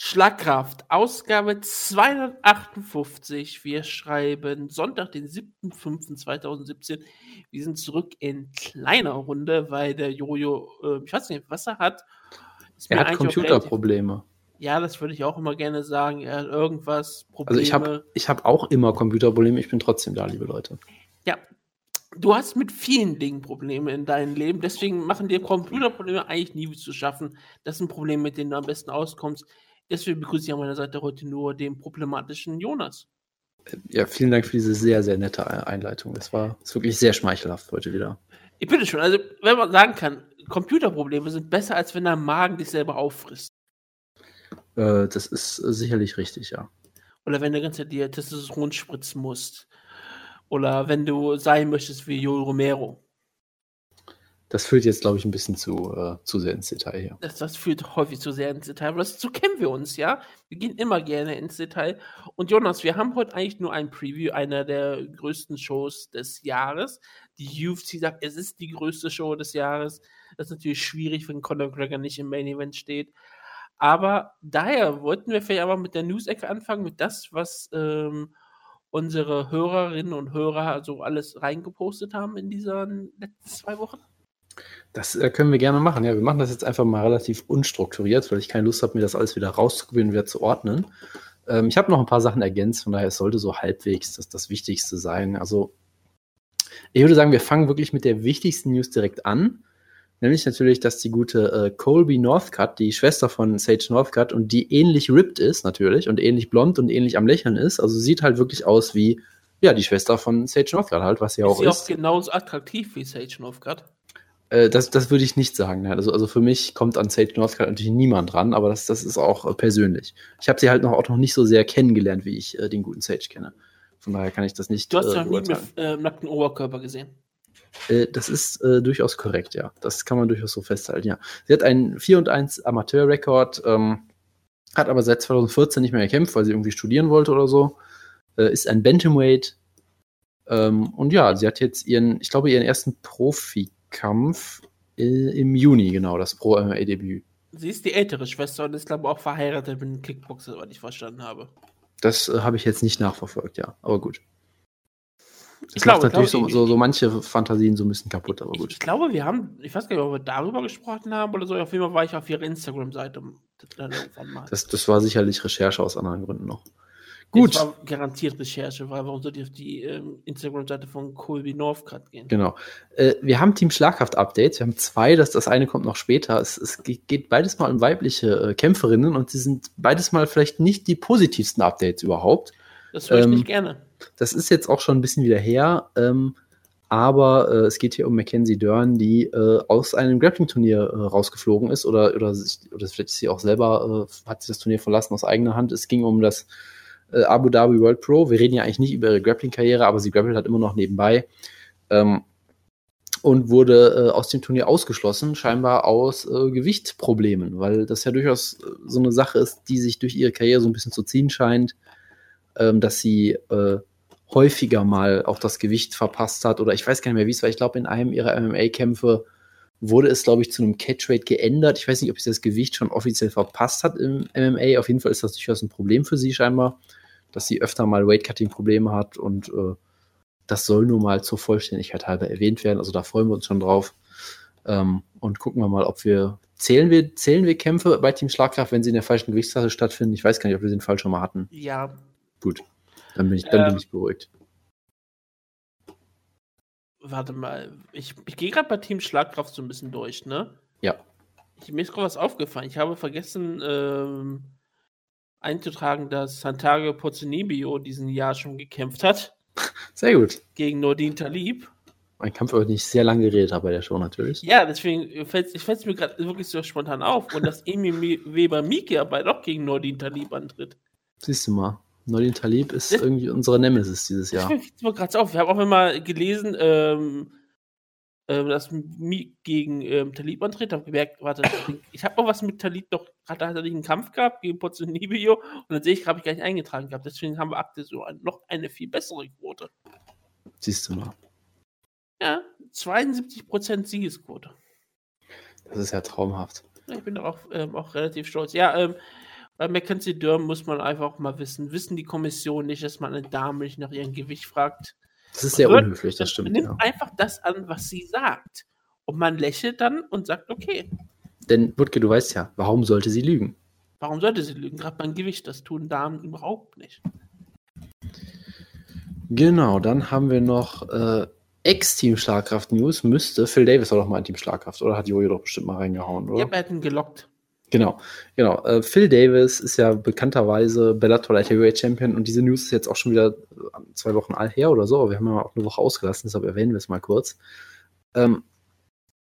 Schlagkraft, Ausgabe 258. Wir schreiben Sonntag, den 7.5.2017. Wir sind zurück in kleiner Runde, weil der Jojo, äh, ich weiß nicht, was er hat. er hat Computerprobleme. Ja, das würde ich auch immer gerne sagen. Er hat irgendwas, Probleme. Also ich habe ich hab auch immer Computerprobleme, ich bin trotzdem da, liebe Leute. Ja, du hast mit vielen Dingen Probleme in deinem Leben, deswegen machen dir Computerprobleme eigentlich nie zu schaffen. Das sind Probleme, mit denen du am besten auskommst. Deswegen begrüße ich an meiner Seite heute nur den problematischen Jonas. Ja, vielen Dank für diese sehr, sehr nette Einleitung. Das war ist wirklich sehr schmeichelhaft heute wieder. Ich bitte schon, also wenn man sagen kann, Computerprobleme sind besser, als wenn dein Magen dich selber auffrisst. Äh, das ist sicherlich richtig, ja. Oder wenn du ganze Zeit dir Testosteron spritzen musst. Oder wenn du sein möchtest wie Joel Romero. Das führt jetzt, glaube ich, ein bisschen zu, äh, zu sehr ins Detail hier. Das, das führt häufig zu sehr ins Detail, aber so kennen wir uns, ja. Wir gehen immer gerne ins Detail. Und Jonas, wir haben heute eigentlich nur ein Preview einer der größten Shows des Jahres. Die UFC sagt, es ist die größte Show des Jahres. Das ist natürlich schwierig, wenn Conor McGregor nicht im Main Event steht. Aber daher wollten wir vielleicht aber mit der News-Ecke anfangen, mit das, was ähm, unsere Hörerinnen und Hörer so alles reingepostet haben in diesen letzten zwei Wochen. Das äh, können wir gerne machen. Ja, wir machen das jetzt einfach mal relativ unstrukturiert, weil ich keine Lust habe, mir das alles wieder rauszuprobieren und wieder zu ordnen. Ähm, ich habe noch ein paar Sachen ergänzt, von daher es sollte so halbwegs das, das Wichtigste sein. Also, ich würde sagen, wir fangen wirklich mit der wichtigsten News direkt an. Nämlich natürlich, dass die gute äh, Colby Northcutt, die Schwester von Sage Northcutt, und die ähnlich ripped ist natürlich und ähnlich blond und ähnlich am Lächeln ist. Also sieht halt wirklich aus wie, ja, die Schwester von Sage Northcutt halt, was sie auch ist. Ist sie auch genauso attraktiv wie Sage Northcutt? Äh, das, das würde ich nicht sagen. Also, also für mich kommt an Sage Northcutt natürlich niemand dran, aber das, das ist auch äh, persönlich. Ich habe sie halt noch, auch noch nicht so sehr kennengelernt, wie ich äh, den guten Sage kenne. Von daher kann ich das nicht. Du hast ja äh, nie mit äh, nackten Oberkörper gesehen. Äh, das ist äh, durchaus korrekt, ja. Das kann man durchaus so festhalten, ja. Sie hat einen 4 und 1 Amateur-Rekord, ähm, hat aber seit 2014 nicht mehr gekämpft, weil sie irgendwie studieren wollte oder so. Äh, ist ein Bantamweight. Ähm, und ja, sie hat jetzt ihren, ich glaube, ihren ersten Profi Kampf äh, im Juni, genau, das Pro-MMA-Debüt. Sie ist die ältere Schwester und ist, glaube ich, auch verheiratet mit einem Kickboxer, soweit ich verstanden habe. Das äh, habe ich jetzt nicht nachverfolgt, ja, aber gut. Das ich macht glaube, natürlich glaube, so, so, so, manche Fantasien so ein bisschen kaputt, aber gut. Ich, ich, glaube, wir haben, ich weiß gar nicht, ob wir darüber gesprochen haben oder so. Auf jeden Fall war ich auf ihrer Instagram-Seite. Das, das war sicherlich Recherche aus anderen Gründen noch. Gut. Das war garantiert Recherche, weil warum sollte ich auf die ähm, Instagram-Seite von Colby Northcutt gehen? Genau. Äh, wir haben Team Schlagkraft-Updates. Wir haben zwei, das, das eine kommt noch später. Es, es geht beides mal um weibliche äh, Kämpferinnen und sie sind beides mal vielleicht nicht die positivsten Updates überhaupt. Das höre ich ähm, nicht gerne. Das ist jetzt auch schon ein bisschen wieder her. Ähm, aber äh, es geht hier um Mackenzie Dern, die äh, aus einem Grappling-Turnier äh, rausgeflogen ist oder, oder, oder vielleicht ist sie auch selber, äh, hat sie das Turnier verlassen aus eigener Hand. Es ging um das äh, Abu Dhabi World Pro. Wir reden ja eigentlich nicht über ihre Grappling-Karriere, aber sie grappelt halt immer noch nebenbei. Ähm, und wurde äh, aus dem Turnier ausgeschlossen, scheinbar aus äh, Gewichtproblemen, weil das ja durchaus äh, so eine Sache ist, die sich durch ihre Karriere so ein bisschen zu ziehen scheint, ähm, dass sie äh, häufiger mal auch das Gewicht verpasst hat oder ich weiß gar nicht mehr, wie es war. Ich glaube, in einem ihrer MMA-Kämpfe wurde es, glaube ich, zu einem Catchweight geändert. Ich weiß nicht, ob sie das Gewicht schon offiziell verpasst hat im MMA. Auf jeden Fall ist das durchaus ein Problem für sie scheinbar dass sie öfter mal Weightcutting-Probleme hat und äh, das soll nur mal zur Vollständigkeit halber erwähnt werden. Also da freuen wir uns schon drauf. Ähm, und gucken wir mal, ob wir zählen wir zählen wir Kämpfe bei Team Schlagkraft, wenn sie in der falschen Gewichtsklasse stattfinden. Ich weiß gar nicht, ob wir den Fall schon mal hatten. Ja. Gut, dann bin ich, dann ähm, bin ich beruhigt. Warte mal, ich, ich gehe gerade bei Team Schlagkraft so ein bisschen durch, ne? Ja. Ich, mir ist gerade was aufgefallen. Ich habe vergessen, ähm, einzutragen, dass Santiago Pozzenibio diesen Jahr schon gekämpft hat. Sehr gut. Gegen Nordin Talib. Ein Kampf, über den ich sehr lange geredet habe bei der Show natürlich. Ja, deswegen fällt es mir gerade wirklich so spontan auf. Und dass Emi Weber Miki aber doch gegen Nordin Talib antritt. Siehst du mal. Nordin Talib ist das, irgendwie unsere Nemesis dieses Jahr. Das fällt mir gerade auf. Wir haben auch immer gelesen, ähm, ähm, dass Mi gegen ähm, Talib antritt, habe gemerkt, warte, ich habe noch was mit Talib doch, gerade hat er nicht einen Kampf gehabt gegen Pozzonibio und dann sehe ich, habe ich gar nicht eingetragen gehabt. Deswegen haben wir aktuell so ein, noch eine viel bessere Quote. Siehst du mal. Ja, 72% Siegesquote. Das ist ja traumhaft. Ich bin auch, ähm, auch relativ stolz. Ja, ähm, Bei Mackenzie Dörr muss man einfach mal wissen, wissen die Kommission nicht, dass man eine Dame nicht nach ihrem Gewicht fragt. Das ist sehr unhöflich, das stimmt. Man nimmt Ja. einfach das an, was sie sagt. Und man lächelt dann und sagt, okay, Denn, Wutke, du weißt ja, warum sollte sie lügen? warum sollte sie lügen? Gerade beim Gewicht, das tun Damen überhaupt nicht. Genau, dann haben wir noch äh, Ex-Team Schlagkraft News. Müsste Phil Davis war doch mal ein Team Schlagkraft, oder? Hat Jojo doch bestimmt mal reingehauen, oder? Ja, wir hätten gelockt. Genau, genau. Äh, Phil Davis ist ja bekannterweise Bellator Light Heavyweight Champion und diese News ist jetzt auch schon wieder äh, zwei Wochen alt her oder so, aber wir haben ja auch eine Woche ausgelassen, deshalb erwähnen wir es mal kurz. Ähm,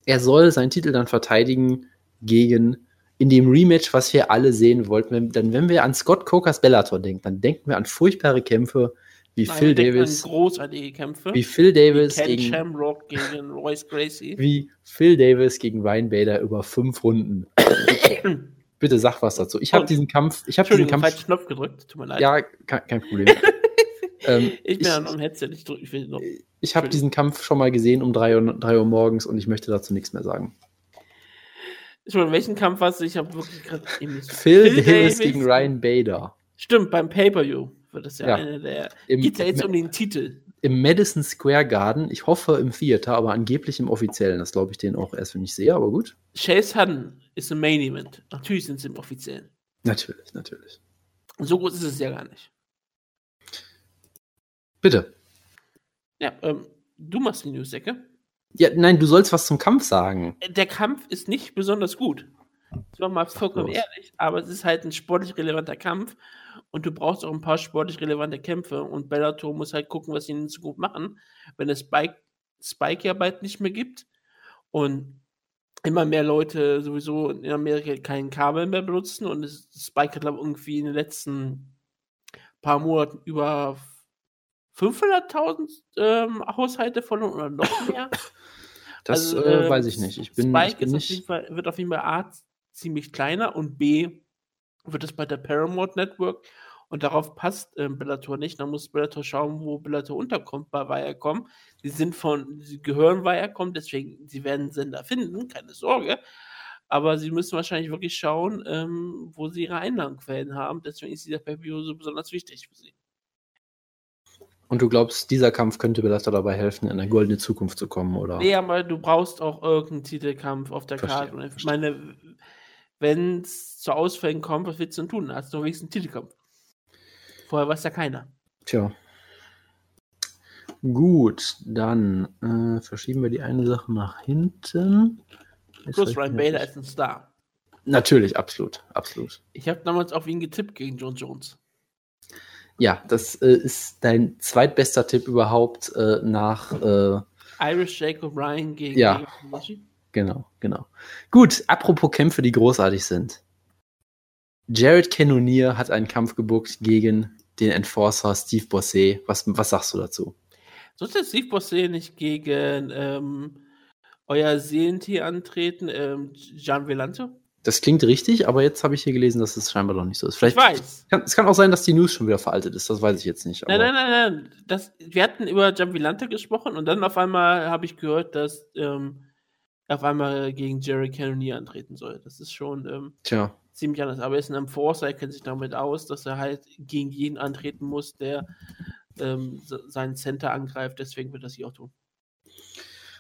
er soll seinen Titel dann verteidigen gegen in dem Rematch, was wir alle sehen wollten. Wenn, denn wenn wir an Scott Cokers Bellator denken, dann denken wir an furchtbare Kämpfe wie Nein, Phil Davis, Großartige Kämpfe. wie Phil Davis Ken gegen Shamrock gegen Royce Gracie. wie Phil Davis gegen Ryan Bader über fünf Runden. Bitte sag was dazu. Ich habe diesen Kampf, ich habe diesen Kampf falschen Knopf gedrückt. Tut mir leid. Ja, kein, kein Problem. ähm, ich bin ich einem Headset. Ich, drück, ich noch. ich habe diesen Kampf schon mal gesehen um 3 Uhr, 3 Uhr morgens und ich möchte dazu nichts mehr sagen. Entschuldigung, welchen Kampf warst du? Ich habe wirklich gerade nicht- Phil, Davis, gegen Ryan Bader. Stimmt, beim Pay-Per-View wird das ja, Ja. eine der. Im, Geht ja jetzt um den Titel. Im Madison Square Garden. Ich hoffe im Theater, aber angeblich im offiziellen. Das glaube ich denen auch erst, wenn ich sehe, aber gut. Chase Hudden ist im Main Event. Natürlich sind sie im offiziellen. Natürlich, natürlich. So groß ist es ja gar nicht. Bitte. Ja, ähm, du machst die News-Ecke. Ja, nein, du sollst was zum Kampf sagen. Der Kampf ist nicht besonders gut. Ich war mal vollkommen ehrlich, aber es ist halt ein sportlich relevanter Kampf und du brauchst auch ein paar sportlich relevante Kämpfe und Bellator muss halt gucken, was sie in Zukunft machen, wenn es Spike, Spike ja bald nicht mehr gibt und immer mehr Leute sowieso in Amerika kein Kabel mehr benutzen und es, Spike hat glaube ich irgendwie in den letzten paar Monaten über 500.000 ähm, Haushalte verloren oder noch mehr. Das Also, äh, äh, weiß ich nicht. Ich bin, Spike ich bin auf nicht. jeden Fall, wird auf jeden Fall A ziemlich kleiner und B wird es bei der Paramount Network und darauf passt ähm, Bellator nicht. Dann muss Bellator schauen, wo Bellator unterkommt bei Viacom. Sie sind von, sie gehören Viacom, deswegen, sie werden Sender finden, keine Sorge. Aber sie müssen wahrscheinlich wirklich schauen, ähm, wo sie ihre Einnahmenquellen haben. Deswegen ist dieser Pay-Per-View so besonders wichtig für sie. Und du glaubst, dieser Kampf könnte Bellator dabei helfen, in eine goldene Zukunft zu kommen, oder? Nee, aber du brauchst auch irgendeinen Titelkampf auf der Karte. Ich meine, wenn es zu Ausfällen kommt, was willst du denn tun? Hast du wenigstens einen Titelkampf. Vorher weiß ja keiner. Tja. Gut, dann äh, verschieben wir die eine Sache nach hinten. Jetzt Plus Ryan. Bader ist ein Star. Natürlich, absolut, absolut. Ich habe damals auf ihn getippt gegen John Jones. Ja, das äh, ist dein zweitbester Tipp überhaupt äh, nach. Äh, Irish Jacob Ryan gegen Ja. Felici. Genau, genau. Gut, apropos Kämpfe, die großartig sind. Jared Cannonier hat einen Kampf gebuckt gegen den Enforcer Steve Bossé. Was, was sagst du dazu? Sollte Steve Bossé nicht gegen ähm, euer Seelentier antreten, ähm, Gian Velante? Das klingt richtig, aber jetzt habe ich hier gelesen, dass es scheinbar noch nicht so ist. Ich Vielleicht weiß. Kann, es kann auch sein, dass die News schon wieder veraltet ist, das weiß ich jetzt nicht. Nein, nein, nein, nein. Das, wir hatten über Jamvilante gesprochen und dann auf einmal habe ich gehört, dass ähm, auf einmal gegen Jerry Cannonier antreten soll. Das ist schon ähm, ziemlich anders. Aber er ist ein Enforcer, er kennt sich damit aus, dass er halt gegen jeden antreten muss, der ähm, se- seinen Center angreift. Deswegen wird das hier auch tun.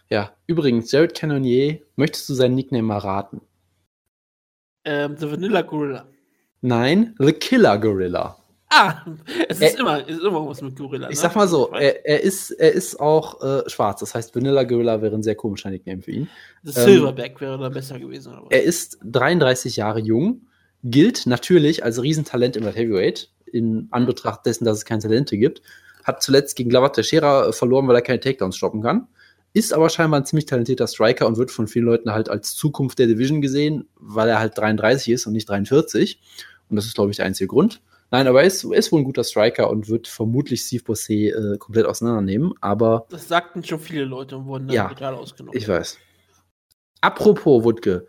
ja. Übrigens, Jared Cannonier, möchtest du seinen Nickname mal raten? Ähm, The Vanilla Gorilla. Nein, The Killer Gorilla. Ah, es ist Äh, immer, es ist immer was mit Gorilla. Ich ne? sag mal so, er, er, ist, er ist auch äh, schwarz. Das heißt, Vanilla Gorilla wäre ein sehr komischer Nickname für ihn. The Silverback wäre da besser gewesen. Er ist 33 Jahre jung, gilt natürlich als Riesentalent im Heavyweight, in Anbetracht dessen, dass es keine Talente gibt. Hat zuletzt gegen Glavat Teixeira äh, verloren, weil er keine Takedowns stoppen kann. Ist aber scheinbar ein ziemlich talentierter Striker und wird von vielen Leuten halt als Zukunft der Division gesehen, weil er halt 33 ist und nicht 43. Und das ist, glaube ich, der einzige Grund. Nein, aber er ist, ist wohl ein guter Striker und wird vermutlich Steve Bossé äh, komplett auseinandernehmen. Aber Das sagten schon viele Leute und wurden dann Ja, total ausgenommen. ich weiß. Apropos, Wutke.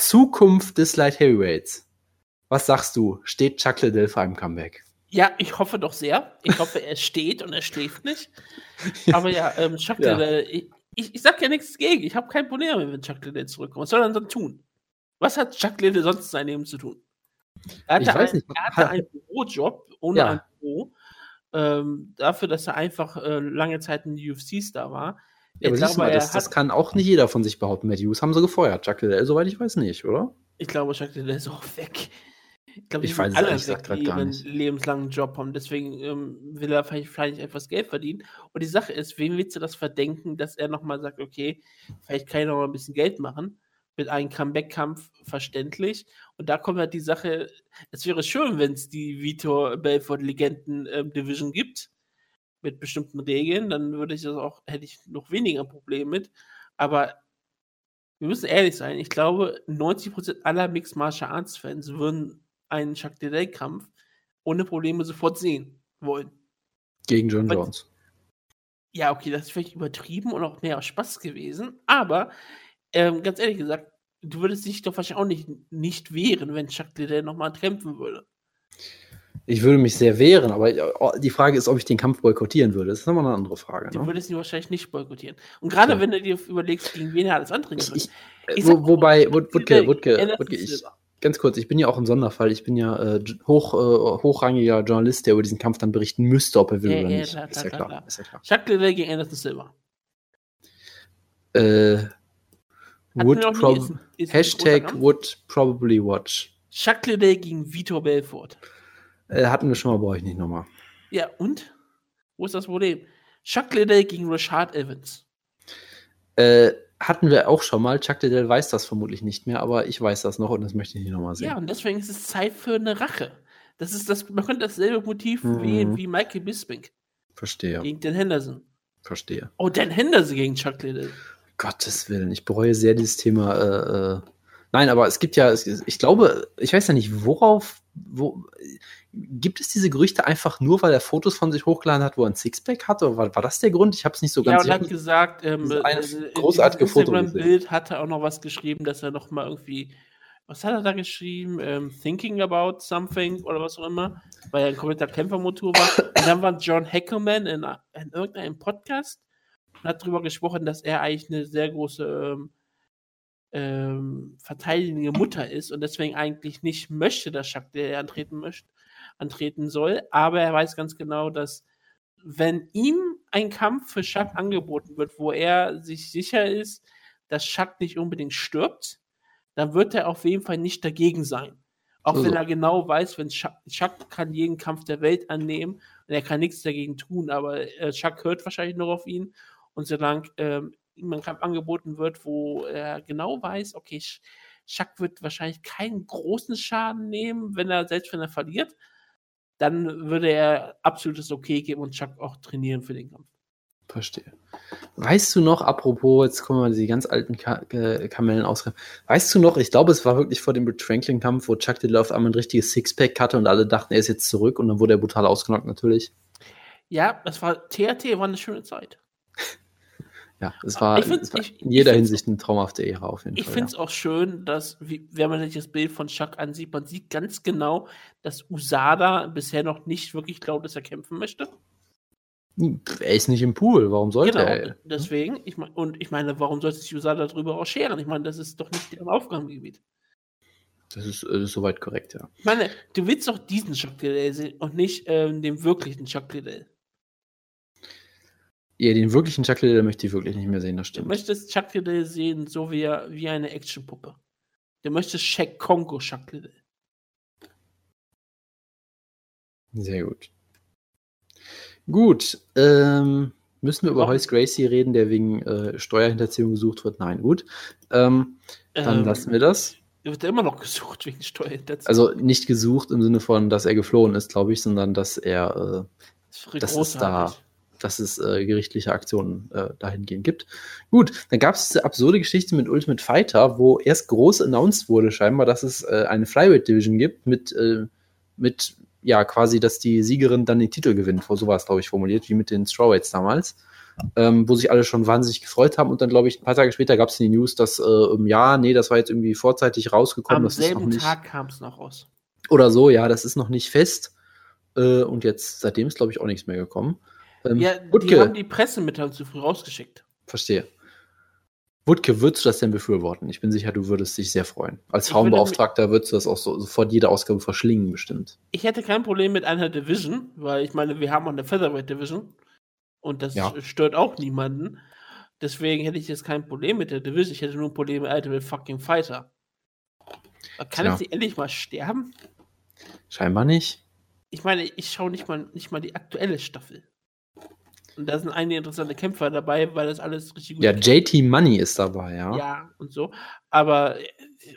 Zukunft des Light Heavyweights. Was sagst du? Steht Chuck Liddell vor einem Comeback? Ja, ich hoffe doch sehr. Ich hoffe, er steht und er schläft nicht. Aber ja, ähm, Chuck Ja. Liddell, ich, ich, ich sag ja nichts gegen. Ich habe kein Problem wenn Chuck Liddell zurückkommt. Was soll er denn dann tun? Was hat Chuck Liddell sonst in seinem Leben zu tun? Er hatte, Ich weiß ein, nicht. er hatte einen Bürojob ohne Ja. ein Büro. Ähm, dafür, dass er einfach äh, lange Zeit ein UFC-Star war. Ja, aber siehst mal, das, das kann auch nicht jeder von sich behaupten. Matt Hughes haben sie gefeuert. Chuck Liddell, soweit ich weiß, nicht, oder? ich glaube, Chuck Liddell ist auch weg. Ich glaube, Ich weiß es alle ehrlich weg, die gar nicht. lebenslangen Job haben. Deswegen ähm, will er vielleicht, vielleicht etwas Geld verdienen. Und die Sache ist, wem willst du das verdenken, dass er nochmal sagt, okay, vielleicht kann ich noch mal ein bisschen Geld machen. Mit einem Comeback-Kampf verständlich. Und da kommt halt die Sache, es wäre schön, wenn es die Vitor Belfort Legenden ähm, Division gibt. Mit bestimmten Regeln, dann würde ich das auch, hätte ich noch weniger Probleme mit. Aber wir müssen ehrlich sein, ich glaube, 90% aller Mixed Martial Arts Fans würden einen Chuck Liddell Kampf ohne Probleme sofort sehen wollen. Gegen John Jones. Ja, okay, das ist vielleicht übertrieben und auch mehr Spaß gewesen, aber ähm, ganz ehrlich gesagt, du würdest dich doch wahrscheinlich auch nicht, nicht wehren, wenn Chuck Liddell nochmal kämpfen würde. Ich würde mich sehr wehren, aber äh, die Frage ist, ob ich den Kampf boykottieren würde. Das ist nochmal eine andere Frage. Du Ne? würdest ihn wahrscheinlich nicht boykottieren. Und gerade Tja. wenn du dir überlegst, gegen wen er alles antreten Ich, ich, äh, Ich wo, wobei, Wut- Wutke, Wutke, Wutke, ich, ganz kurz, ich bin ja auch ein Sonderfall. Ich bin ja äh, hoch, äh, hochrangiger Journalist, der über diesen Kampf dann berichten müsste, ob er will Ja, oder ja, nicht. klar, ist, klar, ja klar, klar. ist ja klar. Chuck Liddell gegen Anderson Silva. Äh, would ist ist Hashtag would probably watch. Chuck Liddell gegen Vitor Belfort. Äh, hatten wir schon mal, brauche ich nicht nochmal. Ja, und? Wo ist das Problem? Chuck Liddell gegen Rashad Evans. Äh, hatten wir auch schon mal. Chuck Liddell weiß das vermutlich nicht mehr, aber ich weiß das noch und das möchte ich nicht nochmal sehen. Ja, und deswegen ist es Zeit für eine Rache. Das ist das, man könnte dasselbe Motiv Mhm. wählen wie Michael Bisping Verstehe, gegen Dan Henderson. verstehe. Oh, Dan Henderson gegen Chuck Liddell. Gottes Willen, ich bereue sehr dieses Thema. Äh, äh, nein, aber es gibt ja, ich glaube, ich weiß ja nicht, worauf, wo, gibt es diese Gerüchte einfach nur, weil er Fotos von sich hochgeladen hat, wo er ein Sixpack hat? Oder war, war das der Grund? Ich habe es nicht so Ja, ganz und hat sicher. gesagt, ähm, eine äh, in großartige diesem Foto Instagram-Bild hat er auch noch was geschrieben, dass er noch mal irgendwie, was hat er da geschrieben? Ähm, thinking about something oder was auch immer, weil er ein kompletter Kämpfermotor war. Und dann war John Heckelman in, in irgendeinem Podcast und hat darüber gesprochen, dass er eigentlich eine sehr große ähm, ähm, verteidigende Mutter ist und deswegen eigentlich nicht möchte, dass Chuck der antreten möchte, antreten soll. Aber er weiß ganz genau, dass wenn ihm ein Kampf für Chuck angeboten wird, wo er sich sicher ist, dass Chuck nicht unbedingt stirbt, dann wird er auf jeden Fall nicht dagegen sein. Auch Also. wenn er genau weiß, wenn Chuck, Chuck kann jeden Kampf der Welt annehmen und er kann nichts dagegen tun, aber äh, Chuck hört wahrscheinlich noch auf ihn. Und solange ähm, ihm ein Kampf angeboten wird, wo er genau weiß, okay, Ch- Chuck wird wahrscheinlich keinen großen Schaden nehmen, wenn er, selbst wenn er verliert, dann würde er absolutes Okay geben und Chuck auch trainieren für den Kampf. Verstehe. Weißt du noch, apropos, jetzt kommen wir die ganz alten Ka äh, Kamellen aus. Weißt du noch, ich glaube, es war wirklich vor dem Britt Franklin-Kampf, wo Chuck Liddell auf einmal ein richtiges Sixpack hatte und alle dachten, er ist jetzt zurück und dann wurde er brutal ausgenockt, natürlich. Ja, das war TRT, war eine schöne Zeit. Ja, es war, Ich es war ich- in jeder ich Hinsicht eine traumhafte Ära auf jeden Ich Fall. finde es auch schön, dass, wie, wenn man sich das Bild von Chuck ansieht, man sieht ganz genau, dass Usada bisher noch nicht wirklich glaubt, dass er kämpfen möchte. ja. Er ist nicht im Pool, warum sollte Genau, er? deswegen. Ich mein, und ich meine, warum sollte sich Usada darüber auch scheren? Ich meine, das ist doch nicht deren Aufgabengebiet. Das ist, äh, soweit korrekt, ja. Ich meine, du willst doch diesen Chuck Liddell sehen und nicht ähm, den wirklichen Chuck Liddell. Ja, den wirklichen Chuck Liddell möchte ich wirklich nicht mehr sehen, das Du stimmt. möchtest Chuck Liddell sehen, so wie, er, wie eine Actionpuppe. Du möchtest Shaq Kongo Chuck Liddell. Sehr gut. Gut, ähm, müssen wir über? Hoyce Gracie reden, der wegen äh, Steuerhinterziehung gesucht wird? Nein, gut. Ähm, dann Ähm, lassen wir das. Er wird ja immer noch gesucht wegen Steuerhinterziehung. Also nicht gesucht im Sinne von, dass er geflohen ist, glaube ich, sondern dass er, äh, das ist da, dass es äh, gerichtliche Aktionen äh, dahingehend gibt. Gut, dann gab es diese absurde Geschichte mit Ultimate Fighter, wo erst groß announced wurde, scheinbar, dass es äh, eine Flyweight Division gibt mit, äh, mit, ja, quasi, dass die Siegerin dann den Titel gewinnt. So war es, glaube ich, formuliert, wie mit den Strawweights damals. Ähm, wo sich alle schon wahnsinnig gefreut haben und dann, glaube ich, ein paar Tage später gab es die News, dass, äh, Jahr, nee, das war jetzt irgendwie vorzeitig rausgekommen. Am selben Tag kam es noch raus. oder so, ja, das ist noch nicht fest. Äh, und jetzt, seitdem ist, glaube ich, auch nichts mehr gekommen. Ähm, Ja, die Wutke, haben die Pressemitteilung zu früh rausgeschickt. verstehe. Wutke, würdest du das denn befürworten? Ich bin sicher, du würdest dich sehr freuen. Als Frauenbeauftragter würdest du das auch so, sofort jede Ausgabe verschlingen, bestimmt. Ich hätte kein Problem mit einer Division, weil ich meine, wir haben auch eine Featherweight Division und das Ja. stört auch niemanden. Deswegen hätte ich jetzt kein Problem mit der Division. Ich hätte nur ein Problem mit Ultimate fucking Fighter. Kann Tja. es nicht endlich mal sterben? Scheinbar nicht. Ich meine, ich schaue nicht mal, nicht mal die aktuelle Staffel. Und da sind einige interessante Kämpfer dabei, weil das alles richtig gut Ja, JT Money ist dabei, ja. ja und so. Aber äh,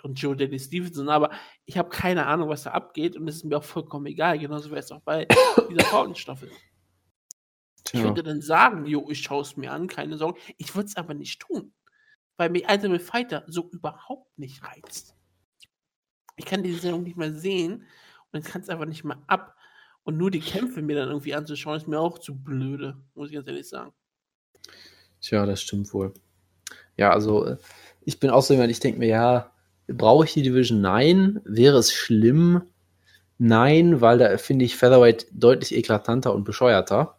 und Joe Daly Stevenson, aber ich habe keine Ahnung, was da abgeht und es ist mir auch vollkommen egal. Genauso wäre es auch bei dieser Frauenstaffel. Ich würde dann sagen, jo, ich schaue es mir an, keine Sorge. Ich würde es aber nicht tun, weil mich Ultimate Fighter so überhaupt nicht reizt. Ich kann diese Sendung nicht mehr sehen und kann es einfach nicht mehr ab. Und nur die Kämpfe mir dann irgendwie anzuschauen, ist mir auch zu blöde, muss ich ganz ehrlich sagen. Tja, das stimmt wohl. Ja, also äh, ich bin auch so jemand, ich denke mir, ja, brauche ich die Division? Nein. Wäre es schlimm? Nein, weil da finde ich Featherweight deutlich eklatanter und bescheuerter.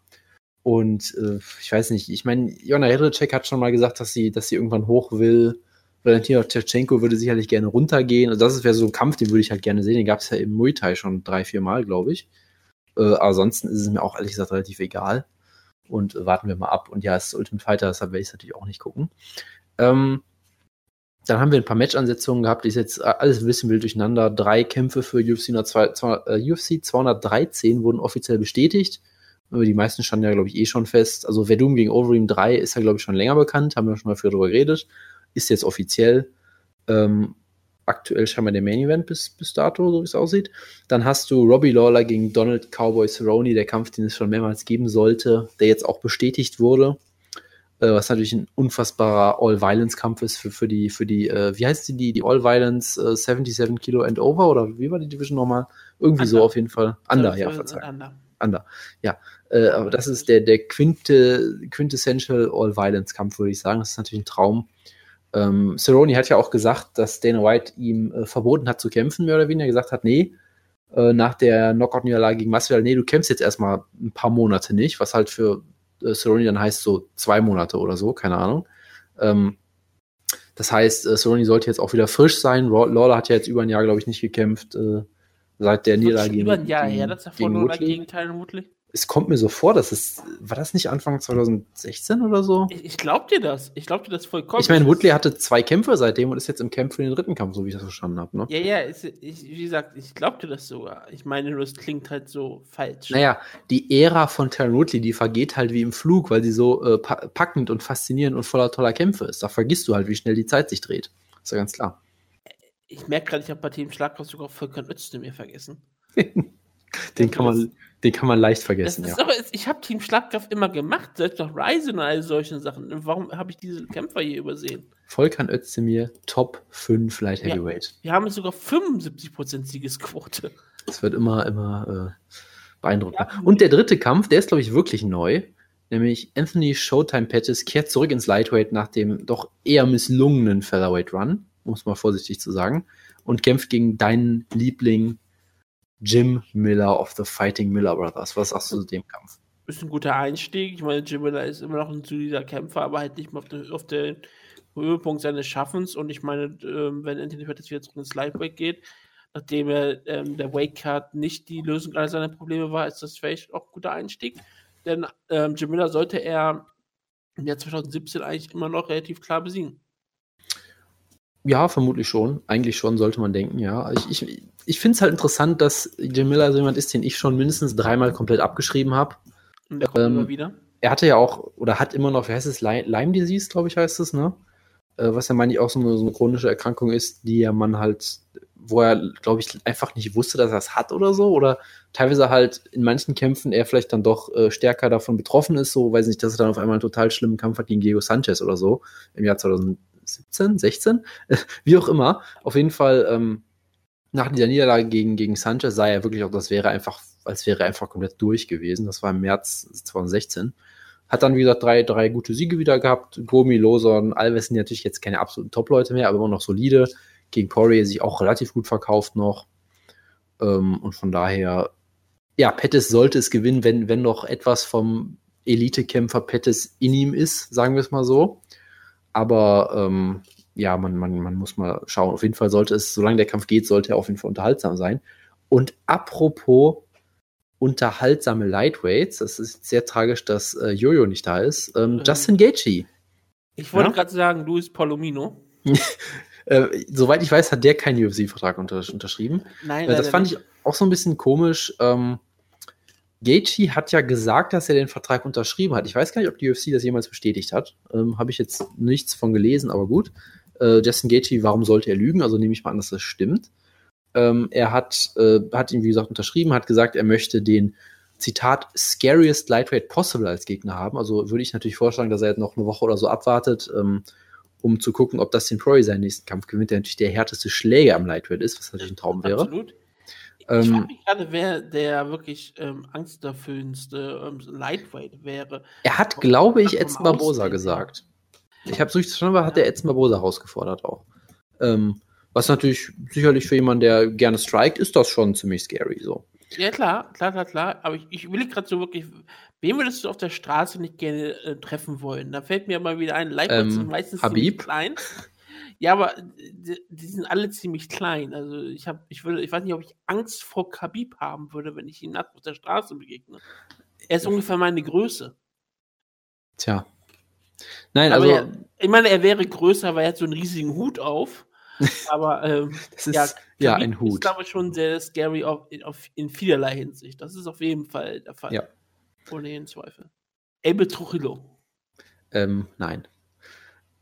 Und äh, ich weiß nicht, ich meine, Jona Jedrzejczyk hat schon mal gesagt, dass sie, dass sie irgendwann hoch will. Valentina Tschetschenko würde sicherlich gerne runtergehen. Also das wäre so ein Kampf, den würde ich halt gerne sehen. Den gab es ja im Muay Thai schon drei, vier Mal, glaube ich. Äh, ansonsten ist es mir auch ehrlich gesagt relativ egal. Und äh, warten wir mal ab. Und ja, es ist Ultimate Fighter, deshalb werde ich es natürlich auch nicht gucken. Ähm, dann haben wir ein paar Match-Ansetzungen gehabt, die ist jetzt äh, alles ein bisschen wild durcheinander. Drei Kämpfe für UFC, 200, 200, äh, UFC 213 wurden offiziell bestätigt. Die meisten standen ja, glaube ich, eh schon fest. Also Verdum gegen Overeem 3 ist ja, glaube ich, schon länger bekannt, haben wir schon mal früher drüber geredet. Ist jetzt offiziell. Ähm, aktuell scheinbar der Main Event bis, bis dato, so wie es aussieht. Dann hast du Robbie Lawler gegen Donald Cowboy Cerrone, der Kampf, den es schon mehrmals geben sollte, der jetzt auch bestätigt wurde. Äh, was natürlich ein unfassbarer All-Violence-Kampf ist für, für die, für die, äh, wie heißt die, die, die All-Violence äh, 77 Kilo and over oder wie war die Division nochmal? Irgendwie so Under. auf jeden Fall. Under, ja, verzeihung. Under. Under. Ja, äh, aber das ist der, der Quinte, Quintessential All-Violence-Kampf, würde ich sagen. Das ist natürlich ein Traum. Ähm, Cerrone hat ja auch gesagt, dass Dana White ihm äh, verboten hat zu kämpfen, mehr oder weniger. Er gesagt hat, nee, äh, nach der Knockout-Niederlage gegen Masvidal, nee, du kämpfst jetzt erstmal ein paar Monate nicht, was halt für äh, Cerrone dann heißt so zwei Monate oder so, keine Ahnung. Ähm, das heißt, äh, Cerrone sollte jetzt auch wieder frisch sein. Lawler hat ja jetzt über ein Jahr, glaube ich, nicht gekämpft, äh, seit der Das ist Niederlage schon über ein Jahr her, dass er gegen verloren hat Woodley gegen Tyron Woodley. Es kommt mir so vor, dass es, war das nicht Anfang 2016 oder so? Ich, ich glaub dir das. Ich glaub dir das vollkommen. Ich meine, Woodley ist- hatte zwei Kämpfe seitdem und ist jetzt im Kampf für den dritten Kampf, so wie ich das verstanden habe. Ne? Ja, ja, es, ich, wie gesagt, ich glaub dir das sogar. Ich meine, nur, es klingt halt so falsch. Naja, die Ära von Tyron Woodley, die vergeht halt wie im Flug, weil sie so äh, pa packend und faszinierend und voller toller Kämpfe ist. Da vergisst du halt, wie schnell die Zeit sich dreht. Ist ja ganz klar. Ich merke gerade, ich habe bei Team Schlagkraft sogar Volkan Özdemir vergessen. Den kann man, den kann man leicht vergessen, ja. aber, ich habe Team Schlagkraft immer gemacht, selbst noch Ryzen und all solchen Sachen. Warum habe ich diese Kämpfer hier übersehen? Volkan Özdemir, Top 5 Light Ja. Heavyweight. Wir haben sogar 75% Siegesquote. Das wird immer, immer äh, beeindruckender. Ja. Und der dritte Kampf, der ist, glaube ich, wirklich neu. Nämlich Anthony Showtime Pettis kehrt zurück ins Lightweight nach dem doch eher misslungenen Featherweight Run, um es mal vorsichtig zu sagen, und kämpft gegen deinen Liebling Jim Miller of the Fighting Miller Brothers. Was sagst du zu dem Kampf? Ist ein guter Einstieg. Ich meine, Jim Miller ist immer noch ein solider Kämpfer, aber halt nicht mehr auf, den- auf den Höhepunkt seines Schaffens. Und ich meine, ähm, wenn Anthony Pettis wieder zurück ins Lightweight geht, nachdem er ähm, der Weightcard nicht die Lösung aller seiner Probleme war, ist das vielleicht auch ein guter Einstieg. Denn ähm, Jim Miller sollte er im Jahr 2017 eigentlich immer noch relativ klar besiegen. Ja, vermutlich schon. Eigentlich schon, sollte man denken, ja. Ich, ich, ich finde es halt interessant, dass Jim Miller so jemand ist, den ich schon mindestens dreimal komplett abgeschrieben habe. Und der kommt Ähm, immer wieder. er hatte ja auch, oder hat immer noch, wie heißt es, Lyme, Lyme Disease, glaube ich, heißt es, ne? Äh, was ja, meine ich, auch so eine, so eine chronische Erkrankung ist, die ja man halt, wo er, glaube ich, einfach nicht wusste, dass er es hat oder so, oder teilweise halt in manchen Kämpfen er vielleicht dann doch äh, stärker davon betroffen ist, so, weiß nicht, dass er dann auf einmal einen total schlimmen Kampf hat gegen Diego Sanchez oder so, im Jahr 2017, 16, wie auch immer. Auf jeden Fall, ähm, nach dieser Niederlage gegen, gegen Sanchez sah er wirklich auch, das wäre einfach, als wäre er einfach komplett durch gewesen. Das war im März 2016. Hat dann, wie gesagt, drei, drei gute Siege wieder gehabt. Gomi, Lawson, Alves sind natürlich jetzt keine absoluten Top-Leute mehr, aber immer noch solide. Gegen Poirier sich auch relativ gut verkauft noch. Ähm, und von daher, ja, Pettis sollte es gewinnen, wenn, wenn noch etwas vom Elite-Kämpfer Pettis in ihm ist, sagen wir es mal so. aber ähm, ja, man, man, man muss mal schauen. Auf jeden Fall sollte es, solange der Kampf geht, sollte er auf jeden Fall unterhaltsam sein. Und apropos unterhaltsame Lightweights, das ist sehr tragisch, dass äh, Jojo nicht da ist. Ähm, Ähm. Justin Gaethje. Ich wollte Ja? gerade sagen, Luis Palomino. Äh, soweit ich weiß, hat der keinen UFC-Vertrag unter, unterschrieben. Nein, Äh, das fand ich auch so ein bisschen komisch. Ähm, Gaethje hat ja gesagt, dass er den Vertrag unterschrieben hat. Ich weiß gar nicht, ob die UFC das jemals bestätigt hat. Ähm, Habe ich jetzt nichts von gelesen, aber gut. Äh, Justin Gaethje, warum sollte er lügen? Also nehme ich mal an, dass das stimmt. Ähm, er hat, äh, hat ihn, wie gesagt, unterschrieben, hat gesagt, er möchte den Zitat scariest lightweight possible als Gegner haben. Also würde ich natürlich vorschlagen, dass er jetzt noch eine Woche oder so abwartet, ähm, um zu gucken, ob Dustin Poirier seinen nächsten Kampf gewinnt, der natürlich der härteste Schläger am Lightweight ist, was natürlich ein Traum wäre. Absolut. Ich Ähm, frage mich gerade, wer der wirklich ähm, angsterfüllendste ähm, Lightweight wäre. Er hat, glaube ich, Edson Barbosa gesagt. Ich habe es richtig verstanden, aber hat der Edson Barbosa herausgefordert auch. Ähm, was natürlich sicherlich für jemanden, der gerne strikt, ist das schon ziemlich scary so. Ja, klar, klar, klar, klar. Aber ich, ich will gerade so wirklich. Wen würdest du auf der Straße nicht gerne äh, treffen wollen? Da fällt mir mal wieder ein, Lightweights Ähm, sind meistens Habib? ziemlich klein. Ja, aber die, die sind alle ziemlich klein. Also ich habe, ich würde, ich weiß nicht, ob ich Angst vor Khabib haben würde, wenn ich ihm nackt auf der Straße begegne. Er ist ungefähr meine Größe. Tja. Nein, Aber also er, ich meine, er wäre größer, weil er hat so einen riesigen Hut auf. Aber ähm, das ist ja, ja, ein ist, Hut. glaube ich, schon sehr scary auf, in, auf, in vielerlei Hinsicht. Das ist auf jeden Fall der Fall. Ja. Ohne jeden Zweifel. Abel Trujillo. Ähm, nein.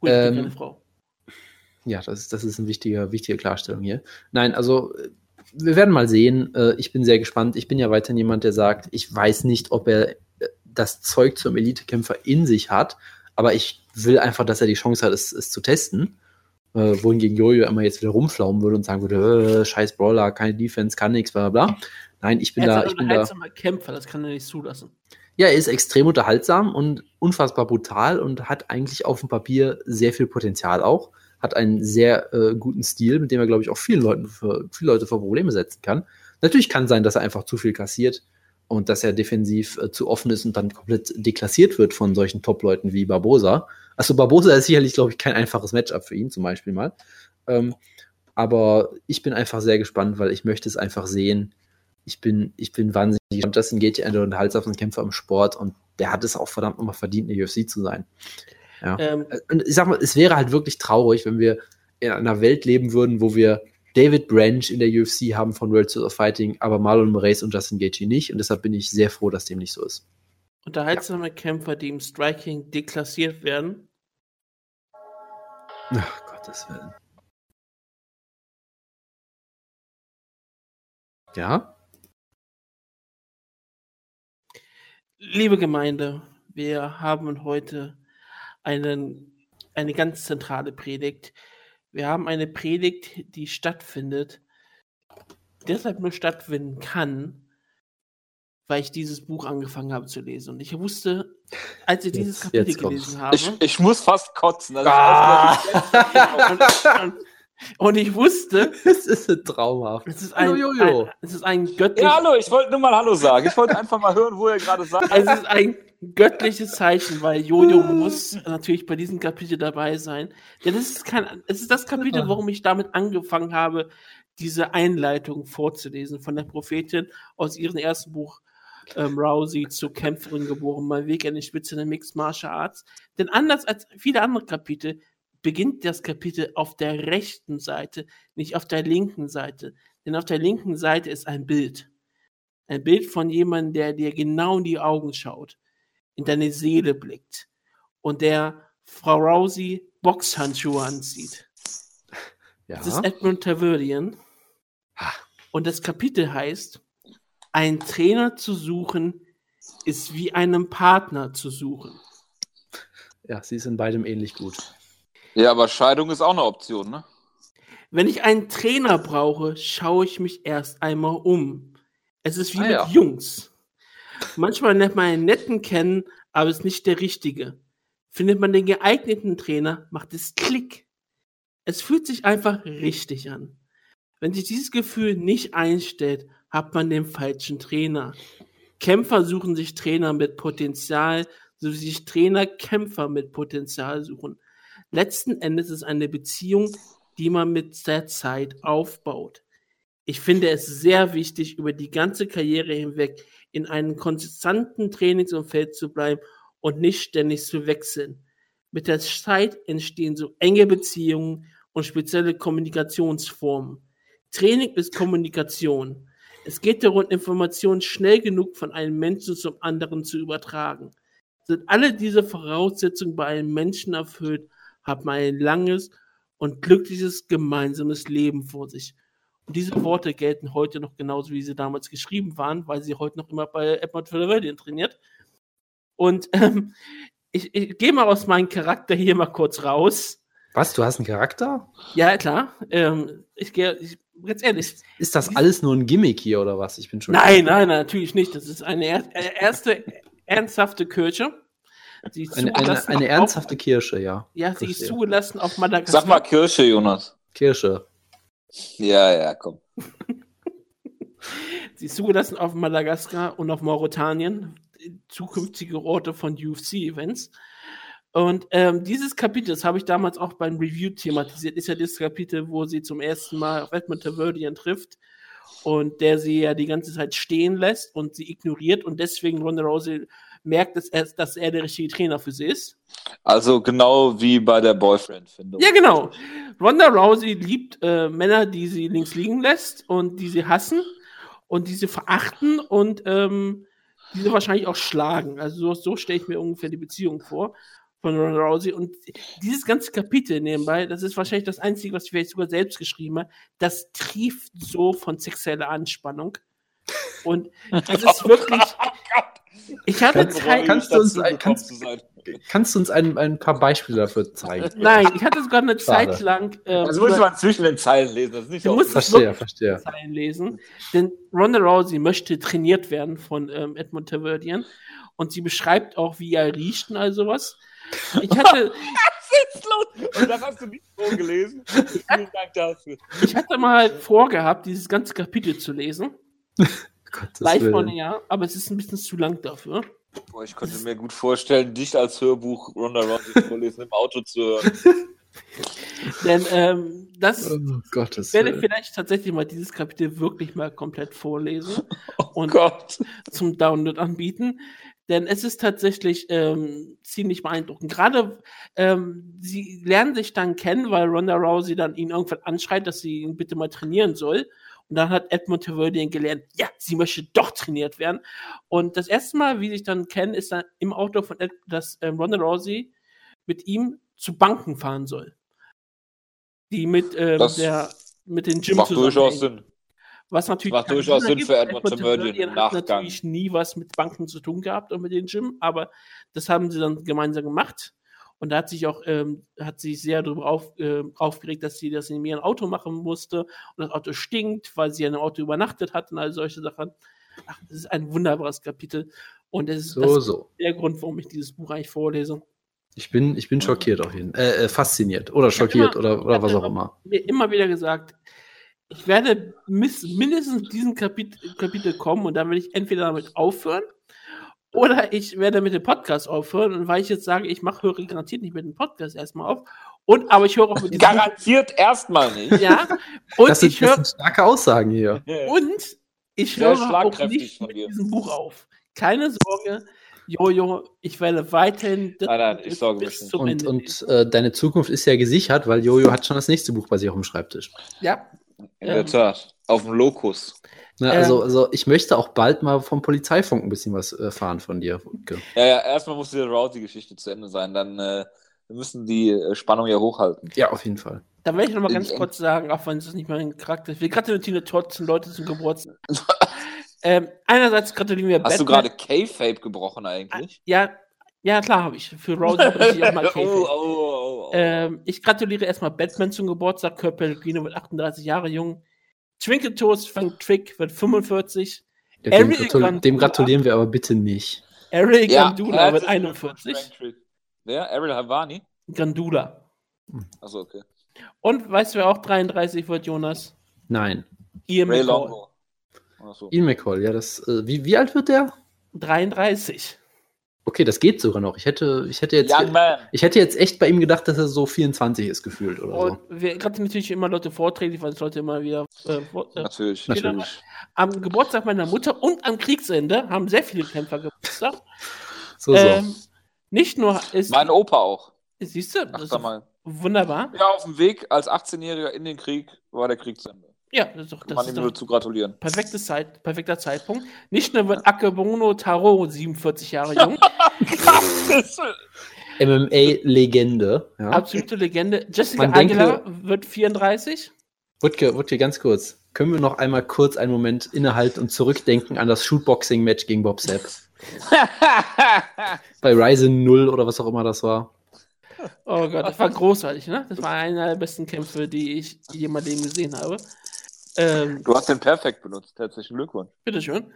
Gut, Ähm, keine Frau. Ja, das ist, das ist eine wichtige, wichtige Klarstellung hier. Nein, also äh, wir werden mal sehen. Äh, Ich bin sehr gespannt. Ich bin ja weiterhin jemand, der sagt, ich weiß nicht, ob er äh, das Zeug zum Elitekämpfer in sich hat, aber ich will einfach, dass er die Chance hat, es, es zu testen. Äh, wohingegen Jojo immer jetzt wieder rumflaumen würde und sagen würde, äh, scheiß Brawler, keine Defense, kann nichts, bla bla bla. Nein, ich bin er da, ist ein ich bin da. unterhaltsamer Kämpfer, das kann er nicht zulassen. Ja, er ist extrem unterhaltsam und unfassbar brutal und hat eigentlich auf dem Papier sehr viel Potenzial auch. Hat einen sehr äh, guten Stil, mit dem er, glaube ich, auch vielen Leuten für, viele Leute vor Probleme setzen kann. Natürlich kann sein, dass er einfach zu viel kassiert und dass er defensiv äh, zu offen ist und dann komplett deklassiert wird von solchen Top-Leuten wie Barbosa. Also Barbosa ist sicherlich, glaube ich, kein einfaches Matchup für ihn, zum Beispiel mal. Ähm, aber ich bin einfach sehr gespannt, weil ich möchte es einfach sehen. Ich bin, ich bin wahnsinnig gespannt. Justin Gaethje einer der unterhaltsamsten Kämpfer im Sport und der hat es auch verdammt nochmal verdient, in der UFC zu sein. Ja. Ähm, Und ich sag mal, es wäre halt wirklich traurig, wenn wir in einer Welt leben würden, wo wir David Branch in der UFC haben von World Series of Fighting, aber Marlon Moraes und Justin Gaethje nicht. Und deshalb bin ich sehr froh, dass dem nicht so ist. unterhaltsame Kämpfer, die im Striking deklassiert werden. Ach, Gottes Willen. Ja? Liebe Gemeinde, wir haben heute einen, eine ganz zentrale Predigt. Wir haben eine Predigt, die stattfindet, deshalb nur stattfinden kann, weil ich dieses Buch angefangen habe zu lesen. Und ich wusste, als ich dieses Jetzt- Kapitel jetzt gelesen habe, Ich, ich muss fast kotzen. Also Ah. und, und, und ich wusste, Es ist ein traumhaft. es ist ein, Hallo, Jojo. ein, es ist ein göttliches ja, hallo, ich wollte nur mal Hallo sagen. Ich wollte einfach mal hören, wo ihr gerade seid. Es ist ein göttliches Zeichen, weil Jojo muss natürlich bei diesem Kapitel dabei sein. Denn es ist kein, es ist das Kapitel, warum ich damit angefangen habe, diese Einleitung vorzulesen von der Prophetin aus ihrem ersten Buch ähm, Rousey zur Kämpferin geboren, mein Weg an die Spitze der Mixed Martial Arts. Denn anders als viele andere Kapitel beginnt das Kapitel auf der rechten Seite, nicht auf der linken Seite. Denn auf der linken Seite ist ein Bild. Ein Bild von jemandem, der dir genau in die Augen schaut, in deine Seele blickt und der Frau Rousey Boxhandschuhe anzieht. Ja. Das ist Edmund Taverdian. Ah. Und das Kapitel heißt, ein Trainer zu suchen ist wie einen Partner zu suchen. ja, sie ist in beidem ähnlich gut. Ja, aber Scheidung ist auch eine Option, ne? Wenn ich einen Trainer brauche, schaue ich mich erst einmal um. Es ist wie Ah, mit ja. Jungs. Manchmal lernt man einen netten kennen, aber ist nicht der richtige. Findet man den geeigneten Trainer, macht es Klick. Es fühlt sich einfach richtig an. Wenn sich dieses Gefühl nicht einstellt, hat man den falschen Trainer. Kämpfer suchen sich Trainer mit Potenzial, so wie sich Trainer Kämpfer mit Potenzial suchen. Letzten Endes ist eine Beziehung, die man mit der Zeit aufbaut. Ich finde es sehr wichtig, über die ganze Karriere hinweg in einem konstanten Trainingsumfeld zu bleiben und nicht ständig zu wechseln. Mit der Zeit entstehen so enge Beziehungen und spezielle Kommunikationsformen. Training ist Kommunikation. Es geht darum, Informationen schnell genug von einem Menschen zum anderen zu übertragen. Sind alle diese Voraussetzungen bei einem Menschen erfüllt, hat man ein langes und glückliches gemeinsames Leben vor sich. Und diese Worte gelten heute noch genauso, wie sie damals geschrieben waren, weil sie heute noch immer bei Edmund Philadelphia trainiert. Und ähm, ich, ich gehe mal aus meinem Charakter hier mal kurz raus. Was? Du hast einen Charakter? Ja, klar. Ähm, ich gehe, ich, ganz ehrlich. Ist das alles nur ein Gimmick hier oder was? Ich bin schon. Nein, nein, natürlich nicht. Das ist eine er erste ernsthafte Kirche. Sie ist eine, eine, eine ernsthafte auf, Kirsche, ja. Ja, sie ist zugelassen auf Madagaskar. Sag mal Kirsche, Jonas. Kirsche. Ja, ja, komm. sie ist zugelassen auf Madagaskar und auf Mauretanien, zukünftige Orte von UFC-Events. Und ähm, dieses Kapitel, das habe ich damals auch beim Review thematisiert, ist ja das Kapitel, wo sie zum ersten Mal auf Edmund Taverdian trifft und der sie ja die ganze Zeit stehen lässt und sie ignoriert und deswegen Ronda Rousey merkt, dass er, dass er der richtige Trainer für sie ist. Also genau wie bei der Boyfriend-Findung. Ja, genau. Ronda Rousey liebt äh, Männer, die sie links liegen lässt und die sie hassen und die sie verachten und ähm, die sie wahrscheinlich auch schlagen. Also so, so stelle ich mir ungefähr die Beziehung vor von Ronda Rousey. Und dieses ganze Kapitel nebenbei, das ist wahrscheinlich das Einzige, was ich vielleicht sogar selbst geschrieben habe, das trieft so von sexueller Anspannung. Und das ist wirklich. Ich hatte kannst, Zeit. Kannst du uns, ein, kannst, kannst du uns ein, ein paar Beispiele dafür zeigen? Nein, ich hatte sogar eine Schade. Zeit lang. Ähm, also muss man zwischen den Zeilen lesen. Das ist nicht du musst verstehe, verstehe. Zeilen lesen. Denn Ronda Rousey möchte trainiert werden von ähm, Edmund Taverdian. Und sie beschreibt auch, wie er riecht und all sowas. Ich hatte. Und das hast du nicht vorgelesen. Vielen Dank dafür. Ich hatte mal vorgehabt, dieses ganze Kapitel zu lesen. Live on Air, aber es ist ein bisschen zu lang dafür. Boah, ich könnte mir gut vorstellen, dich als Hörbuch Ronda Rousey vorlesen im Auto zu hören. Denn ähm, das oh, Gottes werde ich vielleicht tatsächlich mal dieses Kapitel wirklich mal komplett vorlesen oh und Gott. zum Download anbieten. Denn es ist tatsächlich ähm, ziemlich beeindruckend. Gerade ähm, sie lernen sich dann kennen, weil Ronda Rousey dann ihn irgendwann anschreit, dass sie ihn bitte mal trainieren soll. Und dann hat Edmund Taverdian gelernt, ja, sie möchte doch trainiert werden. Und das erste Mal, wie sie sich dann kennen, ist dann im Auto von Ed, dass ähm, Ronda Rousey mit ihm zu Banken fahren soll. Die mit ähm, der mit den Gym macht durchaus Sinn. Was natürlich macht durchaus Sinn für Edward Taverdian im Nachgang. hat natürlich nie was mit Banken zu tun gehabt und mit den Gym, aber das haben sie dann gemeinsam gemacht. Und da hat sich auch, ähm, hat sich sehr darüber auf, äh, aufgeregt, dass sie das in ihrem Auto machen musste und das Auto stinkt, weil sie in einem Auto übernachtet hat und all solche Sachen. Ach, das ist ein wunderbares Kapitel. Und es ist so, das so. der Grund, warum ich dieses Buch eigentlich vorlese. Ich bin, ich bin schockiert auf jeden Fall. Äh, äh, fasziniert oder schockiert immer, oder, oder was auch immer. Mir immer wieder gesagt, ich werde mindestens diesen Kapitel, Kapitel kommen und dann werde ich entweder damit aufhören oder ich werde mit dem Podcast aufhören. Und weil ich jetzt sage, ich mache, höre garantiert nicht mit dem Podcast erstmal auf. Und aber ich höre auch mit diesem Garantiert erstmal nicht. Ja. Und das sind, ich höre. Das sind starke Aussagen hier. Und ich höre auch nicht mit diesem Buch auf. Keine Sorge. Jojo, ich werde weiterhin nein, nein, ich sorge bis zum und, Ende. Und äh, deine Zukunft ist ja gesichert, weil Jojo hat schon das nächste Buch bei sich auf dem Schreibtisch. Ja. In der Tat. Auf dem Lokus. Ne, also, also ich möchte auch bald mal vom Polizeifunk ein bisschen was erfahren von dir. Ja, ja, erstmal muss die Rousey-Geschichte zu Ende sein, dann äh, wir müssen die äh, Spannung ja hochhalten. Ja, auf jeden Fall. Da werde ich nochmal ganz eng. kurz sagen, auch wenn es nicht mein Charakter ist. Wir gratulieren Tina trotzdem Leute zum Geburtstag. ähm, einerseits gratulieren wir Hast Batman. du gerade K-Fape gebrochen eigentlich? Ja, ja, klar habe ich. Für Rose habe ich auch mal K-Fape. Oh, oh, oh, oh, ähm, ich gratuliere erstmal Batman zum Geburtstag. Kurt Pellegrino wird 38 Jahre jung. Twinkle Toast Frank Trick wird 45. Ja, dem, gratul dem, gratulieren wir aber bitte nicht. Eric ja, Gandula wird 41. Wer? Ariel Havani? Gandula. Achso, okay. Und weißt du, wer auch 33 wird, Jonas? Nein. Ian Ray McCall. Longo. So. Ian McCall, ja, das. Äh, wie, wie alt wird der? 33. Okay, das geht sogar noch. Ich hätte, ich hätte jetzt, ich hätte jetzt echt bei ihm gedacht, dass er so 24 ist gefühlt oder Und so. wir gerade natürlich immer Leute vorträgen, weil es Leute immer wieder. Äh, vor, äh, Natürlich. Natürlich. am Geburtstag meiner Mutter und am Kriegsende haben sehr viele Kämpfer Geburtstag. So, so. Ähm, nicht nur ist. Mein Opa auch. siehst du, das ist Achter mal. wunderbar. Ja, auf dem Weg als 18-Jähriger in den Krieg war der Krieg zu Ende. Ja, das ist doch, Kann das man ist ihm doch nur zu gratulieren. perfektes Zeit, perfekter Zeitpunkt. Nicht nur wird Akebono Taro 47 Jahre jung, MMA-Legende. Ja. absolute Legende. Jessica Man denke- Aguilar wird 34. Wutke, Wutke, ganz kurz. Können wir noch einmal kurz einen Moment innehalten und zurückdenken an das Shootboxing-Match gegen Bob Sapp? Bei Ryzen 0 oder was auch immer das war. Oh Gott, das war großartig, ne? Das war einer der besten Kämpfe, die ich jemals gesehen habe. Ähm, Du hast den Perfekt benutzt. Herzlichen Glückwunsch. bitteschön.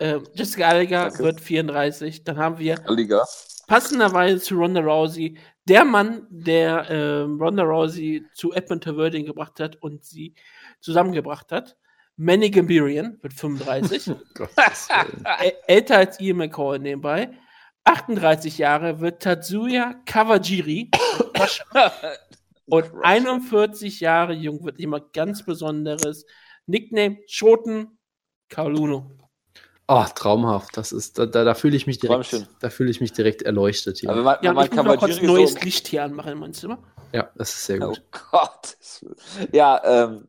Ähm, Jessica Alliger Danke. wird 34. Dann haben wir Liga. passenderweise zu Ronda Rousey der Mann, der ähm, Ronda Rousey zu Edmund Taverding gebracht hat und sie zusammengebracht hat. Manny Gambirian wird 35. Gottes Willen. Ä- älter als Ian McCall nebenbei. 38 Jahre wird Tatsuya Kawajiri. und 41 Jahre jung wird jemand ganz Besonderes. Nickname Schoten Kaoluno. Oh, traumhaft. Das ist, da, da, da fühle ich mich direkt, Träumchen. da fühle ich mich direkt erleuchtet hier. Aber man, Ja, und ich man muss noch kurz neues so, Licht hier anmachen in mein Zimmer. ja, das ist sehr Oh gut. Gott. Ja, ähm,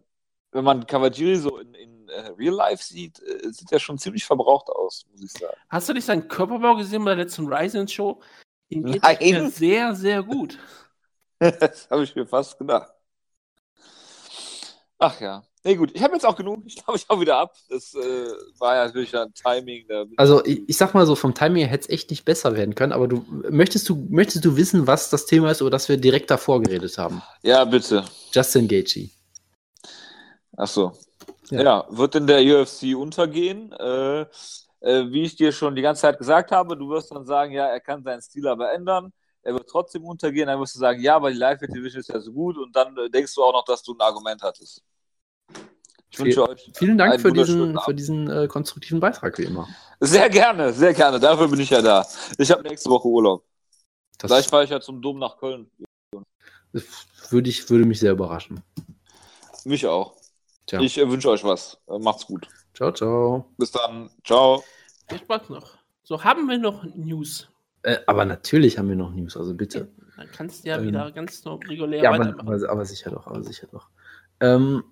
wenn man Kawajiri so in, in äh, Real Life sieht, äh, sieht er schon ziemlich verbraucht aus, muss ich sagen. Hast du nicht seinen Körperbau gesehen bei der letzten Ryzen Show? Ihm geht Nein. sehr, sehr gut. das habe ich mir fast gedacht. Ach ja. Nee, gut, ich habe jetzt auch genug. Ich glaube, ich hau wieder ab. Das äh, war ja natürlich ein Timing. Also ich, ich sag mal so, vom Timing her hätte es echt nicht besser werden können, aber du möchtest du, möchtest du wissen, was das Thema ist, über das wir direkt davor geredet haben? ja, bitte. Justin Gaethje. Ach so. Ja. Ja. wird in der UFC untergehen? Äh, äh, wie ich dir schon die ganze Zeit gesagt habe, du wirst dann sagen, ja, er kann seinen Stil aber ändern. Er wird trotzdem untergehen. Dann wirst du sagen, ja, aber die Live Division ist ja so gut. Und dann äh, denkst du auch noch, dass du ein Argument hattest. Ich wünsche euch Vielen Dank einen für diesen, für diesen äh, konstruktiven Beitrag, wie immer. Sehr gerne, sehr gerne. Dafür bin ich ja da. Ich habe nächste Woche Urlaub. Das Vielleicht fahre ich ja zum Dom nach Köln. würde, ich, würde mich sehr überraschen. Mich auch. Tja. Ich äh, wünsche euch was. Äh, macht's gut. Ciao, ciao. Bis dann. Ciao. Viel Spaß noch. So, haben wir noch News? Äh, aber natürlich haben wir noch News, also bitte. Dann kannst du ja Ähm, wieder ganz no- regulär Ja, aber, weitermachen. aber, aber sicher doch, aber sicher doch. Ähm,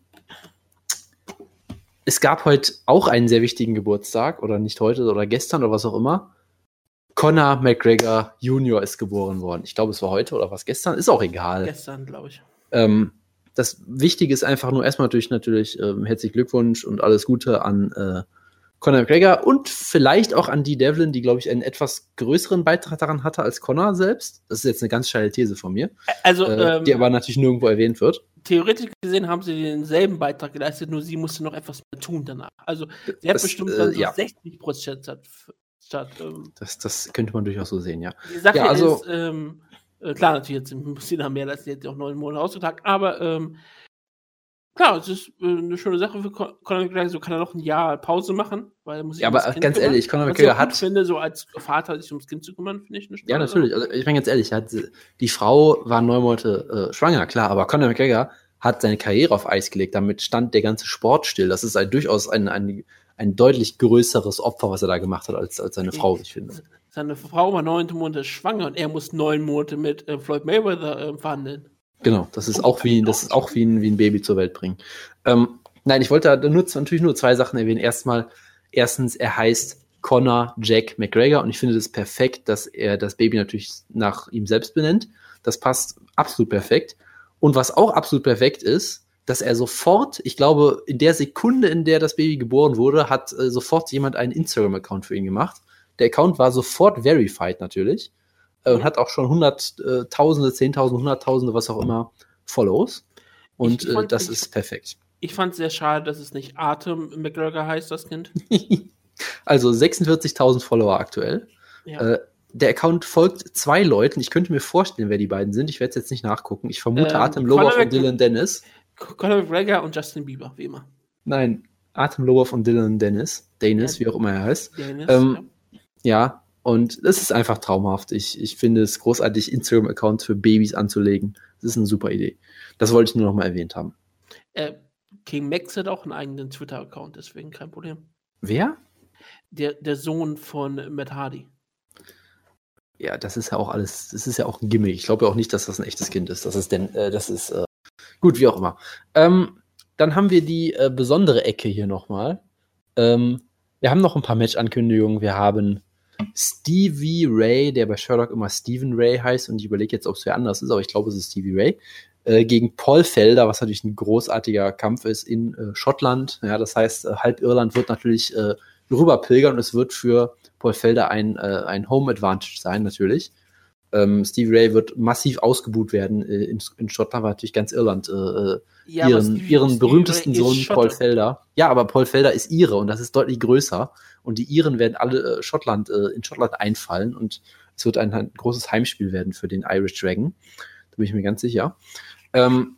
es gab heute auch einen sehr wichtigen Geburtstag, oder nicht heute oder gestern oder was auch immer. Conor McGregor Jr. ist geboren worden. Ich glaube, es war heute oder was gestern, ist auch egal. Gestern, glaube ich. Ähm, das Wichtige ist einfach nur erstmal natürlich, natürlich ähm, herzlichen Glückwunsch und alles Gute an äh, Conor McGregor und vielleicht auch an Dee Devlin, die, glaube ich, einen etwas größeren Beitrag daran hatte als Conor selbst. Das ist jetzt eine ganz steile These von mir, Also, äh, ähm, die aber natürlich nirgendwo erwähnt wird. theoretisch gesehen haben sie denselben Beitrag geleistet, nur sie musste noch etwas mehr tun danach. Also, sie hat Das, bestimmt äh, dann so ja. 60 Prozent statt. ähm, Das, das könnte man durchaus so sehen, ja. die Sache Ja, also- ist, ähm, äh, klar, natürlich jetzt muss sie da mehr als jetzt auch neun Monate ausgetragen, aber ähm, klar, es ist äh, eine schöne Sache für Con- Conor McGregor, so kann er noch ein Jahr Pause machen, weil er muss sich Ja, aber ganz kümmern. ehrlich, Conor ich McGregor hat. finde, so als Vater sich ums Kind zu kümmern, finde ich eine Ja, spannende natürlich. Also, ich meine ganz ehrlich, hat, die Frau war neun Monate äh, schwanger, klar, aber Conor McGregor hat seine Karriere auf Eis gelegt. Damit stand der ganze Sport still. Das ist ein, durchaus ein, ein, ein deutlich größeres Opfer, was er da gemacht hat, als, als seine Frau, ich finde. Seine Frau war neun Monate schwanger und er muss neun Monate mit äh, Floyd Mayweather äh, verhandeln. Genau, das ist auch wie, das ist auch wie ein, wie ein Baby zur Welt bringen. Ähm, nein, ich wollte da nur, natürlich nur zwei Sachen erwähnen. Erstmal, erstens, er heißt Conor Jack McGregor und ich finde das perfekt, dass er das Baby natürlich nach ihm selbst benennt. Das passt absolut perfekt. Und was auch absolut perfekt ist, dass er sofort, ich glaube, in der Sekunde, in der das Baby geboren wurde, hat äh, sofort jemand einen Instagram-Account für ihn gemacht. Der Account war sofort verified natürlich und hat auch schon hunderttausende, zehntausende, hunderttausende, was auch immer, Follows. Und äh, fand- das ich- ist perfekt. Ich fand es sehr schade, dass es nicht Atem McGregor heißt, das Kind. also 46.000 Follower aktuell. Ja. Äh, der Account folgt zwei Leuten. Ich könnte mir vorstellen, wer die beiden sind. Ich werde es jetzt nicht nachgucken. Ich vermute Ähm, Atem Lobov Conor und Dylan Dennis. Conor McGregor und Justin Bieber, wie immer. Nein, Atem Lobov und Dylan Dennis. Dennis, Ja. wie auch immer er heißt. Dennis, Ähm, Ja, Und es ist einfach traumhaft. Ich, ich finde es großartig, Instagram-Accounts für Babys anzulegen. Das ist eine super Idee. Das wollte ich nur noch mal erwähnt haben. Äh, King Max hat auch einen eigenen Twitter-Account, deswegen kein Problem. Wer? Der, der Sohn von Matt Hardy. Ja, das ist ja auch alles, das ist ja auch ein Gimmick. Ich glaube ja auch nicht, dass das ein echtes Kind ist. Das ist denn, äh, das ist äh, gut, wie auch immer. Ähm, dann haben wir die äh, besondere Ecke hier nochmal. Ähm, wir haben noch ein paar Match-Ankündigungen. Wir haben Stevie Ray, der bei Sherlock immer Stephen Ray heißt, und ich überlege jetzt, ob es wer anders ist, aber ich glaube, es ist Stevie Ray, äh, gegen Paul Felder, was natürlich ein großartiger Kampf ist in äh, Schottland. Ja, das heißt, äh, halb Irland wird natürlich äh, rüberpilgern und es wird für Paul Felder ein, äh, ein Home Advantage sein, natürlich. Ähm, Stevie Ray wird massiv ausgebuht werden äh, in, in Schottland, weil natürlich ganz Irland äh, Ja, ihren, Stevie- ihren Stevie berühmtesten Ray Sohn. Paul Felder. Ja, aber Paul Felder ist Ire und das ist deutlich größer. Und die Iren werden alle äh, Schottland, äh, in Schottland einfallen und es wird ein, ein großes Heimspiel werden für den Irish Dragon. Da bin ich mir ganz sicher. Ähm,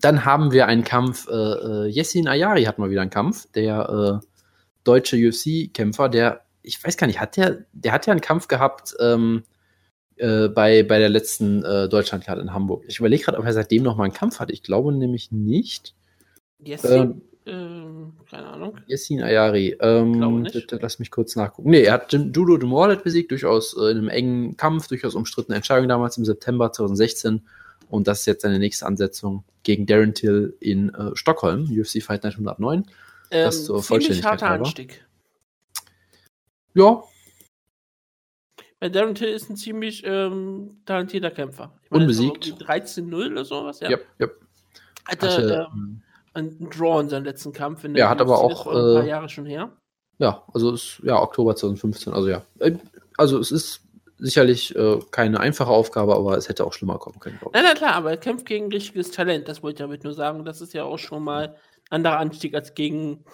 dann haben wir einen Kampf, äh, äh, Ayari hat mal wieder einen Kampf, der äh, deutsche UFC-Kämpfer, der, ich weiß gar nicht, hat der, der hat ja einen Kampf gehabt, ähm, äh, bei, bei der letzten äh, Deutschlandkarte in Hamburg. Ich überlege gerade, ob er seitdem noch mal einen Kampf hat. Ich glaube nämlich nicht. Yes, Ähm, ähm, keine Ahnung. Yassin Ayari. Ähm, Glaube nicht. Lass mich kurz nachgucken. Nee, er hat Judo de Moorlet besiegt, durchaus äh, in einem engen Kampf, durchaus umstrittene Entscheidung damals im September 2016. Und das ist jetzt seine nächste Ansetzung gegen Darren Till in äh, Stockholm, UFC Fight Night 109. Das zur Ähm, Vollständigkeit harter. Anstieg. Ja, Weil Darren Till ist ein ziemlich ähm, talentierter Kämpfer. Ich meine, Unbesiegt. so irgendwie 13-0 oder sowas, ja. ja, ja. Hatte Hatte, ähm, einen Draw in seinem letzten Kampf. In Ja, hat aber auch, war ein paar äh, Jahre schon her. ja, also ist ja Oktober 2015, also ja. Äh, Also es ist sicherlich äh, keine einfache Aufgabe, aber es hätte auch schlimmer kommen können. Nein, nein, klar, aber er kämpft gegen richtiges Talent. Das wollte ich damit nur sagen. Das ist ja auch schon mal ein anderer Anstieg als gegen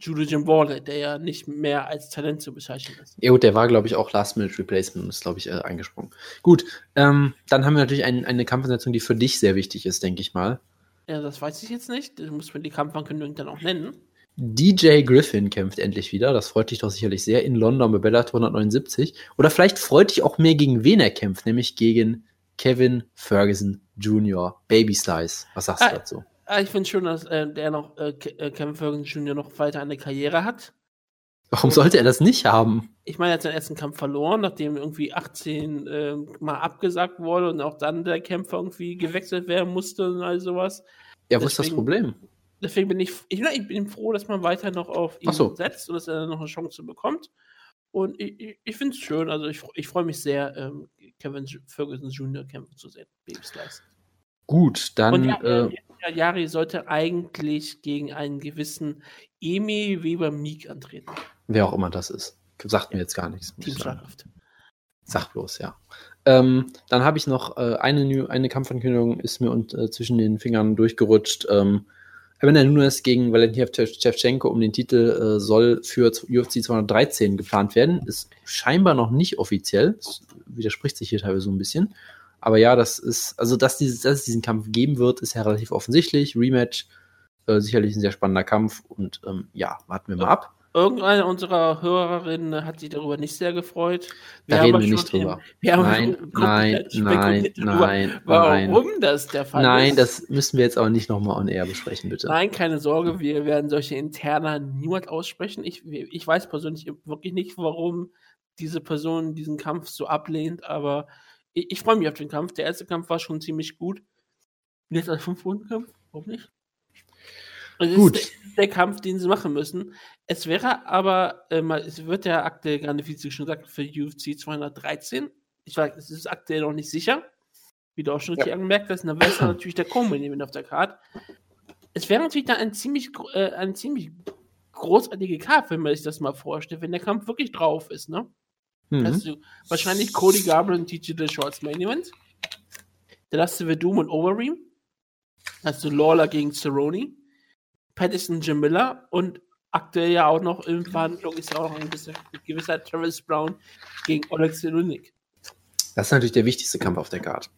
Judo Jim Wallet, der ja nicht mehr als Talent zu bezeichnen ist. Ja gut, der war, glaube ich, auch Last-Minute-Replacement und ist, glaube ich, äh, eingesprungen. Gut, ähm, dann haben wir natürlich ein, eine Kampfansetzung, die für dich sehr wichtig ist, denke ich mal. Ja, das weiß ich jetzt nicht. Du musst mir die Kampfankündigung dann auch nennen. DJ Griffin kämpft endlich wieder. Das freut dich doch sicherlich sehr in London bei Bellator 179. Oder vielleicht freut dich auch mehr, gegen wen er kämpft, nämlich gegen Kevin Ferguson Jr. Baby Slice. Was sagst Ah, du dazu? Ah, ich finde schon, dass äh, der noch, äh, äh, Kevin Ferguson Jr. noch weiter eine Karriere hat. Warum sollte er das nicht haben? Ich meine, er hat seinen ersten Kampf verloren, nachdem irgendwie 18 äh, mal abgesagt wurde und auch dann der Kämpfer irgendwie gewechselt werden musste und all sowas. Ja, wo ist das Problem? Deswegen bin ich, ich, ich bin froh, dass man weiter noch auf ihn so. setzt und dass er noch eine Chance bekommt. Und ich, ich, ich finde es schön, also ich, ich freue mich sehr, ähm, Kevin Ferguson Jr. kämpfen zu sehen. Baby Slice. Gut, dann Und ja, äh, ja, Yari sollte eigentlich gegen einen gewissen Emi Weber Meek antreten. wer auch immer das ist. Sagt mir jetzt gar nichts. Team. Schlagkraft. Sag bloß, ja. Ähm, dann habe ich noch äh, eine, eine Kampfankündigung, ist mir und, äh, zwischen den Fingern durchgerutscht. Ähm, Amanda Nunes gegen Valentina Shevchenko um den Titel äh, soll für UFC 213 geplant werden. Ist scheinbar noch nicht offiziell. Das widerspricht sich hier teilweise so ein bisschen. Aber ja, das ist, also dass, dieses, dass es diesen Kampf geben wird, ist ja relativ offensichtlich. Rematch, äh, sicherlich ein sehr spannender Kampf. Und ähm, ja, warten wir mal ab. Irgendeine unserer Hörerinnen hat sich darüber nicht sehr gefreut. Da haben reden aber wir nicht drüber. Wir Nein, nein, nein, nein, Warum nein. das der Fall Nein, ist. das müssen wir jetzt auch nicht nochmal on air besprechen, bitte. Nein, keine Sorge, wir werden solche Interna niemals aussprechen. Ich, ich weiß persönlich wirklich nicht, warum diese Person diesen Kampf so ablehnt, aber ich, ich freue mich auf den Kampf. Der erste Kampf war schon ziemlich gut. Jetzt als Fünf-Runden-Kampf? Warum nicht? Es Gut. ist der, der Kampf, den sie machen müssen. Es wäre aber, äh, mal- es wird ja aktuell, gerade wie Sie schon gesagt, für UFC 213. Ich weiß, es ist aktuell noch nicht sicher. Wie du auch schon Ja. richtig angemerkt hast, da wäre es dann natürlich der Co-Main auf der Karte. Es wäre natürlich dann ein ziemlich, äh, ein ziemlich großartige Karte, wenn man sich das mal vorstellt, wenn der Kampf wirklich drauf ist, ne? Mhm. Hast du wahrscheinlich Cody Garbrandt und TJ Dillashaw als Main Event. Dann hast du Verdum und Overeem. Dann hast du Lawler gegen Cerrone. Patterson Jamila und aktuell ja auch noch in Verhandlung ist ja auch noch ein gewisser, gewisser Travis Brown gegen Olex Lunik. Das ist natürlich der wichtigste Kampf auf der Karte.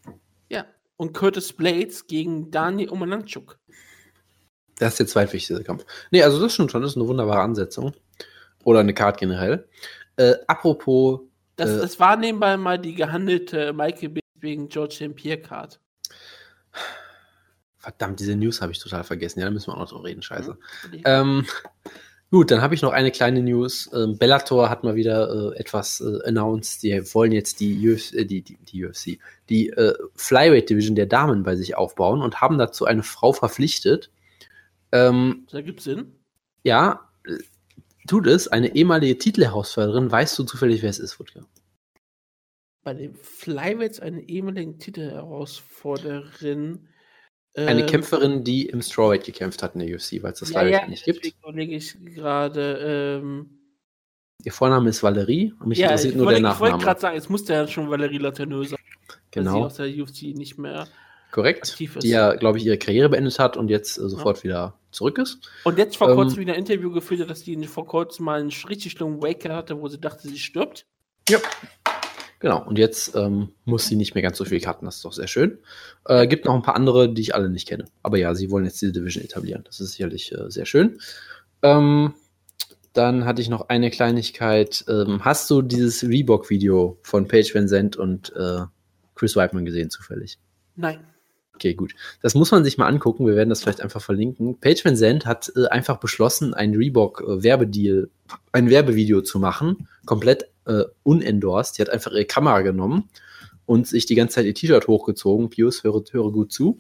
Ja. Und Curtis Blades gegen Daniel Omananchuk. Das ist der zweitwichtigste Kampf. Nee, also das stimmt schon, das ist eine wunderbare Ansetzung. Oder eine Card generell. Äh, apropos. Das, äh, das war nebenbei mal die gehandelte Michael Bay wegen George St. Pierre Card. Verdammt, diese News habe ich total vergessen. Ja, da müssen wir auch noch drüber reden, scheiße. Mhm. Ähm, gut, dann habe ich noch eine kleine News. Ähm, Bellator hat mal wieder äh, etwas äh, announced. Die wollen jetzt die, Uf äh, die, die, die UFC, die äh, Flyweight Division der Damen bei sich aufbauen und haben dazu eine Frau verpflichtet. Ähm, Das ergibt Sinn. ja, tut es. Eine ehemalige Titelherausforderin. Weißt du zufällig, wer es ist, Wutke? Bei den Flyweights eine ehemaligen Titelherausforderin. Eine ähm, Kämpferin, die im Strawweight gekämpft hat in der UFC, weil es das ja, Flyweight ja, nicht gibt. überlege ich gerade. Ähm, Ihr Vorname ist Valerie und mich ja, interessiert ich nur wollte, der ich wollte Nachname. gerade sagen, es musste ja schon Valerie Latourneux sein, weil sie Genau, aus der UFC nicht mehr. Korrekt. Die ja, glaube ich, ihre Karriere beendet hat und jetzt äh, sofort wieder zurück ist. Und jetzt vor Ähm, kurzem wieder ein Interview geführt hat, dass die vor kurzem mal einen richtig schlimmen Waker hatte, wo sie dachte, sie stirbt. Ja. Genau, und jetzt ähm, muss sie nicht mehr ganz so viel cutten, das ist doch sehr schön. Äh, gibt noch ein paar andere, die ich alle nicht kenne. Aber ja, sie wollen jetzt diese Division etablieren. Das ist sicherlich äh, sehr schön. Ähm, dann hatte ich noch eine Kleinigkeit. Ähm, hast du dieses Reebok-Video von Paige Van Zandt und äh, Chris Weidman gesehen, zufällig? Nein. Okay, gut. Das muss man sich mal angucken. Wir werden das vielleicht einfach verlinken. Paige Van hat äh, einfach beschlossen, ein Reebok-Werbedeal, ein Werbevideo zu machen. Komplett äh, unendorsed. Die hat einfach ihre Kamera genommen und sich die ganze Zeit ihr T-Shirt hochgezogen. Pius, höre, höre gut zu.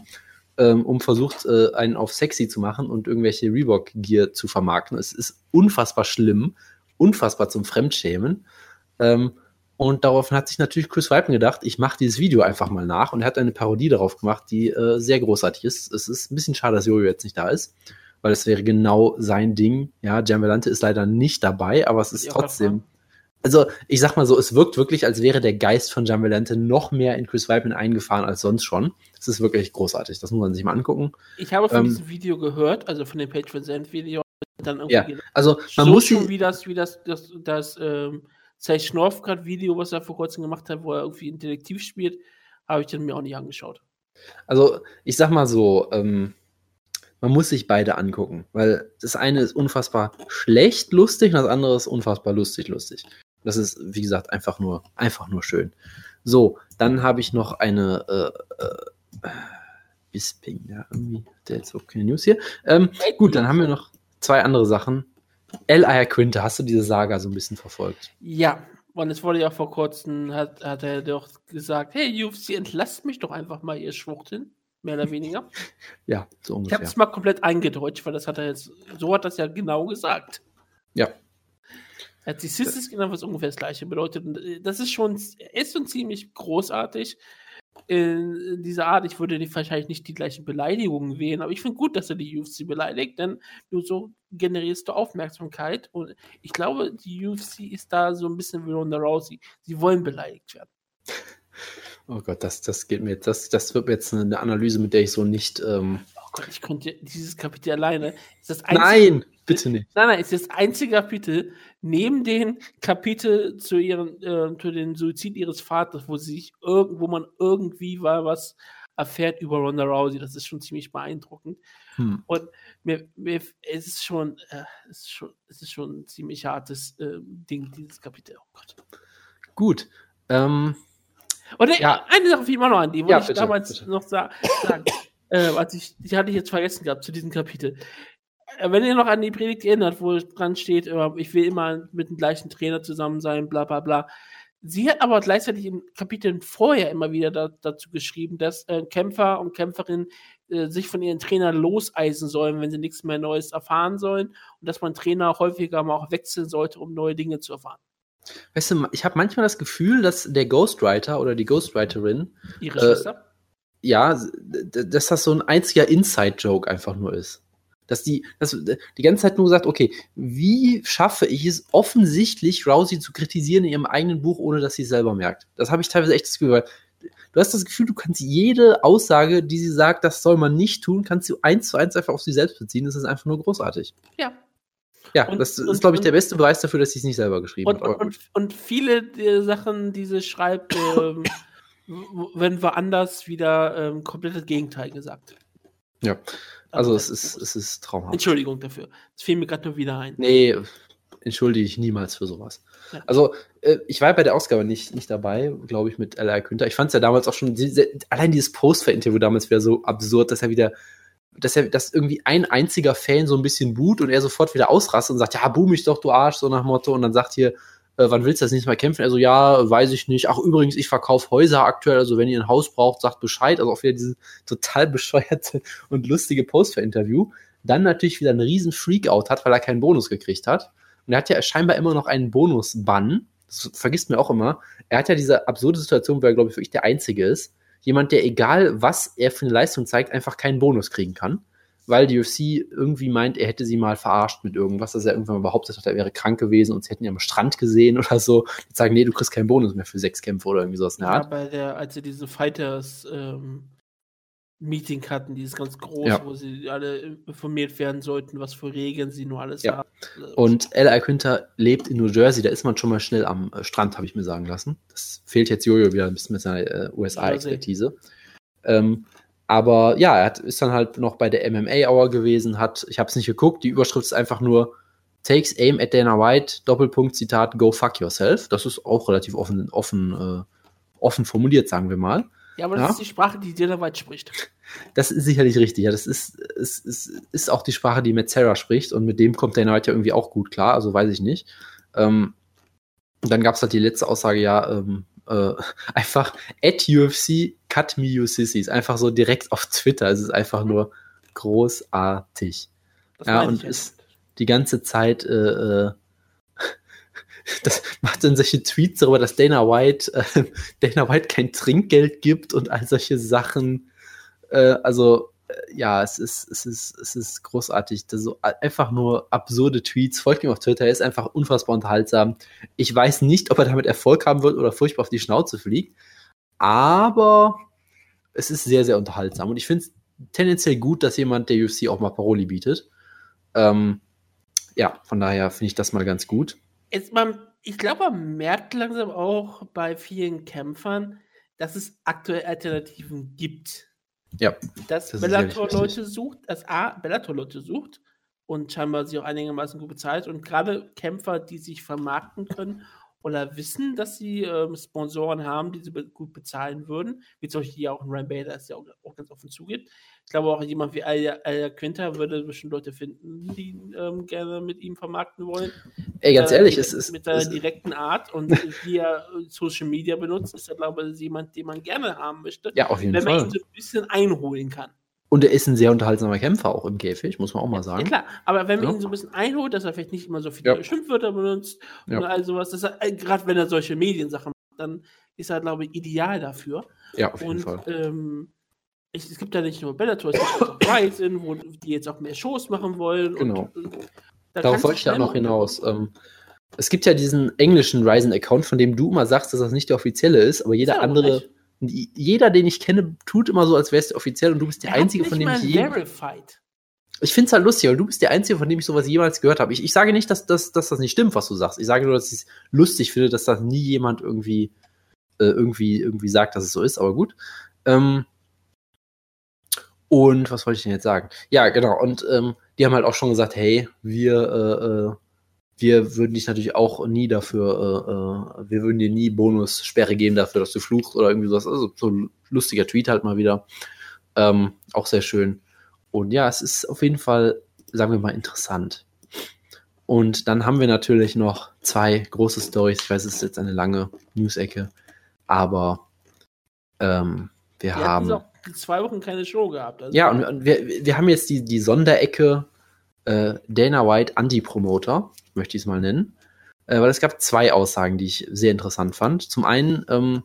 Ähm, um versucht, äh, einen auf sexy zu machen und irgendwelche Reebok-Gear zu vermarkten. Es ist unfassbar schlimm. Unfassbar zum Fremdschämen. Ähm, und daraufhin hat sich natürlich Chris Weidman gedacht, ich mache dieses Video einfach mal nach und er hat eine Parodie darauf gemacht, die äh, sehr großartig ist. Es ist ein bisschen schade, dass Jojo jetzt nicht da ist, weil es wäre genau sein Ding. Ja, Gianvelante ist leider nicht dabei, aber es ist trotzdem. Also, ich sag mal so, es wirkt wirklich, als wäre der Geist von Gianvelante noch mehr in Chris Weidman eingefahren als sonst schon. Es ist wirklich großartig. Das muss man sich mal angucken. Ich habe von Ähm, diesem Video gehört, also von dem Page Present Video, dann irgendwie Ja, Also, man so muss schon wie das, wie das, das, das ähm, Sei Schnorfgrad Video, was er vor kurzem gemacht hat, wo er irgendwie ein Detektiv spielt, habe ich dann mir auch nicht angeschaut. Also, ich sag mal so, ähm, man muss sich beide angucken, weil das eine ist unfassbar schlecht lustig und das andere ist unfassbar lustig lustig. Das ist, wie gesagt, einfach nur, einfach nur schön. So, dann habe ich noch eine äh, äh, Bisping, ja, irgendwie, der jetzt auch keine News hier. Ähm, gut, dann haben wir noch zwei andere Sachen. L.I.A. Quinte, hast du diese Saga so ein bisschen verfolgt? Ja, und es wurde ja vor kurzem, hat, hat er doch gesagt, hey UFC, entlasst mich doch einfach mal, ihr Schwuchteln. Mehr oder weniger. Ja, so Ich habe ungefähr. es mal komplett eingedeutscht, weil das hat er jetzt, so hat das ja genau gesagt. Ja. Er hat Sexistisch genau was ungefähr das gleiche bedeutet. Und äh, das ist schon, ist schon ziemlich großartig in dieser Art. Ich würde wahrscheinlich nicht die gleichen Beleidigungen wählen, aber ich finde gut, dass er die UFC beleidigt, denn nur so generierst du Aufmerksamkeit. Und ich glaube, die UFC ist da so ein bisschen wie Ronda Rousey. Sie wollen beleidigt werden. Oh Gott, das, das geht mir das, das wird mir jetzt eine Analyse, mit der ich so nicht. Ähm, Gott, ich konnte dieses Kapitel alleine. Nein, bitte nicht. Nein, nein, es ist das einzige Kapitel neben den Kapitel zu ihren, äh, zu den Suizid ihres Vaters, wo sie sich irgend, wo man irgendwie mal was erfährt über Ronda Rousey. Das ist schon ziemlich beeindruckend. Hm. Und mir, mir, es ist schon, äh, es ist schon, es ist schon ein ziemlich hartes äh, Ding, dieses Kapitel. Oh Gott. Gut. Ähm, Und äh, Ja. eine Sache fiel mir noch an, die wollte Ja, ich bitte, damals bitte. noch sa sagen. Äh, als ich, die hatte ich jetzt vergessen gehabt zu diesem Kapitel. Äh, Wenn ihr noch an die Predigt erinnert, wo dran steht, äh, ich will immer mit dem gleichen Trainer zusammen sein, bla bla bla. Sie hat aber gleichzeitig in Kapiteln vorher immer wieder da, dazu geschrieben, dass äh, Kämpfer und Kämpferinnen äh, sich von ihren Trainern loseisen sollen, wenn sie nichts mehr Neues erfahren sollen und dass man Trainer häufiger mal auch wechseln sollte, um neue Dinge zu erfahren. weißt du, ich habe manchmal das Gefühl, dass der Ghostwriter oder die Ghostwriterin, Ihre Äh, Schwester? Ja, dass das so ein einziger Inside-Joke einfach nur ist. Dass die, dass die ganze Zeit nur sagt, okay, wie schaffe ich es offensichtlich, Rousey zu kritisieren in ihrem eigenen Buch, ohne dass sie es selber merkt? Das habe ich teilweise echt das Gefühl, weil du hast das Gefühl, du kannst jede Aussage, die sie sagt, das soll man nicht tun, kannst du eins zu eins einfach auf sie selbst beziehen. Das ist einfach nur großarig. Ja. Ja, Und- das ist, glaube ich, der beste Beweis dafür, dass sie es nicht selber geschrieben Und, hat. und, und, viele der Sachen, die sie schreibt, ähm, w- werden woanders wieder ähm, komplett das Gegenteil gesagt. Ja. also das es ist, es ist traumhaft. Entschuldigung dafür. Es fiel mir gerade nur wieder ein. Nee, entschuldige ich niemals für sowas. Ja. Also, äh, ich war bei der Ausgabe nicht, nicht dabei, glaube ich, mit L.A. Günther. Ich fand es ja damals auch schon, diese, allein dieses Post-Interview damals wieder so absurd, dass er wieder, dass er, dass irgendwie ein einziger Fan so ein bisschen boot und er sofort wieder ausrastet und sagt, ja, boom mich doch, du Arsch, so nach Motto. Und dann sagt hier, äh, wann willst du das nächste Mal kämpfen? Also, ja, weiß ich nicht. Ach, übrigens, ich verkaufe Häuser aktuell, also wenn ihr ein Haus braucht, sagt Bescheid. Also auch wieder dieses total bescheuerte und lustige Post-Interview. Dann natürlich wieder einen riesen Freakout hat, weil er keinen Bonus gekriegt hat. Und er hat ja scheinbar immer noch einen Bonus-Bann. Das vergisst mir auch immer. Er hat ja diese absurde Situation, wo er, glaube ich, wirklich der Einzige ist. Jemand, der egal was er für eine Leistung zeigt, einfach keinen Bonus kriegen kann. Weil die UFC irgendwie meint, er hätte sie mal verarscht mit irgendwas, dass er irgendwann mal behauptet hat, er wäre krank gewesen und sie hätten ihn am Strand gesehen oder so. Die sagen, nee, du kriegst keinen Bonus mehr für sechs Kämpfe oder irgendwie sowas Ja, bei der, als sie diese Fighters ähm, Meeting hatten, dieses ganz groß, Ja. wo sie alle informiert werden sollten, was für Regeln sie nur alles Ja. haben. Und L.A. Quinter lebt in New Jersey, da ist man schon mal schnell am äh, Strand, habe ich mir sagen lassen. Das fehlt jetzt Jojo wieder ein bisschen mit seiner äh, USA-Expertise. Ähm, aber ja, er hat, ist dann halt noch bei der MMA-Hour gewesen, hat, ich habe es nicht geguckt, die Überschrift ist einfach nur Takes aim at Dana White, Doppelpunkt, Zitat, go fuck yourself. Das ist auch relativ offen, offen, äh, offen formuliert, sagen wir mal. ja, aber ja. das ist die Sprache, die Dana White spricht. Das ist sicherlich richtig. Ja, das ist, ist, ist, ist auch die Sprache, die mit Sarah spricht und mit dem kommt Dana White ja irgendwie auch gut klar, also weiß ich nicht. Ähm, und dann gab es halt die letzte Aussage, ja, ähm, äh, einfach at UFC cut me you sissies. Einfach so direkt auf Twitter. Es ist einfach nur großartig. Das Ja, und ist die ganze Zeit, äh, äh, das macht dann solche Tweets darüber, dass Dana White, äh, Dana White kein Trinkgeld gibt und all solche Sachen. Äh, also, ja, es ist, es ist, es ist großartig. Das so a- einfach nur absurde Tweets. Folgt ihm auf Twitter, er ist einfach unfassbar unterhaltsam. Ich weiß nicht, ob er damit Erfolg haben wird oder furchtbar auf die Schnauze fliegt, aber es ist sehr, sehr unterhaltsam. Und ich finde es tendenziell gut, dass jemand der UFC auch mal Paroli bietet. Ähm, ja, von daher finde ich das mal ganz gut. Jetzt man, ich glaube, man merkt langsam auch bei vielen Kämpfern, dass es aktuell Alternativen gibt. Ja, Dass Das Bellator Leute sucht, dass A, Bellator Leute sucht und scheinbar sie auch einigermaßen gut bezahlt und gerade Kämpfer, die sich vermarkten können oder wissen, dass sie ähm, Sponsoren haben, die sie be gut bezahlen würden, wie zum Beispiel ja auch ein Ryan Bader, das ja auch, auch ganz offen zugeht. Ich glaube auch jemand wie Alia, Alia Quinter würde bestimmt Leute finden, die ähm, gerne mit ihm vermarkten wollen. ey, ganz Äh, ehrlich, es ist. mit es- direkten Art und wie er äh, Social Media benutzt, ist er, glaube ich, jemand, den man gerne haben möchte, ja, auf jeden wenn man Fall. ihn so ein bisschen einholen kann. Und er ist ein sehr unterhaltsamer Kämpfer auch im Käfig, muss man auch mal Ja, sagen. klar, aber wenn man Ja. ihn so ein bisschen einholt, dass er vielleicht nicht immer so viele Ja. Schimpfwörter benutzt Ja. und all sowas, dass er, äh, gerade wenn er solche Mediensachen macht, dann ist er, glaube ich, ideal dafür. Ja, auf jeden Und Fall. ähm, es, es gibt ja nicht nur Bellator, es gibt auch Ryzen, wo die jetzt auch mehr Shows machen wollen. Genau. Und, äh, da Darauf wollte ich ja noch hinaus. Ähm, es gibt ja diesen englischen Ryzen-Account, von dem du immer sagst, dass das nicht der offizielle ist, aber jeder ja andere, nicht. Jeder, den ich kenne, tut immer so, als wäre es der offiziell und du bist der Der Einzige, von dem ich je. Verified. Ich finde es halt lustig, weil du bist der Einzige, von dem ich sowas jemals gehört habe. Ich, ich sage nicht, dass, dass, dass das nicht stimmt, was du sagst. Ich sage nur, dass ich es lustig finde, dass das nie jemand irgendwie, äh, irgendwie, irgendwie sagt, dass es so ist, aber gut. Ähm, und was wollte ich denn jetzt sagen? Ja, genau. Und ähm, die haben halt auch schon gesagt, hey, wir, äh, äh, wir würden dich natürlich auch nie dafür, äh, äh, wir würden dir nie Bonussperre geben dafür, dass du fluchst oder irgendwie sowas. Also so ein lustiger Tweet halt mal wieder. Ähm, auch sehr schön. Und ja, es ist auf jeden Fall, sagen wir mal, interessant. Und dann haben wir natürlich noch zwei große Stories. Ich weiß, es ist jetzt eine lange News-Ecke, aber ähm, wir hatten haben. zwei Wochen keine Show gehabt. Also Ja, und, und wir, wir haben jetzt die, die Sonderecke äh, Dana White Anti-Promoter, möchte ich es mal nennen. Äh, weil es gab zwei Aussagen, die ich sehr interessant fand. Zum einen, ähm,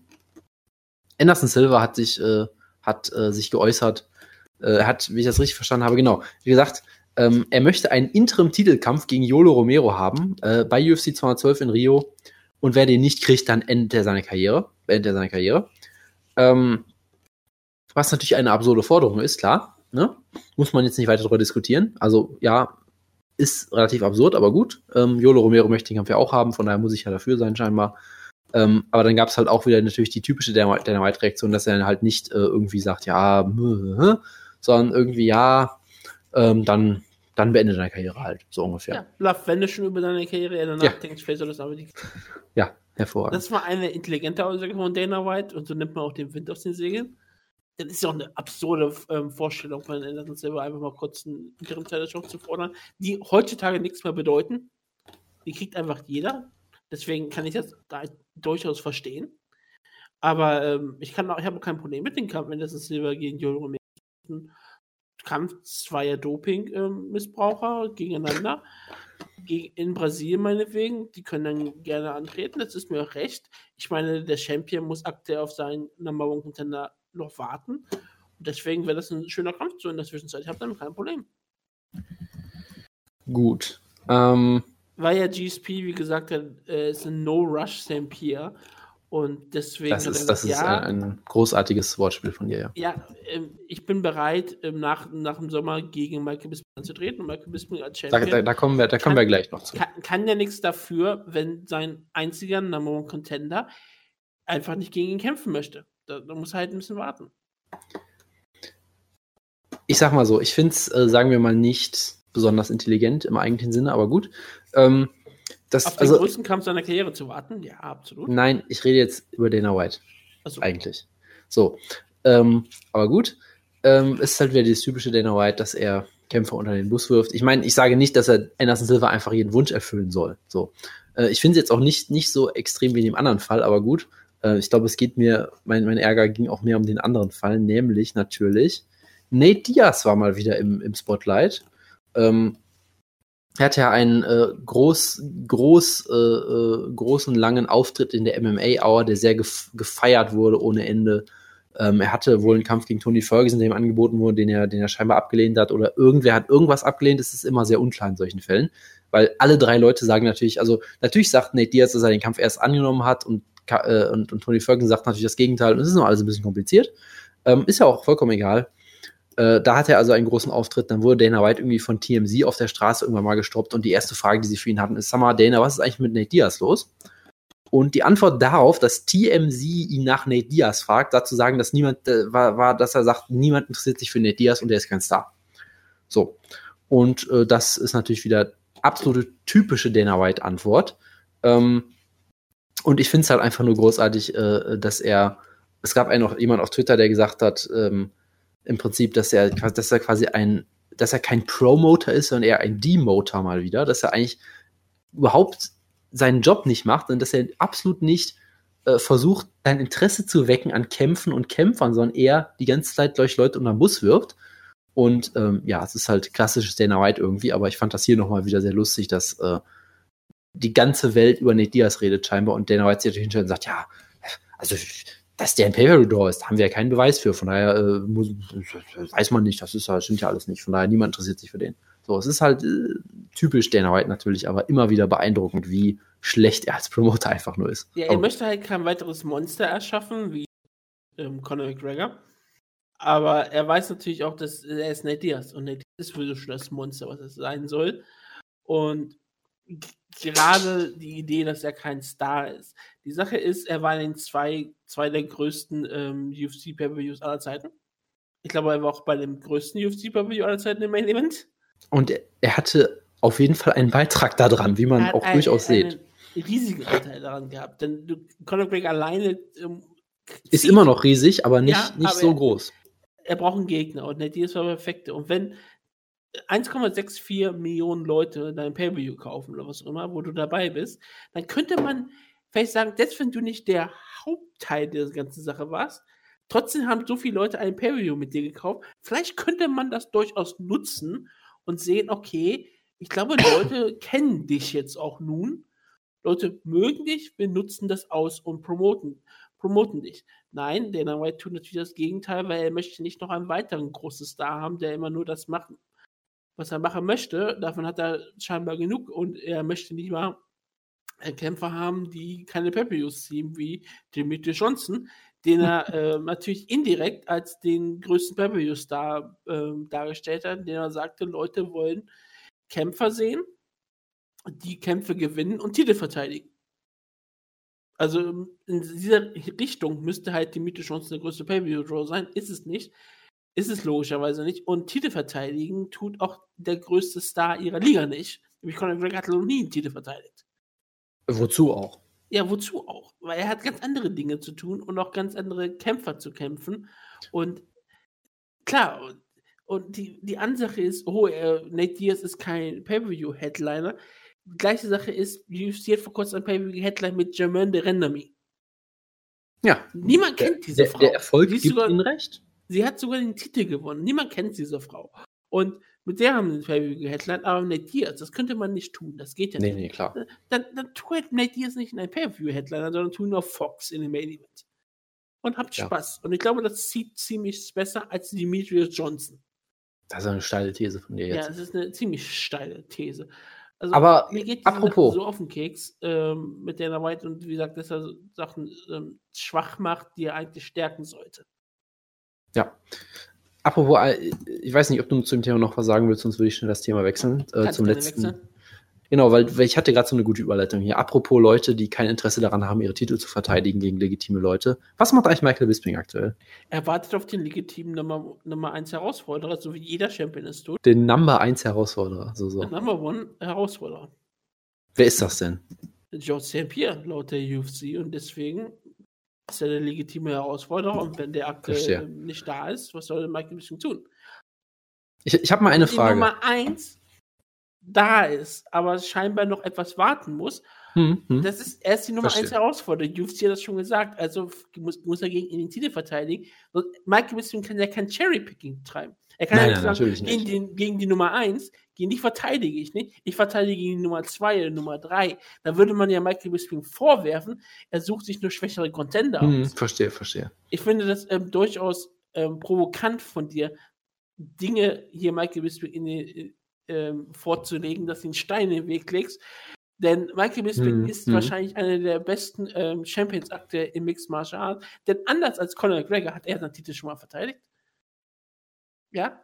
Anderson Silva hat sich, äh, hat, äh, sich geäußert, äh, hat, wie ich das richtig verstanden habe, genau, wie gesagt, ähm, er möchte einen Interim-Titelkampf gegen Yolo Romero haben, äh, bei UFC 212 in Rio. Und wer den nicht kriegt, dann endet er seine Karriere. Beendet er seine Karriere. Ähm, was natürlich eine absurde Forderung ist, klar. Ne? Muss man jetzt nicht weiter darüber diskutieren. Also, ja, ist relativ absurd, aber gut. Ähm, Yolo Romero möchte den Kampf ja auch haben, von daher muss ich ja dafür sein, scheinbar. Ähm, aber dann gab es halt auch wieder natürlich die typische Dynamite-Reaktion, dass er dann halt nicht äh, irgendwie sagt, ja, mh, sondern irgendwie, ja, ähm, dann dann beendet deine Karriere halt, so ungefähr. Ja, Love, wenn du schon über deine Karriere nachdenkst, ja. vielleicht soll das aber die. Ja, hervorragend. Das war eine intelligente Aussage von Dana White und so nimmt man auch den Wind aus den Segeln. Das ist ja auch eine absurde ähm, Vorstellung von Anderson Silver, einfach mal kurz einen Interimsleiterjob zu fordern, die heutzutage nichts mehr bedeuten. Die kriegt einfach jeder. Deswegen kann ich das da durchaus verstehen. Aber ähm, ich kann auch, ich habe kein Problem mit dem Kampf, wenn das ein Silver gegen Joe Romero Kampf zweier Doping-Missbraucher ähm, gegeneinander. in Brasilien meinetwegen, die können dann gerne antreten, das ist mir auch recht. Ich meine, der Champion muss aktuell auf seinen Number One Contender noch warten. Und deswegen wäre das ein schöner Kampf so in der Zwischenzeit. Ich habe damit kein Problem. Gut. Ähm, Weil ja GSP, wie gesagt, äh, ist ein No-Rush St. Pierre. Und deswegen. Das ist, das ist ja, ein, ein, großartiges Wortspiel von dir, ja. Ja, ähm, ich bin bereit, ähm, nach, nach dem Sommer gegen Michael Bisping anzutreten. Und Michael Bisping als Champion. Da, da, da kommen, wir, da kommen kann, wir gleich noch zu. Kann, kann ja nichts dafür, wenn sein einziger Number One Contender einfach nicht gegen ihn kämpfen möchte. Da, da muss halt ein bisschen warten. Ich sag mal so, ich finde es, äh, sagen wir mal, nicht besonders intelligent im eigentlichen Sinne, aber gut. Ähm, das, Auf den also, größten Kampf seiner Karriere zu warten? Ja, absolut. Nein, ich rede jetzt über Dana White. So. Eigentlich. So. Ähm, aber gut. Ähm, es ist halt wieder das typische Dana White, dass er Kämpfer unter den Bus wirft. Ich meine, ich sage nicht, dass er Anderson Silva einfach jeden Wunsch erfüllen soll. So. Äh, ich finde es jetzt auch nicht, nicht so extrem wie in dem anderen Fall, aber gut. Äh, ich glaube, es geht mir, mein, mein Ärger ging auch mehr um den anderen Fall, nämlich natürlich, Nate Diaz war mal wieder im, im Spotlight. Ähm, er hatte ja einen äh, groß, groß, äh, äh, großen, langen Auftritt in der MMA-Hour, der sehr gef gefeiert wurde ohne Ende. Ähm, er hatte wohl einen Kampf gegen Tony Ferguson, der ihm angeboten wurde, den er, den er scheinbar abgelehnt hat, oder irgendwer hat irgendwas abgelehnt. Das ist immer sehr unklar in solchen Fällen, weil alle drei Leute sagen natürlich, also natürlich sagt Nate Diaz, dass er den Kampf erst angenommen hat und, äh, und, und Tony Ferguson sagt natürlich das Gegenteil. Und es ist noch alles ein bisschen kompliziert. Ähm, ist ja auch vollkommen egal. Äh, da hatte er also einen großen Auftritt. Dann wurde Dana White irgendwie von TMZ auf der Straße irgendwann mal gestoppt. Und die erste Frage, die sie für ihn hatten, ist: Sag mal, Dana, was ist eigentlich mit Nate Diaz los? Und die Antwort darauf, dass TMZ ihn nach Nate Diaz fragt, dazu sagen, dass niemand, äh, war, war, dass er sagt, niemand interessiert sich für Nate Diaz und er ist kein Star. So. Und äh, das ist natürlich wieder absolute typische Dana White Antwort. Ähm, und ich finde es halt einfach nur großartig, äh, dass er, es gab einen noch jemand auf Twitter, der gesagt hat, ähm, im Prinzip, dass er, dass er quasi ein, dass er kein Promoter ist, sondern eher ein Demoter mal wieder, dass er eigentlich überhaupt seinen Job nicht macht und dass er absolut nicht äh, versucht, dein Interesse zu wecken an Kämpfen und Kämpfern, sondern eher die ganze Zeit durch Leute unter den Bus wirft. Und ähm, ja, es ist halt klassisches Dana White irgendwie, aber ich fand das hier nochmal wieder sehr lustig, dass äh, die ganze Welt über Nate Diaz redet scheinbar und Dana White sich natürlich hinstellt und sagt, ja, also dass der ein Pay-Per-View-Draw ist, haben wir ja keinen Beweis für. Von daher äh, muss, weiß man nicht, das ist das stimmt ja alles nicht. Von daher niemand interessiert sich für den. So, es ist halt äh, typisch Dana White natürlich, aber immer wieder beeindruckend, wie schlecht er als Promoter einfach nur ist. Ja, er aber, möchte halt kein weiteres Monster erschaffen, wie ähm, Conor McGregor. Aber er weiß natürlich auch, dass er ist Nate Diaz und Nate Diaz ist für schon das Monster, was es sein soll. Und gerade die Idee, dass er kein Star ist. Die Sache ist, er war in zwei, zwei der größten ähm, UFC Pay-Per-Views aller Zeiten. Ich glaube, er war auch bei dem größten UFC Pay-Per-View aller Zeiten im Main Event. Und er hatte auf jeden Fall einen Beitrag daran, wie man auch ein, durchaus sieht. Einen riesigen Anteil daran gehabt, denn du, Conor McGregor alleine ähm, ist immer noch riesig, aber nicht, ja, nicht aber so er, groß. Er braucht einen Gegner und Nate Diaz war perfekt. Und wenn 1,64 Millionen Leute dein Pay-Per-View kaufen oder was auch immer, wo du dabei bist, dann könnte man vielleicht sagen, selbst wenn du nicht der Hauptteil der ganzen Sache warst, trotzdem haben so viele Leute ein Pay-Per-View mit dir gekauft. Vielleicht könnte man das durchaus nutzen und sehen, okay, ich glaube, Leute kennen dich jetzt auch nun. Leute mögen dich, wir nutzen das aus und promoten, promoten dich. Nein, Dana White tut natürlich das Gegenteil, weil er möchte nicht noch einen weiteren großen Star haben, der immer nur das macht, was er machen möchte. Davon hat er scheinbar genug und er möchte nicht mal Kämpfer haben, die keine Pay-Per-Views ziehen, wie Dimitri Johnson, den er äh, natürlich indirekt als den größten Pay-Per-View-Star äh, dargestellt hat, den er sagte, Leute wollen Kämpfer sehen, die Kämpfe gewinnen und Titel verteidigen. Also in dieser Richtung müsste halt Dimitri Johnson der größte Pay-Per-View-Draw sein, ist es nicht. Ist es logischerweise nicht. Und Titel verteidigen tut auch der größte Star ihrer Liga nicht. Nämlich Conor McGregor hat noch nie einen Titel verteidigt. Wozu auch? Ja, wozu auch? Weil er hat ganz andere Dinge zu tun und auch ganz andere Kämpfer zu kämpfen. Und klar, und, und die, die Ansache ist, oh, äh, Nate Diaz ist kein Pay-Per-View-Headliner. Die gleiche Sache ist, UFC hat vor kurzem ein Pay-Per-View-Headline mit Jermaine de Rendami. Ja. Niemand Der, kennt diese der, Frau. der Erfolg Sie ist gibt sogar- ihnen recht. Sie hat sogar den Titel gewonnen. Niemand kennt diese Frau. Und mit der haben sie ein Pay-Per-View Headline, aber Nate Diaz, das könnte man nicht tun. Das geht ja Nee, nicht. nee, klar. Dann, dann tu halt Nate Diaz nicht in ein Pay-Per-View Headliner, sondern tu nur Fox in dem Main Event. Und habt Ja. Spaß. Und ich glaube, das zieht ziemlich besser als Demetrius Johnson. Das ist eine steile These von dir Ja, jetzt. das ist eine ziemlich steile These. Also, Aber, mir geht apropos. So auf den Keks ähm, mit Dana White und wie gesagt, dass er Sachen ähm, schwach macht, die er eigentlich stärken sollte. Ja. Apropos, äh, ich weiß nicht, ob du zu dem Thema noch was sagen willst, sonst würde ich schnell das Thema wechseln. Äh, zum letzten. wechseln. Genau, weil, weil ich hatte gerade so eine gute Überleitung hier. Apropos Leute, die kein Interesse daran haben, ihre Titel zu verteidigen gegen legitime Leute. Was macht eigentlich Michael Bisping aktuell? Er wartet auf den legitimen Nummer, Nummer 1 Herausforderer, so wie jeder Champion es tut. Den Number 1 Herausforderer. So, so. Der Number One Herausforderer. Wer ist das denn? George St. Pierre laut der UFC und deswegen ist er der legitime Herausforderer und wenn der aktuell nicht da ist, was soll Michael Bisping tun? Ich, ich habe mal eine die Frage. Nummer 1 da ist, aber scheinbar noch etwas warten muss, Hm, hm. das ist erst die Nummer Verstehe. 1 Herausforderer. UFC hat das schon gesagt, also muss, muss er gegen den Titel verteidigen. Und Michael Bisping kann ja kein Cherry-Picking treiben. Er kann Nein, ja nein, sagen, gegen, den, gegen die Nummer 1, gegen die verteidige ich nicht. Ich verteidige gegen die Nummer 2 oder Nummer 3. Da würde man ja Michael Bisping vorwerfen, er sucht sich nur schwächere Contender Hm, aus. verstehe, verstehe. Ich finde das ähm, durchaus ähm, provokant von dir, Dinge hier Michael Bisping in die, ähm, vorzulegen, dass du einen Stein in den Weg legst. Denn Michael Bisping Mhm, ist mhm. wahrscheinlich einer der besten ähm, Champions aktuell im Mixed Martial Arts. Denn anders als Conor McGregor hat er seinen Titel schon mal verteidigt. Ja,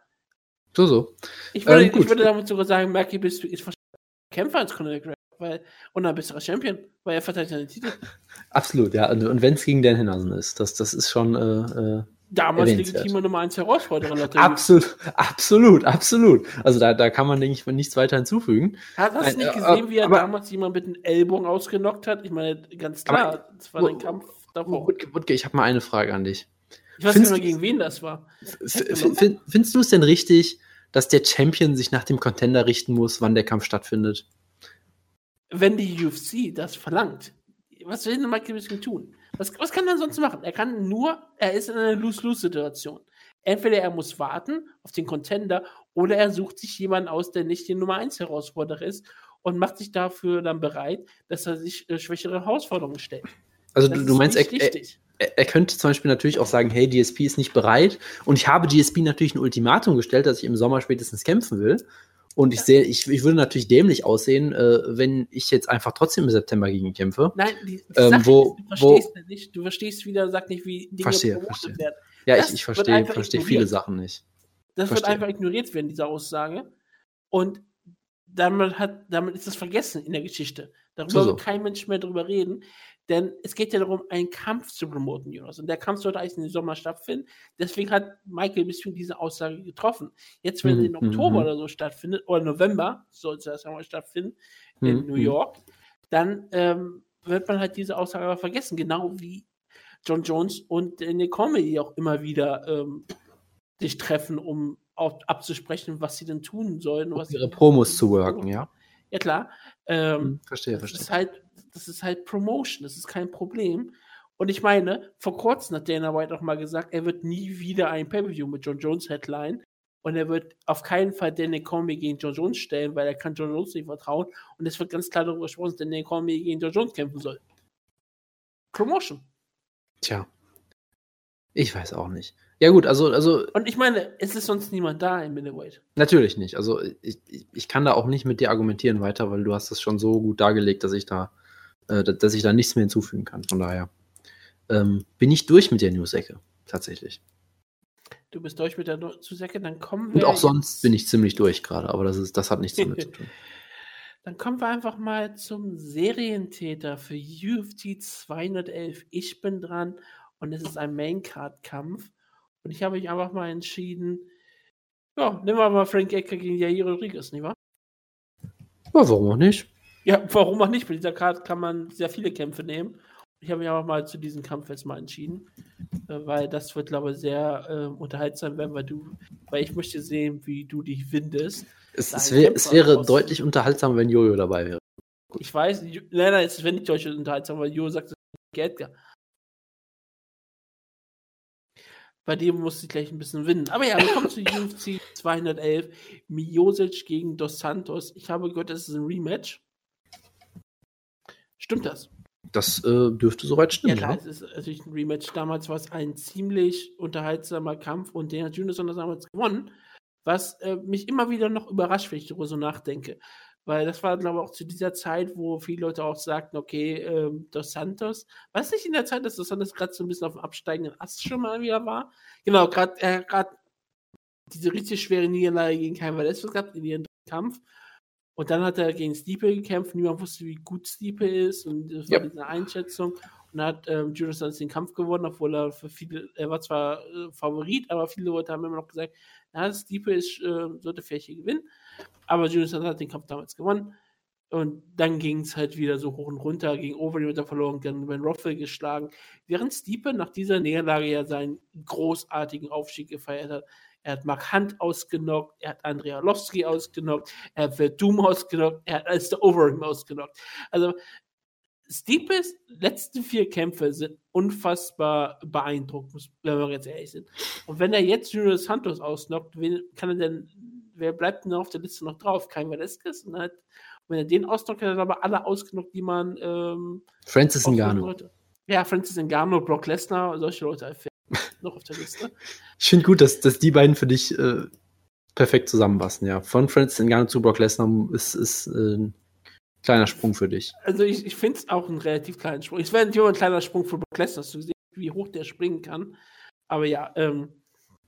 So, so. ich würde, Ähm, ich würde damit sogar sagen, Michael Bisping ist wahrscheinlich ein Kämpfer als Conor McGregor. Weil, und ein besserer Champion, weil er verteidigt seinen Titel. Absolut, ja. Und, und wenn es gegen Dan Henderson ist, das, das ist schon äh, äh, Damals legitimer Nummer 1 Herausforderer. laut der absolut, absolut, absolut. Also da, da kann man, denke ich, nichts weiter hinzufügen. Hast du nicht äh, gesehen, wie er aber- damals jemand mit den Ellbogen ausgenockt hat? Ich meine, ganz klar, Aber- das war sein Kampf davor. Wutke, Wutke, ich habe mal eine Frage an dich. Ich weiß nicht findest mehr, du- gegen wen das war. Findest du es denn richtig, dass der Champion sich nach dem Contender richten muss, wann der Kampf stattfindet? Wenn die UFC das verlangt, was will denn Michael Bisping tun? Was, was kann er sonst machen? Er kann nur, er ist in einer Lose-Lose-Situation. Entweder er muss warten auf den Contender oder er sucht sich jemanden aus, der nicht die Nummer 1 Herausforderer ist und macht sich dafür dann bereit, dass er sich äh, schwächere Herausforderungen stellt. Also Das du, du meinst, er, er, er könnte zum Beispiel natürlich auch sagen, hey, GSP ist nicht bereit und ich habe GSP natürlich ein Ultimatum gestellt, dass ich im Sommer spätestens kämpfen will. Und ich sehe, ich, ich würde natürlich dämlich aussehen, äh, wenn ich jetzt einfach trotzdem im September gegen kämpfe. Nein, die, die Ähm, wo- ist, du wo- verstehst ja nicht. Du verstehst wieder, sag nicht, wie Dinge Verstehe, verstehe. werden. Ja, Das ich, ich wird verstehe, verstehe viele Sachen nicht. Das wird Verstehe. einfach ignoriert werden, diese Aussage. Und damit, hat, damit ist das vergessen in der Geschichte. Darüber So, so. wird kein Mensch mehr drüber reden. Denn es geht ja darum, einen Kampf zu promoten, Jonas. Und der Kampf sollte eigentlich im Sommer stattfinden. Deswegen hat Michael Bisping diese Aussage getroffen. Jetzt, wenn Mhm, in Oktober mhm. oder so stattfindet, oder November soll es erst einmal stattfinden, in Mhm, New mhm. York, dann ähm, wird man halt diese Aussage aber vergessen. Genau wie John Jones und in der Comedy auch immer wieder ähm, sich treffen, um auch abzusprechen, was sie denn tun sollen. Was Ihre Promos zu worken, ja. Ja, klar. Ähm, Hm, Verstehe, das ist verstehe. halt, das ist halt Promotion, das ist kein Problem. Und ich meine, vor kurzem hat Dana White auch mal gesagt, er wird nie wieder ein Pay-Per-View mit John Jones Headline und er wird auf keinen Fall Danny Cormier gegen John Jones stellen, weil er kann John Jones nicht vertrauen und es wird ganz klar darüber gesprochen, dass Danny Cormier gegen John Jones kämpfen soll. Promotion. Tja. Ich weiß auch nicht. Ja, gut, also, also Und ich meine, es ist sonst niemand da im Middleweight. natürlich nicht. Also ich, ich, ich kann da auch nicht mit dir argumentieren weiter, weil du hast das schon so gut dargelegt, dass ich da, äh, da- dass ich da nichts mehr hinzufügen kann. Von daher ähm, bin ich durch mit der News-Ecke, tatsächlich. Du bist durch mit der Zusecke, dann kommen wir. Und auch sonst bin ich ziemlich durch gerade, aber das, ist, das hat nichts damit zu tun. Dann kommen wir einfach mal zum Serientäter für UFC 211. Ich bin dran und es ist ein Main-Card-Kampf. Und ich habe mich einfach mal entschieden, ja, nehmen wir mal Frank Ecker gegen Jair Rodriguez, nicht wahr? Ja, warum auch nicht? Ja, warum auch nicht? Bei dieser Karte kann man sehr viele Kämpfe nehmen. Ich habe mich auch mal zu diesem Kampf jetzt mal entschieden, äh, weil das wird, glaube ich, sehr äh, unterhaltsam werden, weil du, weil ich möchte sehen, wie du dich windest. Es, es, wär, es wäre deutlich unterhaltsamer, wenn Jojo dabei wäre. Ich weiß, nein, nein, es wäre nicht deutlich unterhaltsam, weil Jojo sagt, Geld. Bei dem musste ich gleich ein bisschen winnen. Aber ja, wir kommen zu UFC 211. Miosic gegen Dos Santos. Ich habe gehört, das ist ein Rematch. Stimmt das? Das äh, dürfte soweit stimmen. Ja, klar, ja. es ist natürlich ein Rematch. Damals war es ein ziemlich unterhaltsamer Kampf und den hat Junison damals gewonnen, was äh, mich immer wieder noch überrascht, wenn ich darüber so nachdenke. Weil das war, glaube ich, auch zu dieser Zeit, wo viele Leute auch sagten, okay, ähm, Dos Santos, was nicht in der Zeit, dass Dos Santos gerade so ein bisschen auf dem absteigenden Ast schon mal wieder war. Genau, gerade er diese richtig schwere Niederlage gegen Kein Velasquez gehabt in ihrem Kampf. Und dann hat er gegen Stipe gekämpft. Niemand wusste, wie gut Stipe ist. Und das war eine Einschätzung. Und hat ähm, Judas dann den Kampf gewonnen, obwohl er für viele, er war zwar äh, Favorit, aber viele Leute haben immer noch gesagt, na, Stipe ist, äh, sollte vielleicht hier gewinnen. Aber Judas hat den Kampf damals gewonnen. Und dann ging es halt wieder so hoch und runter, gegen Overeem hat er verloren, gegen Ben Rothwell geschlagen. Während Stipe nach dieser Niederlage ja seinen großartigen Aufstieg gefeiert hat, er hat Mark Hunt ausgenockt, er hat Andrea Lowski ausgenockt, er hat Verdum ausgenockt, er hat Alistair Overeem ausgenockt. Also Stiepes letzten vier Kämpfe sind unfassbar beeindruckend, wenn wir jetzt ehrlich sind. Und wenn er jetzt Junior Santos ausnockt, wen kann er denn, wer bleibt denn auf der Liste noch drauf? Kein Velasquez? Und hat, wenn er den ausnockt, hat er aber alle ausgenockt, die man ähm, Francis Ngannou. Ja, Francis Ngannou, Brock Lesnar, solche Leute noch auf der Liste. Ich finde gut, dass, dass die beiden für dich äh, perfekt zusammenpassen, ja. Von Francis Ngannou zu Brock Lesnar ist, ist äh, ein kleiner Sprung für dich. Also ich, ich finde es auch ein relativ kleiner Sprung. Es wäre natürlich ein kleiner Sprung für Brock Lesnar, zu sehen, wie hoch der springen kann. Aber ja, ähm,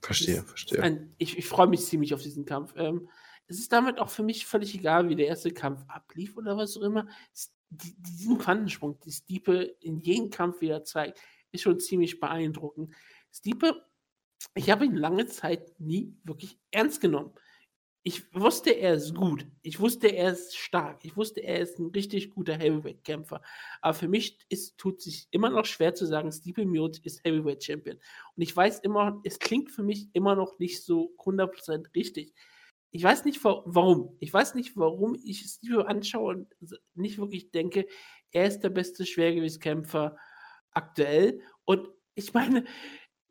Verstehe, ist, verstehe. Ein, ich, ich freue mich ziemlich auf diesen Kampf. Ähm, es ist damit auch für mich völlig egal, wie der erste Kampf ablief oder was auch immer. Es, die, diesen Quantensprung, die Stiepe in jedem Kampf wieder zeigt, ist schon ziemlich beeindruckend. Stiepe, ich habe ihn lange Zeit nie wirklich ernst genommen. Ich wusste, er ist gut. Ich wusste, er ist stark. Ich wusste, er ist ein richtig guter Heavyweight-Kämpfer. Aber für mich ist, tut sich immer noch schwer zu sagen, Stipe Miocic ist Heavyweight-Champion. Und ich weiß immer, es klingt für mich immer noch nicht so 100% richtig. Ich weiß nicht warum. Ich weiß nicht, warum ich Stipe anschaue und nicht wirklich denke, er ist der beste Schwergewichtskämpfer aktuell. Und ich meine,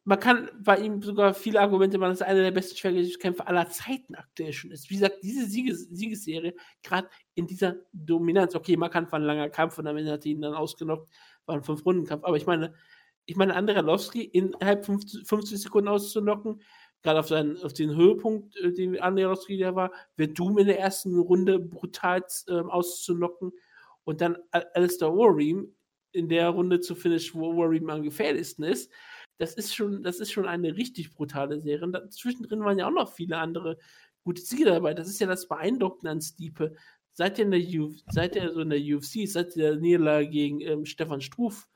man kann bei ihm sogar viele Argumente machen, dass er einer der besten Schwergewichtskämpfer aller Zeiten aktuell schon ist. Wie gesagt, diese Sieges Siegesserie, gerade in dieser Dominanz, okay, man kann von langer Kampf und am Ende hat er ihn dann ausgenockt, war ein Fünf-Runden-Kampf, aber ich meine, ich meine, Andrei innerhalb 50, 50 Sekunden auszunocken, gerade auf, auf den Höhepunkt, äh, den Andrei da war, wird Doom in der ersten Runde brutal äh, auszunocken. Und dann Alistair Overeem in der Runde zu finishen, wo Overeem am gefährlichsten ist das ist schon, das ist schon eine richtig brutale Serie. Und zwischendrin waren ja auch noch viele andere gute Siege dabei. Das ist ja das Beeindruckende an Stiepe. Seit er in der, Uf seit er so in der UFC, seit der Niederlage gegen ähm, Stefan Struf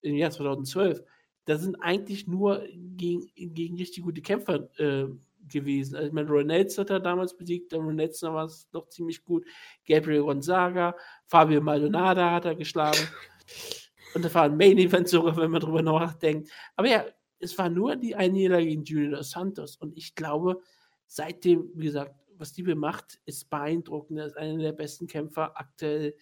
im Jahr 2012, da sind eigentlich nur gegen, gegen richtig gute Kämpfer äh, gewesen. Also, ich meine, Ronalds hat er damals besiegt, der Ronalds war es noch ziemlich gut. Gabriel Gonzaga, Fabio Maldonado hat er geschlagen. Und das war ein Main Event sogar, wenn man drüber nachdenkt. Aber ja, es war nur die Niederlage gegen Junior Santos. Und ich glaube, seitdem, wie gesagt, was die macht, ist beeindruckend. Er ist einer der besten Kämpfer aktuell,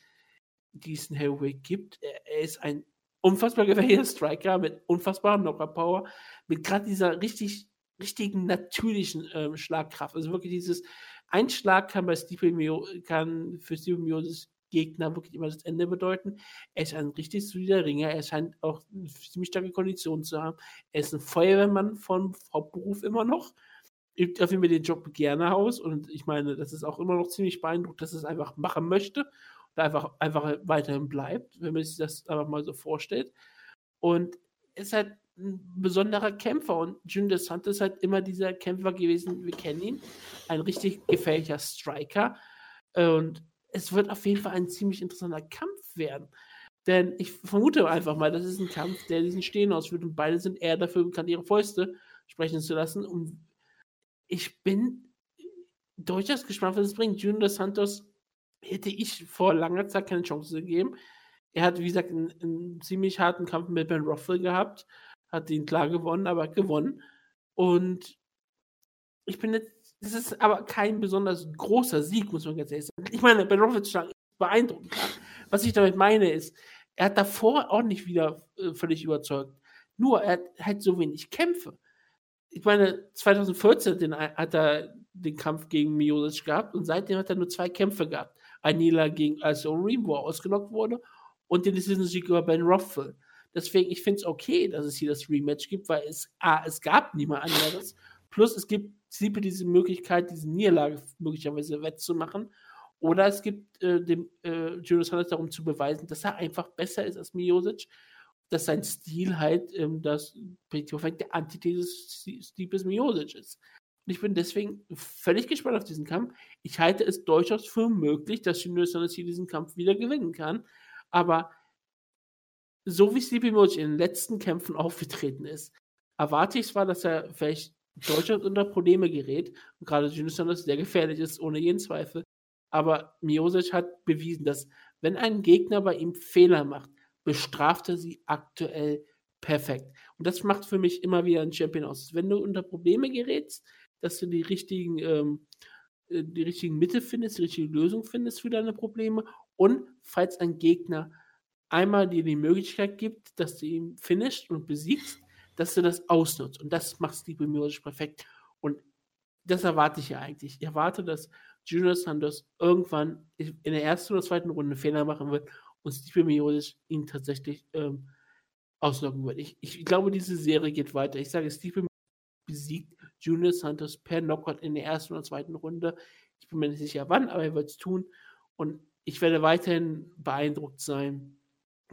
die es in Heavyweight gibt. Er, er ist ein unfassbar gefährlicher Striker mit unfassbarer Knocker-Power, mit gerade dieser richtig, richtigen, natürlichen ähm, Schlagkraft. Also wirklich dieses Einschlag kann bei Stipe Mio, kann für Stipe Mioses Gegner wirklich immer das Ende bedeuten. Er ist ein richtig solider Ringer. Er scheint auch ziemlich starke Kondition zu haben. Er ist ein Feuerwehrmann von Hauptberuf immer noch. Übt auf jeden Fall den Job gerne aus. Und ich meine, das ist auch immer noch ziemlich beeindruckend, dass er es einfach machen möchte und einfach, einfach weiterhin bleibt, wenn man sich das einfach mal so vorstellt. Und ist halt ein besonderer Kämpfer und Jun de Santos ist halt immer dieser Kämpfer gewesen, wir kennen ihn, ein richtig gefährlicher Striker und es wird auf jeden Fall ein ziemlich interessanter Kampf werden. Denn ich vermute einfach mal, das ist ein Kampf, der diesen Stehen ausführt und beide sind eher dafür bekannt, ihre Fäuste sprechen zu lassen. Und ich bin durchaus gespannt, was es bringt. Junior Santos hätte ich vor langer Zeit keine Chance gegeben. Er hat, wie gesagt, einen, einen ziemlich harten Kampf mit Ben Rothwell gehabt, hat ihn klar gewonnen, aber gewonnen. Und ich bin jetzt, das ist aber kein besonders großer Sieg, muss man ganz ehrlich sagen. Ich meine, Ben Rothwell zu schlagen ist beeindruckend. Was ich damit meine ist, er hat davor auch nicht wieder äh, völlig überzeugt. Nur, er hat halt so wenig Kämpfe. Ich meine, 2014 den, hat er den Kampf gegen Miosic gehabt und seitdem hat er nur zwei Kämpfe gehabt. Niederlage gegen Alice O'Reilly, wo er ausgelockt wurde und den Decision-Sieg über Ben Rothwell. Deswegen, ich finde es okay, dass es hier das Rematch gibt, weil es, A, es gab niemand anderes. Plus, es gibt Siepe diese Möglichkeit, diese Niederlage möglicherweise wettzumachen. Oder es gibt äh, dem äh, Julius Hunters darum zu beweisen, dass er einfach besser ist als Miosic, dass sein Stil halt ähm, das der Antithesis Stipes Miosic ist. Und ich bin deswegen völlig gespannt auf diesen Kampf. Ich halte es durchaus für möglich, dass Julius Hunters hier diesen Kampf wieder gewinnen kann. Aber so wie Sleepy Miocic in den letzten Kämpfen aufgetreten ist, erwarte ich zwar, dass er vielleicht durchaus unter Probleme gerät und gerade Hunters sehr gefährlich ist, ohne jeden Zweifel. Aber Miosic hat bewiesen, dass wenn ein Gegner bei ihm Fehler macht, bestraft er sie aktuell perfekt. Und das macht für mich immer wieder ein Champion aus. Wenn du unter Probleme gerätst, dass du die richtigen, ähm, äh, die richtigen Mittel findest, die richtige Lösung findest für deine Probleme. Und falls ein Gegner einmal dir die Möglichkeit gibt, dass du ihn finisht und besiegst, dass du das ausnutzt. Und das macht Steve Miosic perfekt. Und das erwarte ich ja eigentlich. Ich erwarte, dass Junior Santos irgendwann in der ersten oder zweiten Runde Fehler machen wird und Steve Miosic ihn tatsächlich ähm, auslocken wird. Ich, ich glaube, diese Serie geht weiter. Ich sage, Steve besiegt Junior Santos per Knockout in der ersten oder zweiten Runde. Ich bin mir nicht sicher wann, aber er wird es tun. Und ich werde weiterhin beeindruckt sein,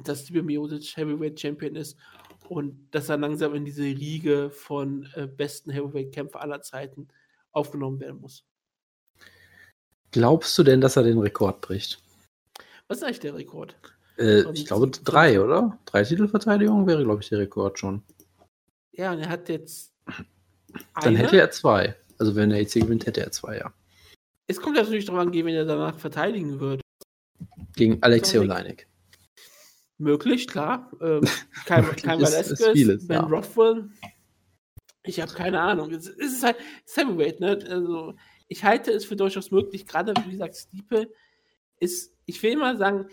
dass Steve Miosic Heavyweight Champion ist und dass er langsam in diese Riege von äh, besten Heavyweight-Kämpfer aller Zeiten aufgenommen werden muss. Glaubst du denn, dass er den Rekord bricht? Was ist eigentlich der Rekord? Äh, ich glaube drei, oder? Drei Titelverteidigungen wäre, glaube ich, der Rekord schon. Ja, und er hat jetzt. Dann hätte er zwei. Also wenn er jetzt hier gewinnt, hätte er zwei, ja. Es kommt natürlich darauf an, wenn er danach verteidigen würde. Gegen Alexei Oleinik. Möglich, klar. Ähm, kein kein Velasquez, Ben ja. Rothwell. Ich habe keine Ahnung. Es, es ist halt Heavyweight, ne? Also, ich halte es für durchaus möglich, gerade wie gesagt, Stiepe ist, ich will mal sagen,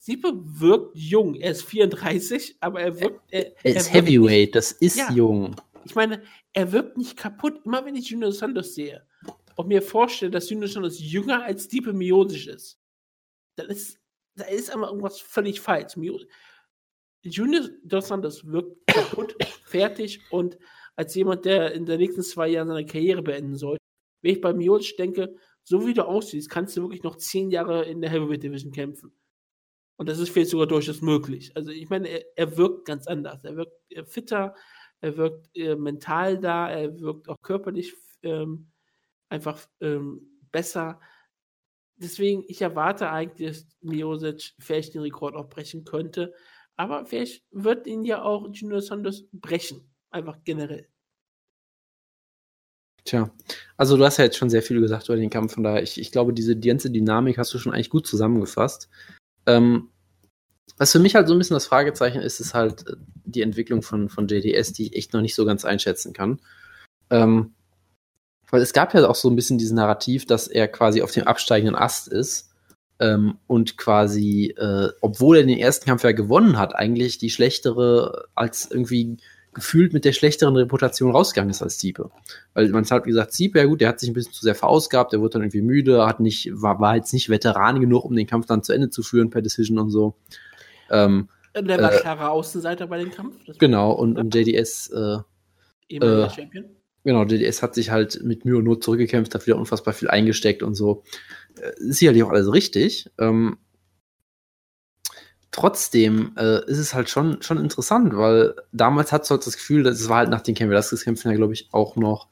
Stiepe wirkt jung. Er ist 34, aber er wirkt. Er, er ist er Heavyweight, nicht, das ist ja, jung. Ich meine, er wirkt nicht kaputt. Immer wenn ich Junior Santos sehe und mir vorstelle, dass Junior Santos jünger als Stiepe Miosic ist, dann ist, da ist aber irgendwas völlig falsch. Junior Dos Santos wirkt kaputt, fertig und als jemand, der in den nächsten zwei Jahren seine Karriere beenden soll, wenn ich bei Miocic denke, so wie du aussiehst, kannst du wirklich noch zehn Jahre in der Heavyweight Division kämpfen. Und das ist vielleicht sogar durchaus möglich. Also ich meine, er, er wirkt ganz anders. Er wirkt fitter, er wirkt äh, mental da, er wirkt auch körperlich ähm, einfach ähm, besser. Deswegen, ich erwarte eigentlich, dass Miosic vielleicht den Rekord auch brechen könnte. Aber vielleicht wird ihn ja auch Junior Saunders brechen. Einfach generell. Tja, also du hast ja jetzt schon sehr viel gesagt über den Kampf, von daher, ich, ich glaube, diese ganze Dynamik hast du schon eigentlich gut zusammengefasst. Ähm, was für mich halt so ein bisschen das Fragezeichen ist, ist halt äh, die Entwicklung von, von JDS, die ich echt noch nicht so ganz einschätzen kann. Ähm, weil es gab ja auch so ein bisschen dieses Narrativ, dass er quasi auf dem absteigenden Ast ist ähm, und quasi, äh, obwohl er den ersten Kampf ja gewonnen hat, eigentlich die schlechtere als irgendwie gefühlt mit der schlechteren Reputation rausgegangen ist als Ziepe. Weil man hat gesagt, Ziepe, ja gut, der hat sich ein bisschen zu sehr verausgabt, der wurde dann irgendwie müde, hat nicht, war, war jetzt nicht Veteran genug, um den Kampf dann zu Ende zu führen per Decision und so. Ähm, der war äh, klarer Außenseiter bei dem Kampf. Genau, und, und JDS äh, Ehemaliger äh, Champion. Genau, JDS hat sich halt mit Mühe und Not zurückgekämpft, hat wieder unfassbar viel eingesteckt und so. Äh, ist sicherlich auch alles richtig. Ähm, trotzdem äh, ist es halt schon, schon interessant, weil damals hat du halt das Gefühl, das war halt nach den Ken Velasquez-Kämpfen ja, glaube ich, auch noch,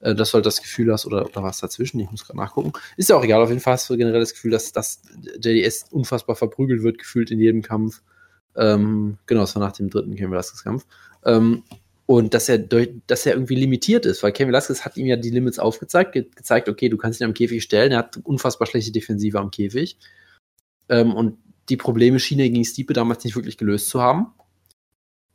äh, dass du halt das Gefühl hast, oder, oder was dazwischen, ich muss gerade nachgucken. Ist ja auch egal, auf jeden Fall hast du generell das Gefühl, dass, dass JDS unfassbar verprügelt wird, gefühlt in jedem Kampf. Ähm, genau, das war nach dem dritten Ken Velasquez-Kampf. Ähm, Und dass er, durch, dass er irgendwie limitiert ist, weil Kevin Velasquez hat ihm ja die Limits aufgezeigt, ge gezeigt, okay, du kannst ihn am Käfig stellen, er hat unfassbar schlechte Defensive am Käfig. Ähm, und die Probleme schien er gegen Stiepe damals nicht wirklich gelöst zu haben.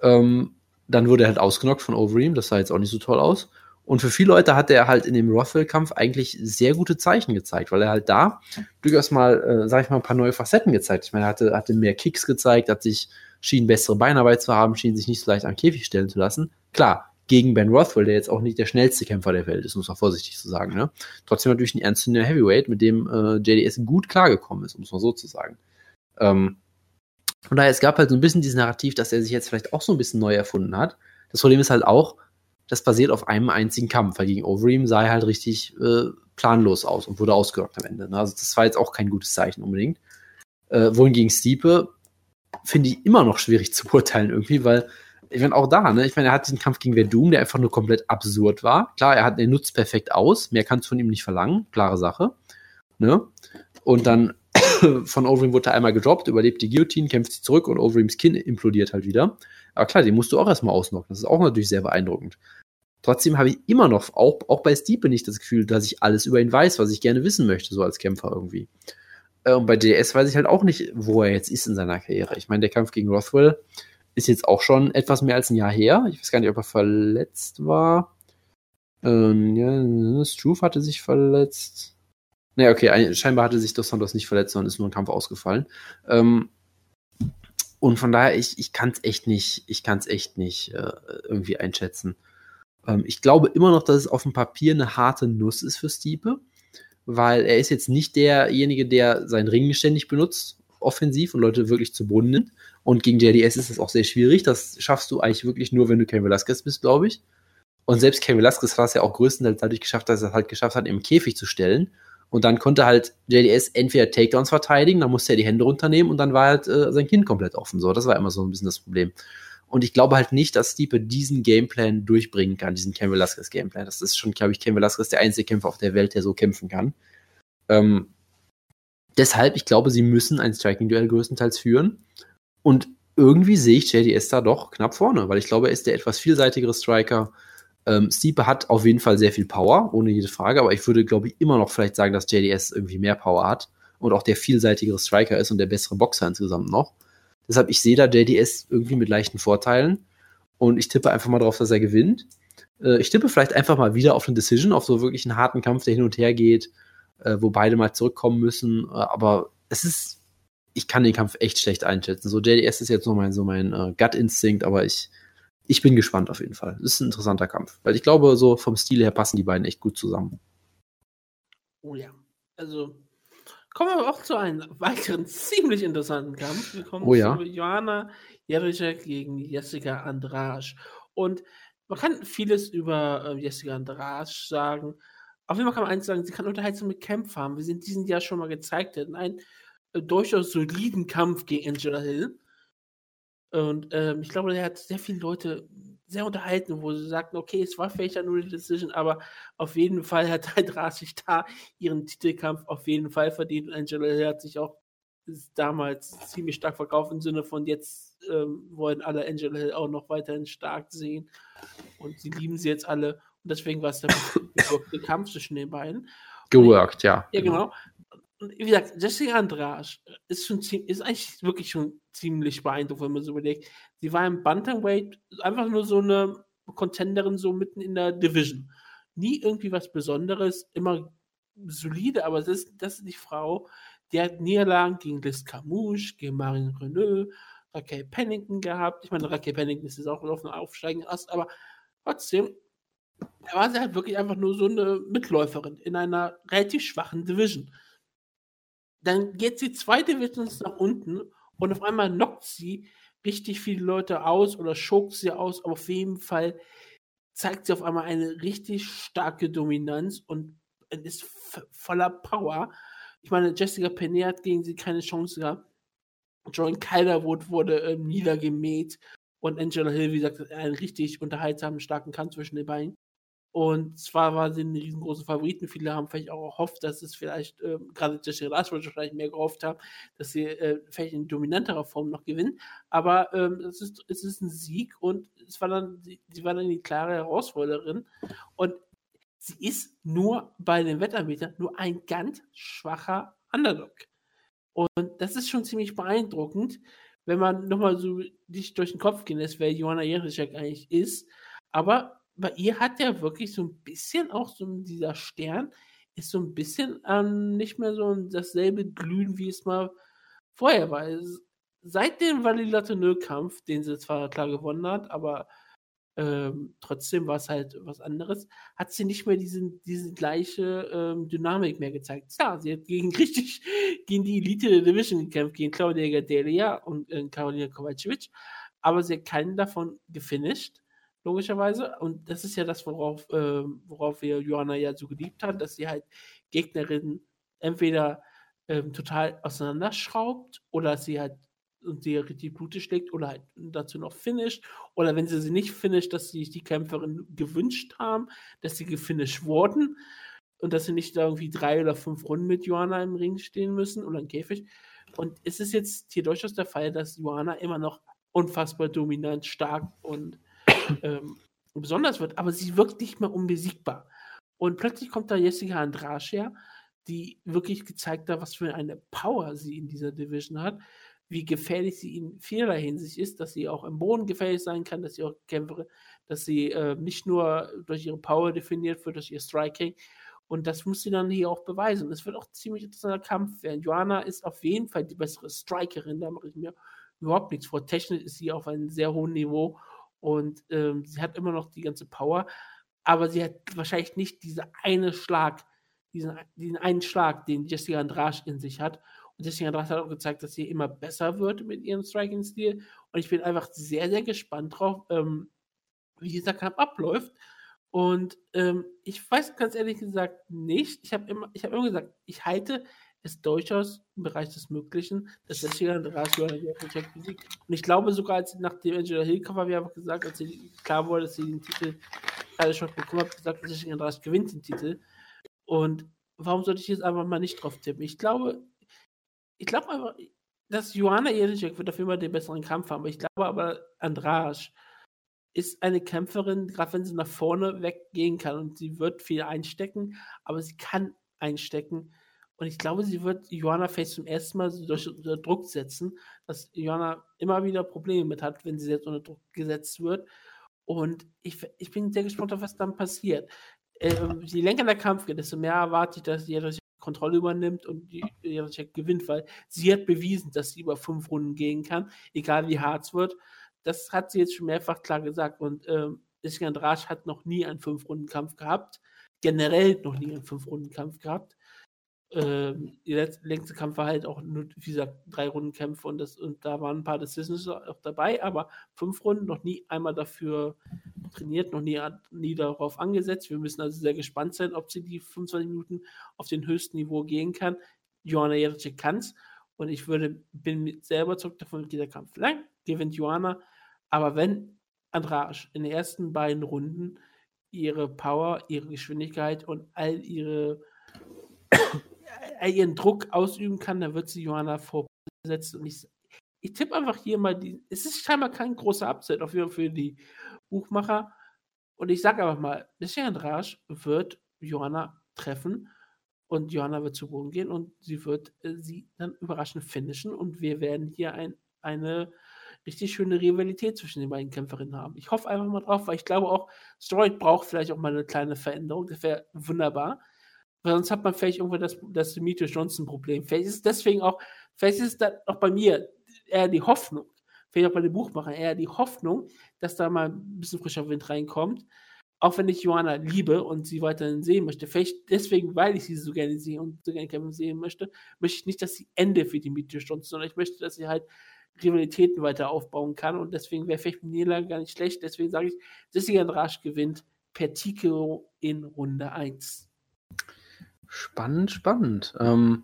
Ähm, dann wurde er halt ausgenockt von Overeem, das sah jetzt auch nicht so toll aus. Und für viele Leute hat er halt in dem Rothwell-Kampf eigentlich sehr gute Zeichen gezeigt, weil er halt da durchaus mal, äh, sag ich mal, ein paar neue Facetten gezeigt. Ich meine, er hatte, hatte mehr Kicks gezeigt, hat sich, schien bessere Beinarbeit zu haben, schien sich nicht so leicht am Käfig stellen zu lassen. Klar, gegen Ben Rothwell, der jetzt auch nicht der schnellste Kämpfer der Welt ist, muss man vorsichtig zu sagen. Ne? Trotzdem natürlich ein ernstzunehmender Heavyweight, mit dem äh, JDS gut klargekommen ist, muss man so zu sagen. Ähm, von daher, es gab halt so ein bisschen dieses Narrativ, dass er sich jetzt vielleicht auch so ein bisschen neu erfunden hat. Das Problem ist halt auch, das basiert auf einem einzigen Kampf, weil gegen Overeem sah er halt richtig äh, planlos aus und wurde ausgelockt am Ende. Ne? Also das war jetzt auch kein gutes Zeichen unbedingt. Äh, wohingegen Stiepe finde ich immer noch schwierig zu beurteilen irgendwie, weil ich meine auch da, ne, ich meine, er hat diesen Kampf gegen Verdum, der einfach nur komplett absurd war. Klar, er hat, er nutzt perfekt aus, mehr kannst du von ihm nicht verlangen, klare Sache. Ne? Und dann von Overeem wurde er einmal gedroppt, überlebt die Guillotine, kämpft sie zurück und Overeems Kinn implodiert halt wieder. Aber klar, den musst du auch erstmal ausnocken. Das ist auch natürlich sehr beeindruckend. Trotzdem habe ich immer noch, auch, auch bei Stiepe nicht das Gefühl, dass ich alles über ihn weiß, was ich gerne wissen möchte, so als Kämpfer irgendwie. Äh, und bei DS weiß ich halt auch nicht, wo er jetzt ist in seiner Karriere. Ich meine, der Kampf gegen Rothwell ist jetzt auch schon etwas mehr als ein Jahr her. Ich weiß gar nicht, ob er verletzt war. Ähm, ja, Struve hatte sich verletzt. Naja, okay, scheinbar hatte sich Dos Santos nicht verletzt, sondern ist nur ein Kampf ausgefallen. Ähm, und von daher, ich, ich kann es echt nicht, ich kann echt nicht äh, irgendwie einschätzen. Ähm, ich glaube immer noch, dass es auf dem Papier eine harte Nuss ist für Stiepe, weil er ist jetzt nicht derjenige, der seinen Ring ständig benutzt, offensiv und Leute wirklich zu Boden nimmt. Und gegen JDS ist es auch sehr schwierig. Das schaffst du eigentlich wirklich nur, wenn du Ken Velasquez bist, glaube ich. Und selbst Ken Velasquez hat es ja auch größtenteils dadurch geschafft, dass er es halt geschafft hat, im Käfig zu stellen. Und dann konnte halt JDS entweder Takedowns verteidigen, dann musste er die Hände runternehmen und dann war halt äh, sein Kinn komplett offen. So, das war immer so ein bisschen das Problem. Und ich glaube halt nicht, dass Stipe diesen Gameplan durchbringen kann, diesen Ken Velasquez Gameplan. Das ist schon, glaube ich, Ken Velasquez der einzige Kämpfer auf der Welt, der so kämpfen kann. Ähm, deshalb, ich glaube, sie müssen ein Striking-Duell größtenteils führen. Und irgendwie sehe ich JDS da doch knapp vorne, weil ich glaube, er ist der etwas vielseitigere Striker. Ähm, Stipe hat auf jeden Fall sehr viel Power, ohne jede Frage, aber ich würde, glaube ich, immer noch vielleicht sagen, dass JDS irgendwie mehr Power hat und auch der vielseitigere Striker ist und der bessere Boxer insgesamt noch. Deshalb, ich sehe da JDS irgendwie mit leichten Vorteilen. Und ich tippe einfach mal drauf, dass er gewinnt. Äh, ich tippe vielleicht einfach mal wieder auf eine Decision, auf so wirklich einen harten Kampf, der hin und her geht, äh, wo beide mal zurückkommen müssen. Äh, aber es ist, ich kann den Kampf echt schlecht einschätzen. So, JDS ist jetzt nur mein, so mein äh, Gut-Instinkt, aber ich, ich bin gespannt auf jeden Fall. Es ist ein interessanter Kampf. Weil ich glaube, so vom Stil her passen die beiden echt gut zusammen. Oh ja. Also, Kommen wir auch zu einem weiteren ziemlich interessanten Kampf. Wir kommen oh, ja. zu Joanna Jerichek gegen Jessica Andrasch. Und man kann vieles über äh, Jessica Andrasch sagen. Auf jeden Fall kann man eins sagen, sie kann unterhaltsame Kämpfe haben. Wir sind diesen Jahr schon mal gezeigt in einen äh, durchaus soliden Kampf gegen Angela Hill. Und ähm, ich glaube, der hat sehr viele Leute sehr unterhalten, wo sie sagten, okay, es war vielleicht ja nur eine Decision, aber auf jeden Fall hat Andrade da ihren Titelkampf auf jeden Fall verdient. Angela hat sich auch damals ziemlich stark verkauft im Sinne von jetzt ähm, wollen alle Angela Hill auch noch weiterhin stark sehen und sie lieben sie jetzt alle und deswegen war es der Kampf zwischen den beiden. Geworkt, ja. Ja, genau. Und wie gesagt, Jessica Andrade ist schon ist eigentlich wirklich schon ziemlich beeindruckend, wenn man so überlegt. Sie war im Bantamweight einfach nur so eine Contenderin so mitten in der Division. Nie irgendwie was Besonderes, immer solide, aber das ist, das ist die Frau, die hat Niederlagen gegen Liz Camouche, gegen Marine Renault, Raquel Pennington gehabt. Ich meine, Raquel Pennington ist jetzt auch auf einem aufsteigenden Ast, aber trotzdem, da war sie halt wirklich einfach nur so eine Mitläuferin in einer relativ schwachen Division. Dann geht sie zwei Divisions nach unten und auf einmal knockt sie richtig viele Leute aus oder schokt sie aus. Aber auf jeden Fall zeigt sie auf einmal eine richtig starke Dominanz und ist voller Power. Ich meine, Jessica Penne hat gegen sie keine Chance gehabt. Joan Calderwood wurde ähm, niedergemäht und Angela Hill, wie gesagt, einen richtig unterhaltsamen, starken Kampf zwischen den beiden. Und zwar war sie ein riesengroßer Favoriten. Viele haben vielleicht auch gehofft, dass es vielleicht, äh, gerade Lars wollte vielleicht mehr gehofft haben, dass sie äh, vielleicht in dominanterer Form noch gewinnen. Aber ähm, es, ist, es ist ein Sieg und es war dann, sie, sie war dann die klare Herausforderin. Und sie ist nur bei den Wettanbietern nur ein ganz schwacher Underdog. Und das ist schon ziemlich beeindruckend, wenn man nochmal so nicht durch den Kopf gehen lässt, wer Johanna Jerichek eigentlich ist. Aber bei ihr hat ja wirklich so ein bisschen auch so dieser Stern ist so ein bisschen ähm, nicht mehr so dasselbe Glühen, wie es mal vorher war. Seit dem Valilatenö-Kampf, den sie zwar klar gewonnen hat, aber ähm, trotzdem war es halt was anderes, hat sie nicht mehr diesen, diese gleiche ähm, Dynamik mehr gezeigt. Ja, sie hat gegen richtig gegen die Elite der Division gekämpft, gegen Claudia Gadelia und äh, Karolina Kovacevic, aber sie hat keinen davon gefinisht, logischerweise. Und das ist ja das, worauf, äh, worauf wir Joanna ja so geliebt haben, dass sie halt Gegnerinnen entweder ähm, total auseinanderschraubt oder sie halt und sie richtig Blute schlägt oder halt dazu noch finisht. Oder wenn sie sie nicht finisht, dass sie sich die Kämpferin gewünscht haben, dass sie gefinisht wurden und dass sie nicht da irgendwie drei oder fünf Runden mit Johanna im Ring stehen müssen oder im Käfig. Und es ist jetzt hier durchaus der Fall, dass Johanna immer noch unfassbar dominant, stark und ähm, besonders wird, aber sie wirkt nicht mehr unbesiegbar. Und plötzlich kommt da Jessica Andrasch her, die wirklich gezeigt hat, was für eine Power sie in dieser Division hat, wie gefährlich sie in vielerlei Hinsicht ist, dass sie auch im Boden gefährlich sein kann, dass sie auch Kämpferin, dass sie äh, nicht nur durch ihre Power definiert wird, durch ihr Striking. Und das muss sie dann hier auch beweisen. Es wird auch ziemlich interessanter Kampf werden. Joanna ist auf jeden Fall die bessere Strikerin, da mache ich mir überhaupt nichts vor. Technisch ist sie auf einem sehr hohen Niveau und ähm, sie hat immer noch die ganze Power, aber sie hat wahrscheinlich nicht diese eine Schlag, diesen, diesen einen Schlag, den Jessica Andrasch in sich hat. Und Jessica Andrade hat auch gezeigt, dass sie immer besser wird mit ihrem Striking-Stil. Und ich bin einfach sehr, sehr gespannt drauf, ähm, wie dieser Kampf abläuft. Und ähm, ich weiß ganz ehrlich gesagt nicht. Ich habe immer, hab immer gesagt, ich halte es durchaus im Bereich des Möglichen, dass Jessica Andrade Joanna Jędrzejczyk besiegt. Und ich glaube sogar, als nach dem Angela habe ich einfach gesagt, als sie klar wurde, dass sie den Titel gerade schon bekommen hat, gesagt, dass Jessica Andrade gewinnt den Titel. Und warum sollte ich jetzt einfach mal nicht drauf tippen? Ich glaube, ich glaube einfach, dass Joanna Jędrzejczyk wird auf jeden Fall den besseren Kampf haben. Ich glaube aber, Andrasch ist eine Kämpferin, gerade wenn sie nach vorne weggehen kann und sie wird viel einstecken, aber sie kann einstecken. Und ich glaube, sie wird Joanna vielleicht zum ersten Mal durch, unter Druck setzen, dass Joanna immer wieder Probleme mit hat, wenn sie jetzt unter Druck gesetzt wird. Und ich, ich bin sehr gespannt, was dann passiert. Ähm, je länger der Kampf geht, desto mehr erwarte ich, dass sie Kontrolle übernimmt und Jacek gewinnt, weil sie hat bewiesen, dass sie über fünf Runden gehen kann, egal wie hart es wird. Das hat sie jetzt schon mehrfach klar gesagt und ähm, Iskan hat noch nie einen Fünf-Runden-Kampf gehabt, generell noch nie einen Fünf-Runden-Kampf gehabt. Ähm, der längste Kampf war halt auch nur, wie gesagt, drei Runden Kämpfe und, das, und da waren ein paar Decisions auch dabei, aber fünf Runden noch nie einmal dafür trainiert, noch nie, nie darauf angesetzt. Wir müssen also sehr gespannt sein, ob sie die 25 Minuten auf den höchsten Niveau gehen kann. Joanna kann es und ich würde, bin sehr überzeugt davon, dieser Kampf lang gewinnt Joanna, aber wenn Andrasch in den ersten beiden Runden ihre Power, ihre Geschwindigkeit und all ihre ihren Druck ausüben kann, dann wird sie Johanna vorsetzen. Und ich, ich tippe einfach hier mal, die, es ist scheinbar kein großer Upset auf jeden für die Buchmacher. Und ich sage einfach mal, Nisha Andrasch wird Johanna treffen und Johanna wird zu Boden gehen und sie wird äh, sie dann überraschend finishen und wir werden hier ein, eine richtig schöne Rivalität zwischen den beiden Kämpferinnen haben. Ich hoffe einfach mal drauf, weil ich glaube auch, Story braucht vielleicht auch mal eine kleine Veränderung. Das wäre wunderbar. Weil sonst hat man vielleicht irgendwo das, das Demetrius Johnson-Problem. Vielleicht ist es deswegen auch, vielleicht ist es auch bei mir eher die Hoffnung, vielleicht auch bei den Buchmachern eher die Hoffnung, dass da mal ein bisschen frischer Wind reinkommt. Auch wenn ich Joanna liebe und sie weiterhin sehen möchte. Vielleicht deswegen, weil ich sie so gerne sehe und so gerne kämpfen sehen möchte, möchte ich nicht, dass sie Ende für Demetrius Johnson, sondern ich möchte, dass sie halt Rivalitäten weiter aufbauen kann. Und deswegen wäre vielleicht Niederlage gar nicht schlecht. Deswegen sage ich, Jessica Andrasch gewinnt per Tikeo in Runde 1. Spannend, spannend. Ähm,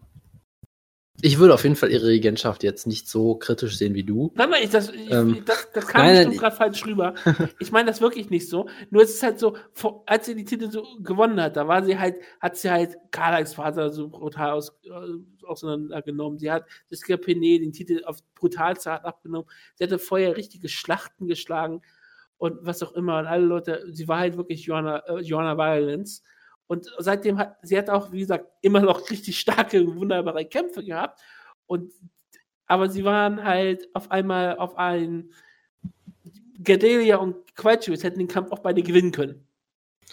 Ich würde auf jeden Fall ihre Regentschaft jetzt nicht so kritisch sehen wie du. Nein, nein, ich, das, ich, Ähm, das, das kam nein, bestimmt gerade falsch rüber. Ich meine das wirklich nicht so. Nur es ist halt so, als sie die Titel so gewonnen hat, da war sie halt, hat sie halt Karlaks Vater so brutal aus, äh, auseinandergenommen. Sie hat Jessica Pene den Titel auf brutalste Art abgenommen. Sie hatte vorher richtige Schlachten geschlagen und was auch immer. Und alle Leute, sie war halt wirklich Joanna, äh, Joanna Violence. Und seitdem hat sie hat auch, wie gesagt, immer noch richtig starke, wunderbare Kämpfe gehabt. Und aber sie waren halt auf einmal auf einen Gadelia und Quachius hätten den Kampf auch beide gewinnen können.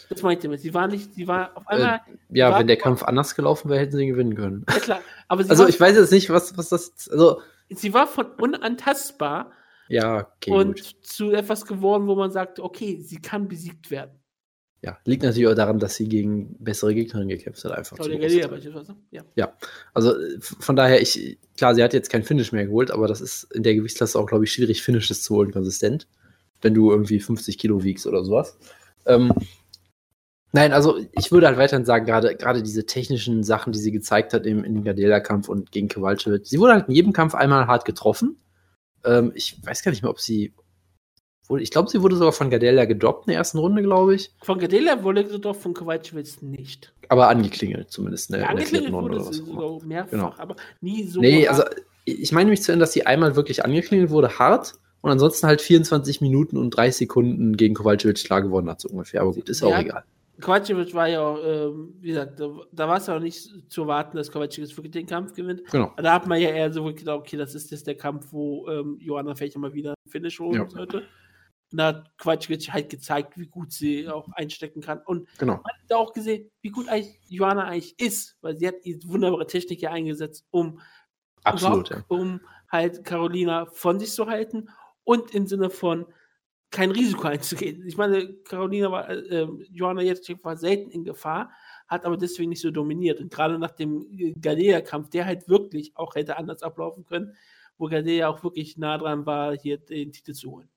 Das meinte ich damit. Sie waren nicht, sie war auf einmal, Ja, War- wenn der Kampf anders gelaufen wäre, hätten sie ihn gewinnen können. ja klar, aber sie, Also war, ich weiß jetzt nicht, was, was das. Also, sie war von unantastbar ja, okay, und gut. zu etwas geworden, wo man sagte, okay, sie kann besiegt werden. Ja, liegt natürlich auch daran, dass sie gegen bessere Gegnerinnen gekämpft hat, einfach. Claudia beispielsweise. Ja. Also äh, von daher, ich, klar, sie hat jetzt kein Finish mehr geholt, aber das ist in der Gewichtsklasse auch, glaube ich, schwierig, Finishes zu holen, konsistent. Wenn du irgendwie 50 Kilo wiegst oder sowas. Ähm, nein, also ich würde halt weiterhin sagen, gerade gerade diese technischen Sachen, die sie gezeigt hat im, in dem Gardela-Kampf und gegen Kowalczyk, sie wurde halt in jedem Kampf einmal hart getroffen. Ähm, ich weiß gar nicht mehr, ob sie. Ich glaube, sie wurde sogar von Gardella gedroppt in der ersten Runde, glaube ich. Von Gadelia wurde sie doch von Kowalczyk nicht. Aber angeklingelt, zumindest. Ne, Ja, in der vierten angeklingelt Runde wurde oder sie auch sogar mehrfach, Genau. aber nie so. Nee, hart. also ich meine mich zu erinnern, dass sie einmal wirklich angeklingelt wurde, hart, und ansonsten halt 24 Minuten und 3 Sekunden gegen Kowalczyk klar gewonnen hat, so ungefähr. Aber gut, ist auch Ja. egal. Kovacevic war ja auch, ähm, wie gesagt, da, da war es ja auch nicht zu erwarten, dass Kovacic jetzt wirklich den Kampf gewinnt. Genau. Da hat man ja eher so gedacht, okay, das ist jetzt der Kampf, wo ähm, Johanna vielleicht mal wieder einen Finish holen Ja. sollte. Und da hat Kovacic halt gezeigt, wie gut sie auch einstecken kann. Und Genau. man hat da auch gesehen, wie gut eigentlich Johanna eigentlich ist, weil sie hat diese wunderbare Technik ja eingesetzt, um Absolut, ja. um halt Carolina von sich zu halten und im Sinne von kein Risiko einzugehen. Ich meine, Carolina war, äh, Johanna jetzt war selten in Gefahr, hat aber deswegen nicht so dominiert. Und gerade nach dem Galea-Kampf, der halt wirklich auch hätte anders ablaufen können, wo Galea auch wirklich nah dran war, hier den Titel zu holen.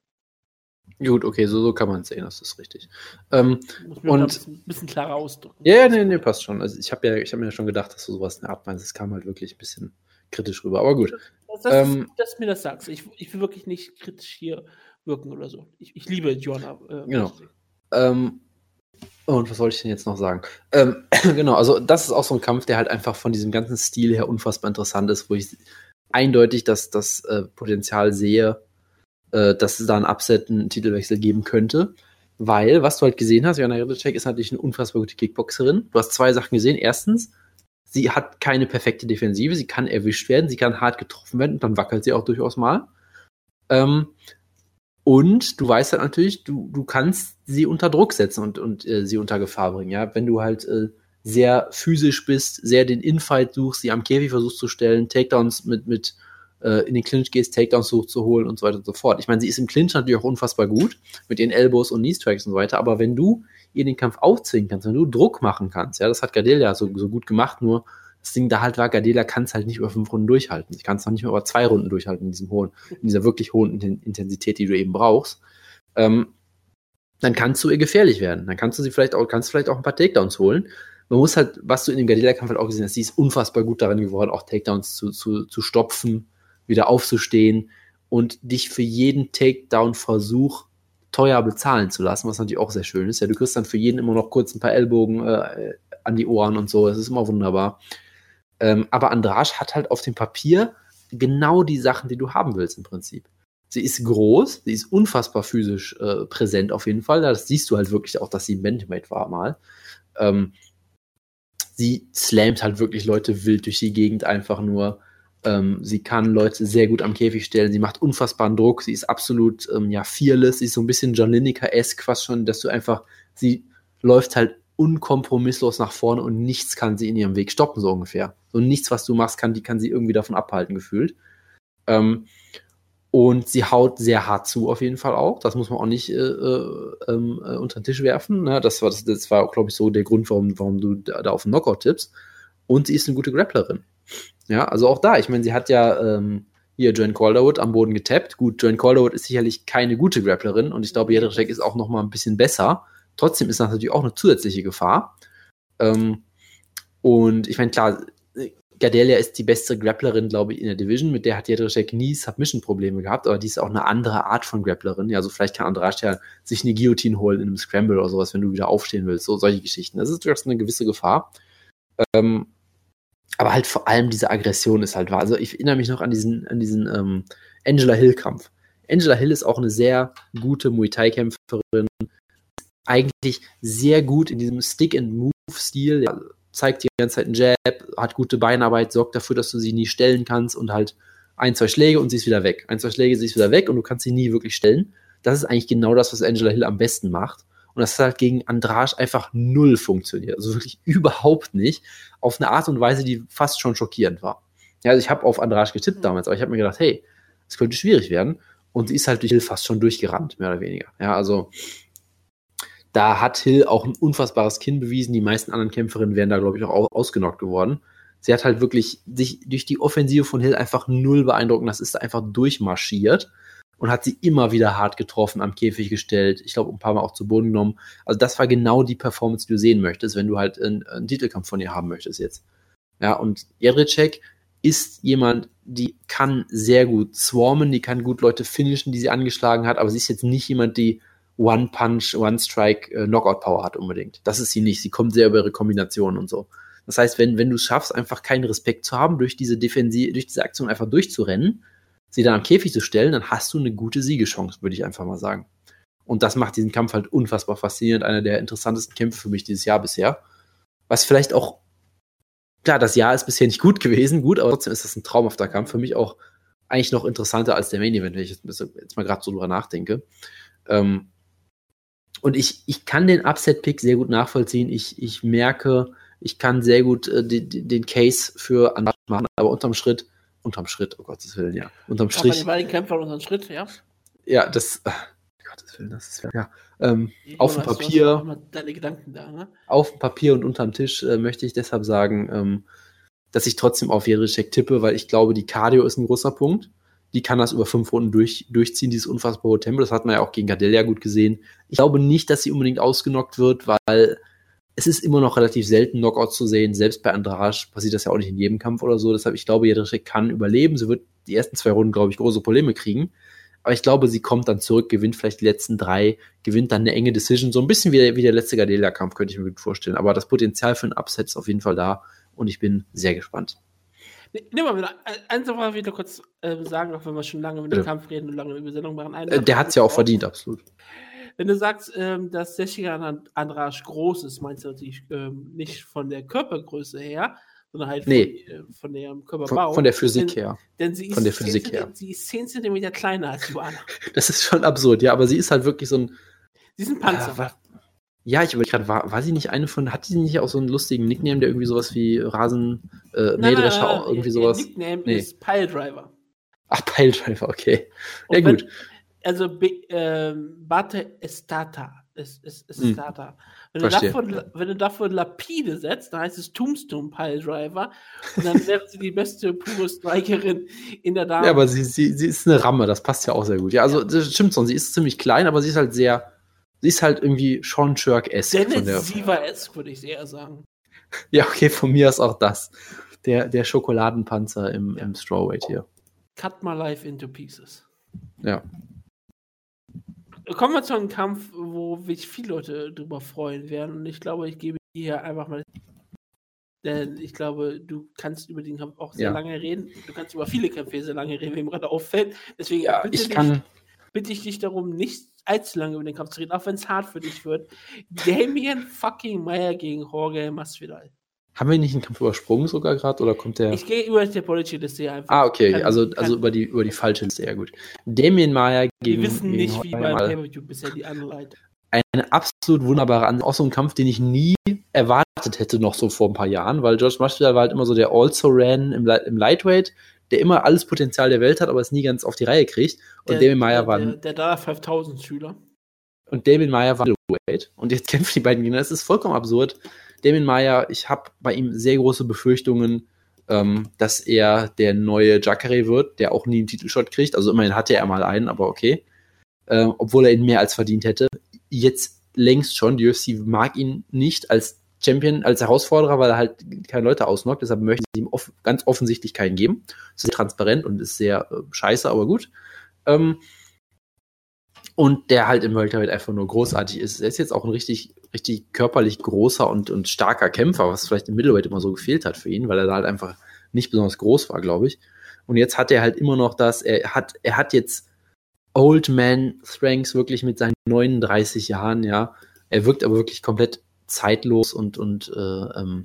Gut, okay, so, so kann man es sehen, das ist richtig. Ähm, Und- ein bisschen, bisschen klarer ausdrücken. ja, ja, nee, nee, passt schon. Also ich habe ja, ich habe mir ja schon gedacht, dass du sowas in der Art meinst. Es kam halt wirklich ein bisschen kritisch rüber. Aber gut. Das, das Ähm, ist, dass du mir das sagst. Ich, ich will wirklich nicht kritisch hier wirken oder so. Ich, ich liebe Johanna. Äh, Genau. Ähm, und was wollte ich denn jetzt noch sagen? Ähm, genau, also das ist auch so ein Kampf, der halt einfach von diesem ganzen Stil her unfassbar interessant ist, wo ich eindeutig das, das äh, Potenzial sehe, äh, dass es da einen Upset, einen Titelwechsel geben könnte. Weil, was du halt gesehen hast, Jana Redicek ist natürlich eine unfassbar gute Kickboxerin. Du hast zwei Sachen gesehen. Erstens, sie hat keine perfekte Defensive, sie kann erwischt werden, sie kann hart getroffen werden und dann wackelt sie auch durchaus mal. Ähm, und du weißt halt natürlich, du, du kannst sie unter Druck setzen und, und äh, sie unter Gefahr bringen. Ja? Wenn du halt äh, sehr physisch bist, sehr den Infight suchst, sie am Käfig versuchst zu stellen, Takedowns mit, mit äh, in den Clinch gehst, Takedowns suchst zu holen und so weiter und so fort. Ich meine, sie ist im Clinch natürlich auch unfassbar gut mit ihren Elbows und Knee-Strikes und so weiter, aber wenn du ihr den Kampf aufzwingen kannst, wenn du Druck machen kannst, ja, das hat Gadelia so, so gut gemacht, nur das Ding da halt war, Gardela kann es halt nicht über fünf Runden durchhalten. Sie kann es noch nicht mehr über zwei Runden durchhalten in diesem hohen, in dieser wirklich hohen Inten- Intensität, die du eben brauchst. Ähm, dann kannst du ihr gefährlich werden. Dann kannst du sie vielleicht auch, kannst vielleicht auch ein paar Takedowns holen. Man muss halt, was du in dem Gardela-Kampf halt auch gesehen hast, sie ist unfassbar gut darin geworden, auch Takedowns zu, zu, zu stopfen, wieder aufzustehen und dich für jeden Takedown-Versuch teuer bezahlen zu lassen, was natürlich auch sehr schön ist. Ja, du kriegst dann für jeden immer noch kurz ein paar Ellbogen äh, an die Ohren und so. Das ist immer wunderbar. Ähm, aber Andrasch hat halt auf dem Papier genau die Sachen, die du haben willst im Prinzip. Sie ist groß, sie ist unfassbar physisch äh, präsent auf jeden Fall. Das siehst du halt wirklich auch, dass sie ein Bantamweight war mal. Ähm, sie slammt halt wirklich Leute wild durch die Gegend einfach nur. Ähm, sie kann Leute sehr gut am Käfig stellen. Sie macht unfassbaren Druck. Sie ist absolut ähm, ja fearless. Sie ist so ein bisschen John Lineker-esque fast schon, dass du einfach sie läuft halt unkompromisslos nach vorne und nichts kann sie in ihrem Weg stoppen so ungefähr. So nichts, was du machst, kann die kann sie irgendwie davon abhalten gefühlt. Ähm, und sie haut sehr hart zu, auf jeden Fall auch. Das muss man auch nicht äh, äh, ähm, äh, unter den Tisch werfen. Ne? Das war, das, das war glaube ich, so der Grund, warum, warum du da, da auf den Knockout tippst. Und sie ist eine gute Grapplerin. Ja, also auch da. Ich meine, sie hat ja ähm, hier Joanne Calderwood am Boden getappt. Gut, Joanne Calderwood ist sicherlich keine gute Grapplerin und ich glaube, Jedrzejczyk ist auch noch mal ein bisschen besser. Trotzdem ist das natürlich auch eine zusätzliche Gefahr. Ähm, und ich meine, klar, Gadelia ist die beste Grapplerin, glaube ich, in der Division. Mit der hat Jedrzejczyk nie Submission-Probleme gehabt, aber die ist auch eine andere Art von Grapplerin. Ja, also vielleicht kann Andrasch ja sich eine Guillotine holen in einem Scramble oder sowas, wenn du wieder aufstehen willst. So solche Geschichten. Das ist durchaus eine gewisse Gefahr. Ähm, aber halt vor allem diese Aggression ist halt wahr. Also ich erinnere mich noch an diesen, an diesen ähm, Angela Hill-Kampf. Angela Hill ist auch eine sehr gute Muay Thai-Kämpferin. Eigentlich sehr gut in diesem Stick-and-Move-Stil. Ja, zeigt die ganze Zeit einen Jab, hat gute Beinarbeit, sorgt dafür, dass du sie nie stellen kannst und halt ein, zwei Schläge und sie ist wieder weg. Ein, zwei Schläge, sie ist wieder weg und du kannst sie nie wirklich stellen. Das ist eigentlich genau das, was Angela Hill am besten macht. Und das hat halt gegen Andrasch einfach null funktioniert. Also wirklich überhaupt nicht. Auf eine Art und Weise, die fast schon schockierend war. Ja, also ich habe auf Andrasch getippt mhm. damals, aber ich habe mir gedacht, hey, es könnte schwierig werden. Und sie ist halt durch Hill fast schon durchgerannt, mehr oder weniger. Ja, also da hat Hill auch ein unfassbares Kinn bewiesen. Die meisten anderen Kämpferinnen wären da, glaube ich, auch ausgenockt geworden. Sie hat halt wirklich sich durch die Offensive von Hill einfach null beeindruckend. Das ist einfach durchmarschiert und hat sie immer wieder hart getroffen, am Käfig gestellt. Ich glaube, ein paar Mal auch zu Boden genommen. Also das war genau die Performance, die du sehen möchtest, wenn du halt einen, einen Titelkampf von ihr haben möchtest jetzt. Ja, und Jedrzejczyk ist jemand, die kann sehr gut swarmen, die kann gut Leute finishen, die sie angeschlagen hat, aber sie ist jetzt nicht jemand, die One-Punch, One-Strike, äh, hat unbedingt. Das ist sie nicht. Sie kommt sehr über ihre Kombinationen und so. Das heißt, wenn, wenn du es schaffst, einfach keinen Respekt zu haben, durch diese Defensive, durch diese Aktion einfach durchzurennen, sie dann am Käfig zu stellen, dann hast du eine gute Siegechance, würde ich einfach mal sagen. Und das macht diesen Kampf halt unfassbar faszinierend. Einer der interessantesten Kämpfe für mich dieses Jahr bisher. Was vielleicht auch, klar, das Jahr ist bisher nicht gut gewesen, gut, aber trotzdem ist das ein traumhafter Kampf. Für mich auch eigentlich noch interessanter als der Main Event, wenn ich jetzt, mal gerade so drüber nachdenke. Ähm, und ich, ich kann den Upset-Pick sehr gut nachvollziehen. Ich, ich merke, ich kann sehr gut äh, die, den Case für Andrade machen, aber unterm Schritt, unterm Schritt, oh Gottes Willen, ja. Unterm Strich. Den beiden Kämpfern unterm Schritt, ja. Ja, das, oh Gottes Willen, das ist ja. Ähm, auf dem Papier. Deine Gedanken da, ne? Auf dem Papier und unterm Tisch äh, möchte ich deshalb sagen, ähm, dass ich trotzdem auf Jedrzejczyk tippe, weil ich glaube, die Cardio ist ein großer Punkt die kann das über fünf Runden durch, durchziehen, dieses unfassbar hohe Tempo. Das hat man ja auch gegen Gadelia gut gesehen. Ich glaube nicht, dass sie unbedingt ausgenockt wird, weil es ist immer noch relativ selten, Knockouts zu sehen. Selbst bei Andrasch passiert das ja auch nicht in jedem Kampf oder so. Deshalb, ich glaube, Jedrzejczyk kann überleben. Sie wird die ersten zwei Runden, glaube ich, große Probleme kriegen. Aber ich glaube, sie kommt dann zurück, gewinnt vielleicht die letzten drei, gewinnt dann eine enge Decision. So ein bisschen wie der, wie der letzte Gadelia-Kampf, könnte ich mir gut vorstellen. Aber das Potenzial für ein Upset ist auf jeden Fall da. Und ich bin sehr gespannt. Nimm mal wieder, eins mal wieder kurz äh, sagen, auch wenn wir schon lange mit dem ja. Kampf reden und lange über Sendung machen. Äh, der hat es ja auch verdient, absolut. Wenn du sagst, ähm, dass Jessica Andrasch groß ist, meinst du natürlich ähm, nicht von der Körpergröße her, sondern halt nee. von, äh, von der Körperbau. Von, von, der Physik denn, her. Denn sie ist, von der Physik her. sie ist 10 cm kleiner als Joanna. das ist schon absurd, ja, aber sie ist halt wirklich so ein. Sie ist ein Panzer. Äh, ja, ich überlege gerade, war, war sie nicht eine von, hat sie nicht auch so einen lustigen Nickname, der irgendwie sowas wie Rasen, äh, Mähdrescher, auch irgendwie sowas? Ihr Nickname nee. ist Piledriver. Ach, Piledriver, okay. Ja, wenn, gut. Also, äh, Bate Estata. Ist, ist, ist hm. Stata. Wenn du, davon, wenn du davon Lapide setzt, dann heißt es Tombstone Piledriver. Und dann wäre sie die beste pure Strikerin in der Dame. Ja, aber sie, sie, sie ist eine Ramme, das passt ja auch sehr gut. Ja, also, das stimmt schon, sie ist ziemlich klein, aber sie ist halt sehr Sie ist halt irgendwie Sean Shirk-esque. Dennis Siever-esque, würde ich eher sagen. Ja, okay, von mir ist auch das. Der, der Schokoladenpanzer im, ja. im Strawweight hier. Cut my life into pieces. Ja. Kommen wir zu einem Kampf, wo sich viele Leute drüber freuen werden. Und ich glaube, ich gebe hier einfach mal. Denn ich glaube, du kannst über den Kampf auch sehr ja. lange reden. Du kannst über viele Kämpfe sehr lange reden, wie mir gerade auffällt. Deswegen ja, bitte, ich dich, kann... bitte ich dich darum, nicht allzu lange über den Kampf zu reden, auch wenn es hart für dich wird. Damien fucking Meyer gegen Jorge Masvidal. Haben wir nicht einen Kampf übersprungen sogar gerade oder kommt der? Ich gehe über die Apology-Liste einfach. Ah, okay, kann, also, kann, also über, die, über die falsche Liste, ja gut. Damien Meyer gegen. Wir wissen nicht, gegen wie beim Pay-Per-View bisher die Anleitung. Eine absolut wunderbare Ansicht. Auch so ein Kampf, den ich nie erwartet hätte, noch so vor ein paar Jahren, weil George Masvidal war halt immer so der Also-Ran im, im Lightweight der immer alles Potenzial der Welt hat, aber es nie ganz auf die Reihe kriegt. Und der, Damien Meyer war. Der, der da 5000 Schüler. Und Damien Meyer war Middleweight. Und jetzt kämpfen die beiden Gegner. Das ist vollkommen absurd. Damien Meyer, ich habe bei ihm sehr große Befürchtungen, ähm, dass er der neue Jacare wird, der auch nie einen Titelshot kriegt. Also immerhin hatte er mal einen, aber okay. Ähm, obwohl er ihn mehr als verdient hätte. Jetzt längst schon. Die UFC mag ihn nicht als Champion, als Herausforderer, weil er halt keine Leute ausnockt. Deshalb möchte sie ihm off ganz offensichtlich keinen geben. Das ist sehr transparent und ist sehr äh, scheiße, aber gut. Ähm, und der halt im Welterweight einfach nur großartig ist. Er ist jetzt auch ein richtig, richtig körperlich großer und, und starker Kämpfer, was vielleicht im Middleweight immer so gefehlt hat für ihn, weil er da halt einfach nicht besonders groß war, glaube ich. Und jetzt hat er halt immer noch das, er hat, er hat jetzt Old Man Strengths wirklich mit seinen 39 Jahren, ja. Er wirkt aber wirklich komplett zeitlos und, und äh, ähm,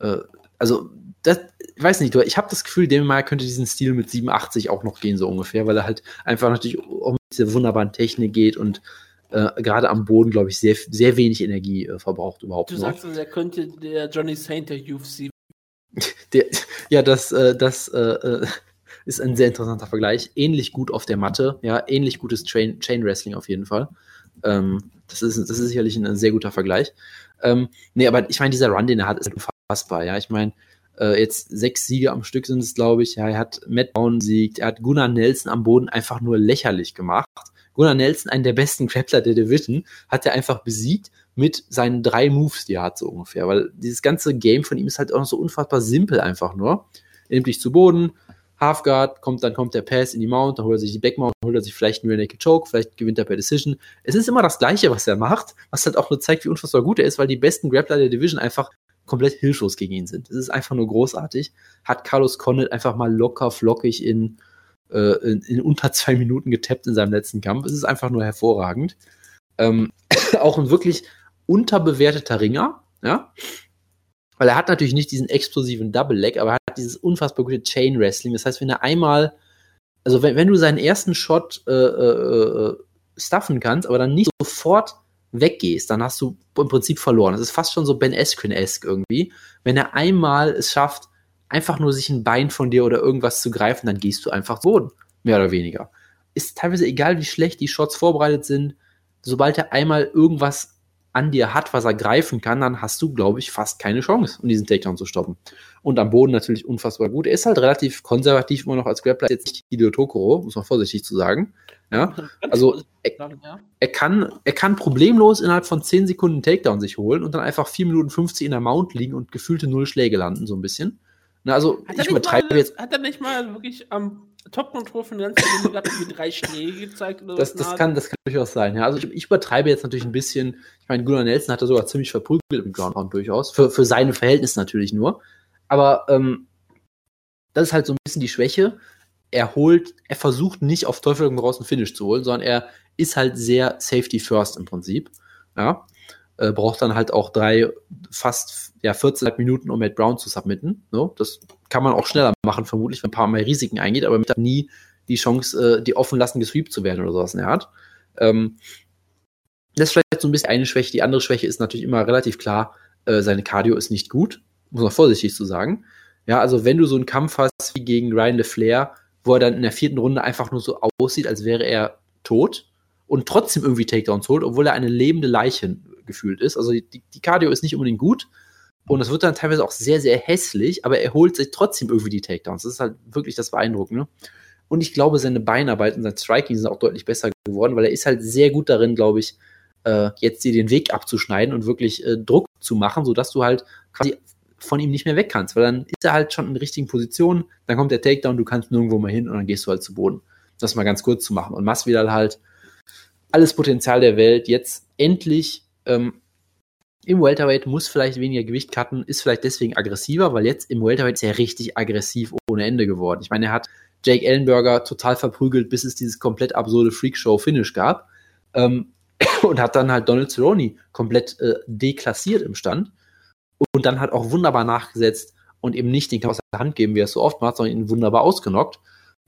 äh, also das, ich weiß nicht, ich habe das Gefühl, dem mal könnte diesen Stil mit 87 auch noch gehen, so ungefähr, weil er halt einfach natürlich um diese wunderbaren Technik geht und äh, gerade am Boden, glaube ich, sehr, sehr wenig Energie äh, verbraucht überhaupt. Du noch. sagst, also, er könnte der Johnny Saint der UFC. der, ja, das, äh, das äh, äh, ist ein sehr interessanter Vergleich. Ähnlich gut auf der Matte, ja, ähnlich gutes Train, Chain Wrestling auf jeden Fall. Ähm, das, ist, das ist sicherlich ein, ein sehr guter Vergleich. Ähm, nee, aber ich meine, dieser Run, den er hat, ist unfassbar, ja. Ich meine, jetzt sechs Siege am Stück sind es, glaube ich. Ja, er hat Matt Brown siegt, er hat Gunnar Nelson am Boden einfach nur lächerlich gemacht. Gunnar Nelson, einen der besten Grappler der Division, hat er einfach besiegt mit seinen drei Moves, die er hat, so ungefähr. Weil dieses ganze Game von ihm ist halt auch noch so unfassbar simpel einfach nur. Er nimmt dich zu Boden, Halfguard, kommt, dann kommt der Pass in die Mount, dann holt er sich die Backmount, holt er sich vielleicht einen Rear Naked Choke, vielleicht gewinnt er per Decision. Es ist immer das Gleiche, was er macht, was halt auch nur zeigt, wie unfassbar gut er ist, weil die besten Grappler der Division einfach komplett hilflos gegen ihn sind. Es ist einfach nur großartig. Hat Carlos Condit einfach mal locker flockig in, äh, in, in, unter zwei Minuten getappt in seinem letzten Kampf. Es ist einfach nur hervorragend. Ähm, auch ein wirklich unterbewerteter Ringer, ja. Weil er hat natürlich nicht diesen explosiven Double Leg, aber er hat dieses unfassbar gute Chain Wrestling. Das heißt, wenn er einmal, also wenn, wenn du seinen ersten Shot äh, äh, äh stuffen kannst, aber dann nicht sofort weggehst, dann hast du im Prinzip verloren. Das ist fast schon so Ben Askren-esque irgendwie. Wenn er einmal es schafft, einfach nur sich ein Bein von dir oder irgendwas zu greifen, dann gehst du einfach Boden. Mehr oder weniger. Ist teilweise egal, wie schlecht die Shots vorbereitet sind. Sobald er einmal irgendwas an dir hat, was er greifen kann, dann hast du, glaube ich, fast keine Chance, um diesen Takedown zu stoppen. Und am Boden natürlich unfassbar gut. Er ist halt relativ konservativ immer noch als Grappler, jetzt nicht Hideo Tokoro, muss man vorsichtig zu sagen. Ja, also er, er, kann, er kann problemlos innerhalb von 10 Sekunden Takedown sich holen und dann einfach 4 Minuten 50 in der Mount liegen und gefühlte null Schläge landen, so ein bisschen. Na, also ich übertreibe jetzt. Hat er nicht mal wirklich am Top-Control von der ganzen Runde irgendwie drei Schläge gezeigt? Oder das, das, kann, das kann durchaus sein, ja. Also ich, ich übertreibe jetzt natürlich ein bisschen. Ich meine, Gunnar Nelson hat er sogar ziemlich verprügelt im Groundhound durchaus. Für, für seine Verhältnisse natürlich nur. Aber ähm, das ist halt so ein bisschen die Schwäche er holt, er versucht nicht auf Teufel einen Finish zu holen, sondern er ist halt sehr Safety First im Prinzip. Ja. Äh, braucht dann halt auch drei, fast ja, 14 Minuten, um Matt Brown zu submitten. No? Das kann man auch schneller machen, vermutlich, wenn ein paar mehr Risiken eingeht, aber mit nie die Chance, äh, die offen lassen, gesweept zu werden oder sowas in der Art. Ähm, das ist vielleicht so ein bisschen eine Schwäche. Die andere Schwäche ist natürlich immer relativ klar, äh, seine Cardio ist nicht gut, muss man vorsichtig zu sagen. Ja, also wenn du so einen Kampf hast wie gegen Ryan LeFlair, wo er dann in der vierten Runde einfach nur so aussieht, als wäre er tot und trotzdem irgendwie Takedowns holt, obwohl er eine lebende Leiche gefühlt ist. Also die, die Cardio ist nicht unbedingt gut und es wird dann teilweise auch sehr, sehr hässlich, aber er holt sich trotzdem irgendwie die Takedowns. Das ist halt wirklich das Beeindruckende. Und ich glaube, seine Beinarbeit und sein Striking sind auch deutlich besser geworden, weil er ist halt sehr gut darin, glaube ich, äh, jetzt dir den Weg abzuschneiden und wirklich äh, Druck zu machen, sodass du halt quasi von ihm nicht mehr weg kannst, weil dann ist er halt schon in richtigen Position, dann kommt der Takedown, du kannst nirgendwo mehr hin und dann gehst du halt zu Boden. Das mal ganz kurz zu machen. Und Masvidal halt alles Potenzial der Welt, jetzt endlich ähm, im Welterweight muss vielleicht weniger Gewicht cutten, ist vielleicht deswegen aggressiver, weil jetzt im Welterweight ist er richtig aggressiv ohne Ende geworden. Ich meine, er hat Jake Ellenberger total verprügelt, bis es dieses komplett absurde Freakshow-Finish gab. Ähm, und hat dann halt Donald Cerrone komplett äh, deklassiert im Stand und dann hat auch wunderbar nachgesetzt und eben nicht den Kampf aus der Hand geben, wie er es so oft macht, sondern ihn wunderbar ausgenockt.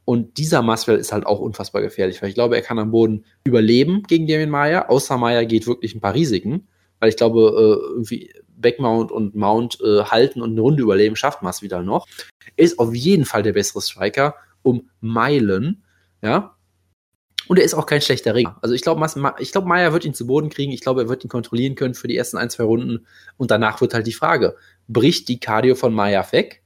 Und dieser Masvidal ist halt auch unfassbar gefährlich, weil ich glaube, er kann am Boden überleben gegen Damien Maya, außer Maya geht wirklich ein paar Risiken, weil ich glaube, äh, irgendwie Backmount und Mount äh, halten und eine Runde überleben schafft Masvidal noch. Er ist auf jeden Fall der bessere Striker um Meilen, ja, und er ist auch kein schlechter Ringer. Also ich glaube, ich glaube, Maya wird ihn zu Boden kriegen. Ich glaube, er wird ihn kontrollieren können für die ersten ein, zwei Runden. Und danach wird halt die Frage, bricht die Cardio von Maya weg?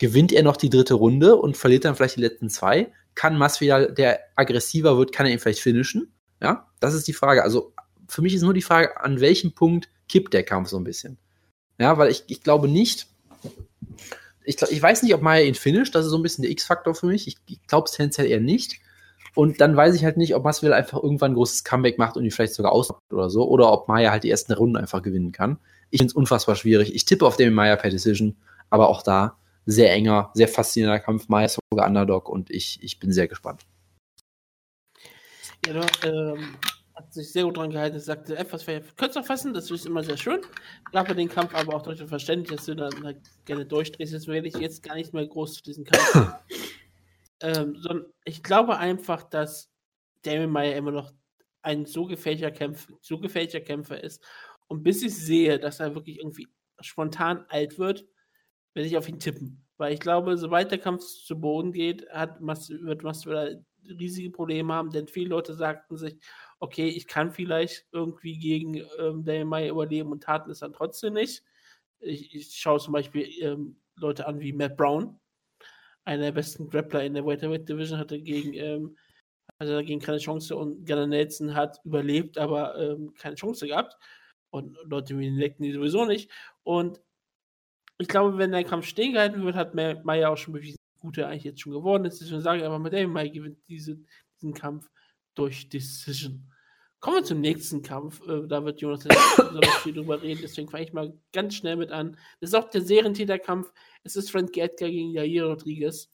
Gewinnt er noch die dritte Runde und verliert dann vielleicht die letzten zwei? Kann Masvidal, der aggressiver wird, kann er ihn vielleicht finishen? Ja, das ist die Frage. Also für mich ist nur die Frage, an welchem Punkt kippt der Kampf so ein bisschen? Ja, weil ich, ich glaube nicht, ich, ich weiß nicht, ob Maya ihn finisht, das ist so ein bisschen der X-Faktor für mich. Ich, ich glaube es tendenziell eher nicht. Und dann weiß ich halt nicht, ob Masvidal einfach irgendwann ein großes Comeback macht und ihn vielleicht sogar ausnockt oder so, oder ob Maya halt die ersten Runden einfach gewinnen kann. Ich finde es unfassbar schwierig. Ich tippe auf den Maya per Decision, aber auch da sehr enger, sehr faszinierender Kampf. Maya ist sogar Underdog und ich, ich bin sehr gespannt. Ja, du, ähm, hat sich sehr gut dran gehalten. Er sagte, etwas kürzer fassen, das ist immer sehr schön. Glaube den Kampf aber auch durch das Verständnis, dass du halt gerne durchdrehst. Jetzt werde ich jetzt gar nicht mehr groß zu diesem Kampf. ähm, sondern ich glaube einfach, dass Damien Meyer immer noch ein so gefährlicher Kämpfer, so gefährlicher Kämpfer ist. Und bis ich sehe, dass er wirklich irgendwie spontan alt wird, werde ich auf ihn tippen. Weil ich glaube, sobald der Kampf zu Boden geht, hat Mas wird Masvidal riesige Probleme haben, denn viele Leute sagten sich, okay, ich kann vielleicht irgendwie gegen ähm, Daniel May überleben und taten es dann trotzdem nicht. Ich, ich schaue zum Beispiel ähm, Leute an wie Matt Brown, einer der besten Grappler in der Welterweight Division, hatte gegen, ähm, hatte dagegen keine Chance und Gunnar Nelson hat überlebt, aber ähm, keine Chance gehabt. Und Leute wie Lecken sowieso nicht. Und ich glaube, wenn der Kampf stehen gehalten wird, hat Meyer auch schon bewiesen, wie gut er eigentlich jetzt schon geworden ist. Deswegen sage ich aber, mit dem Meyer gewinnt diese, diesen Kampf durch Decision. Kommen wir zum nächsten Kampf. Äh, da wird Jonas besonders viel drüber reden, deswegen fange ich mal ganz schnell mit an. Das ist auch der Serientäterkampf. Es ist Frank Edgar gegen Jair Rodriguez.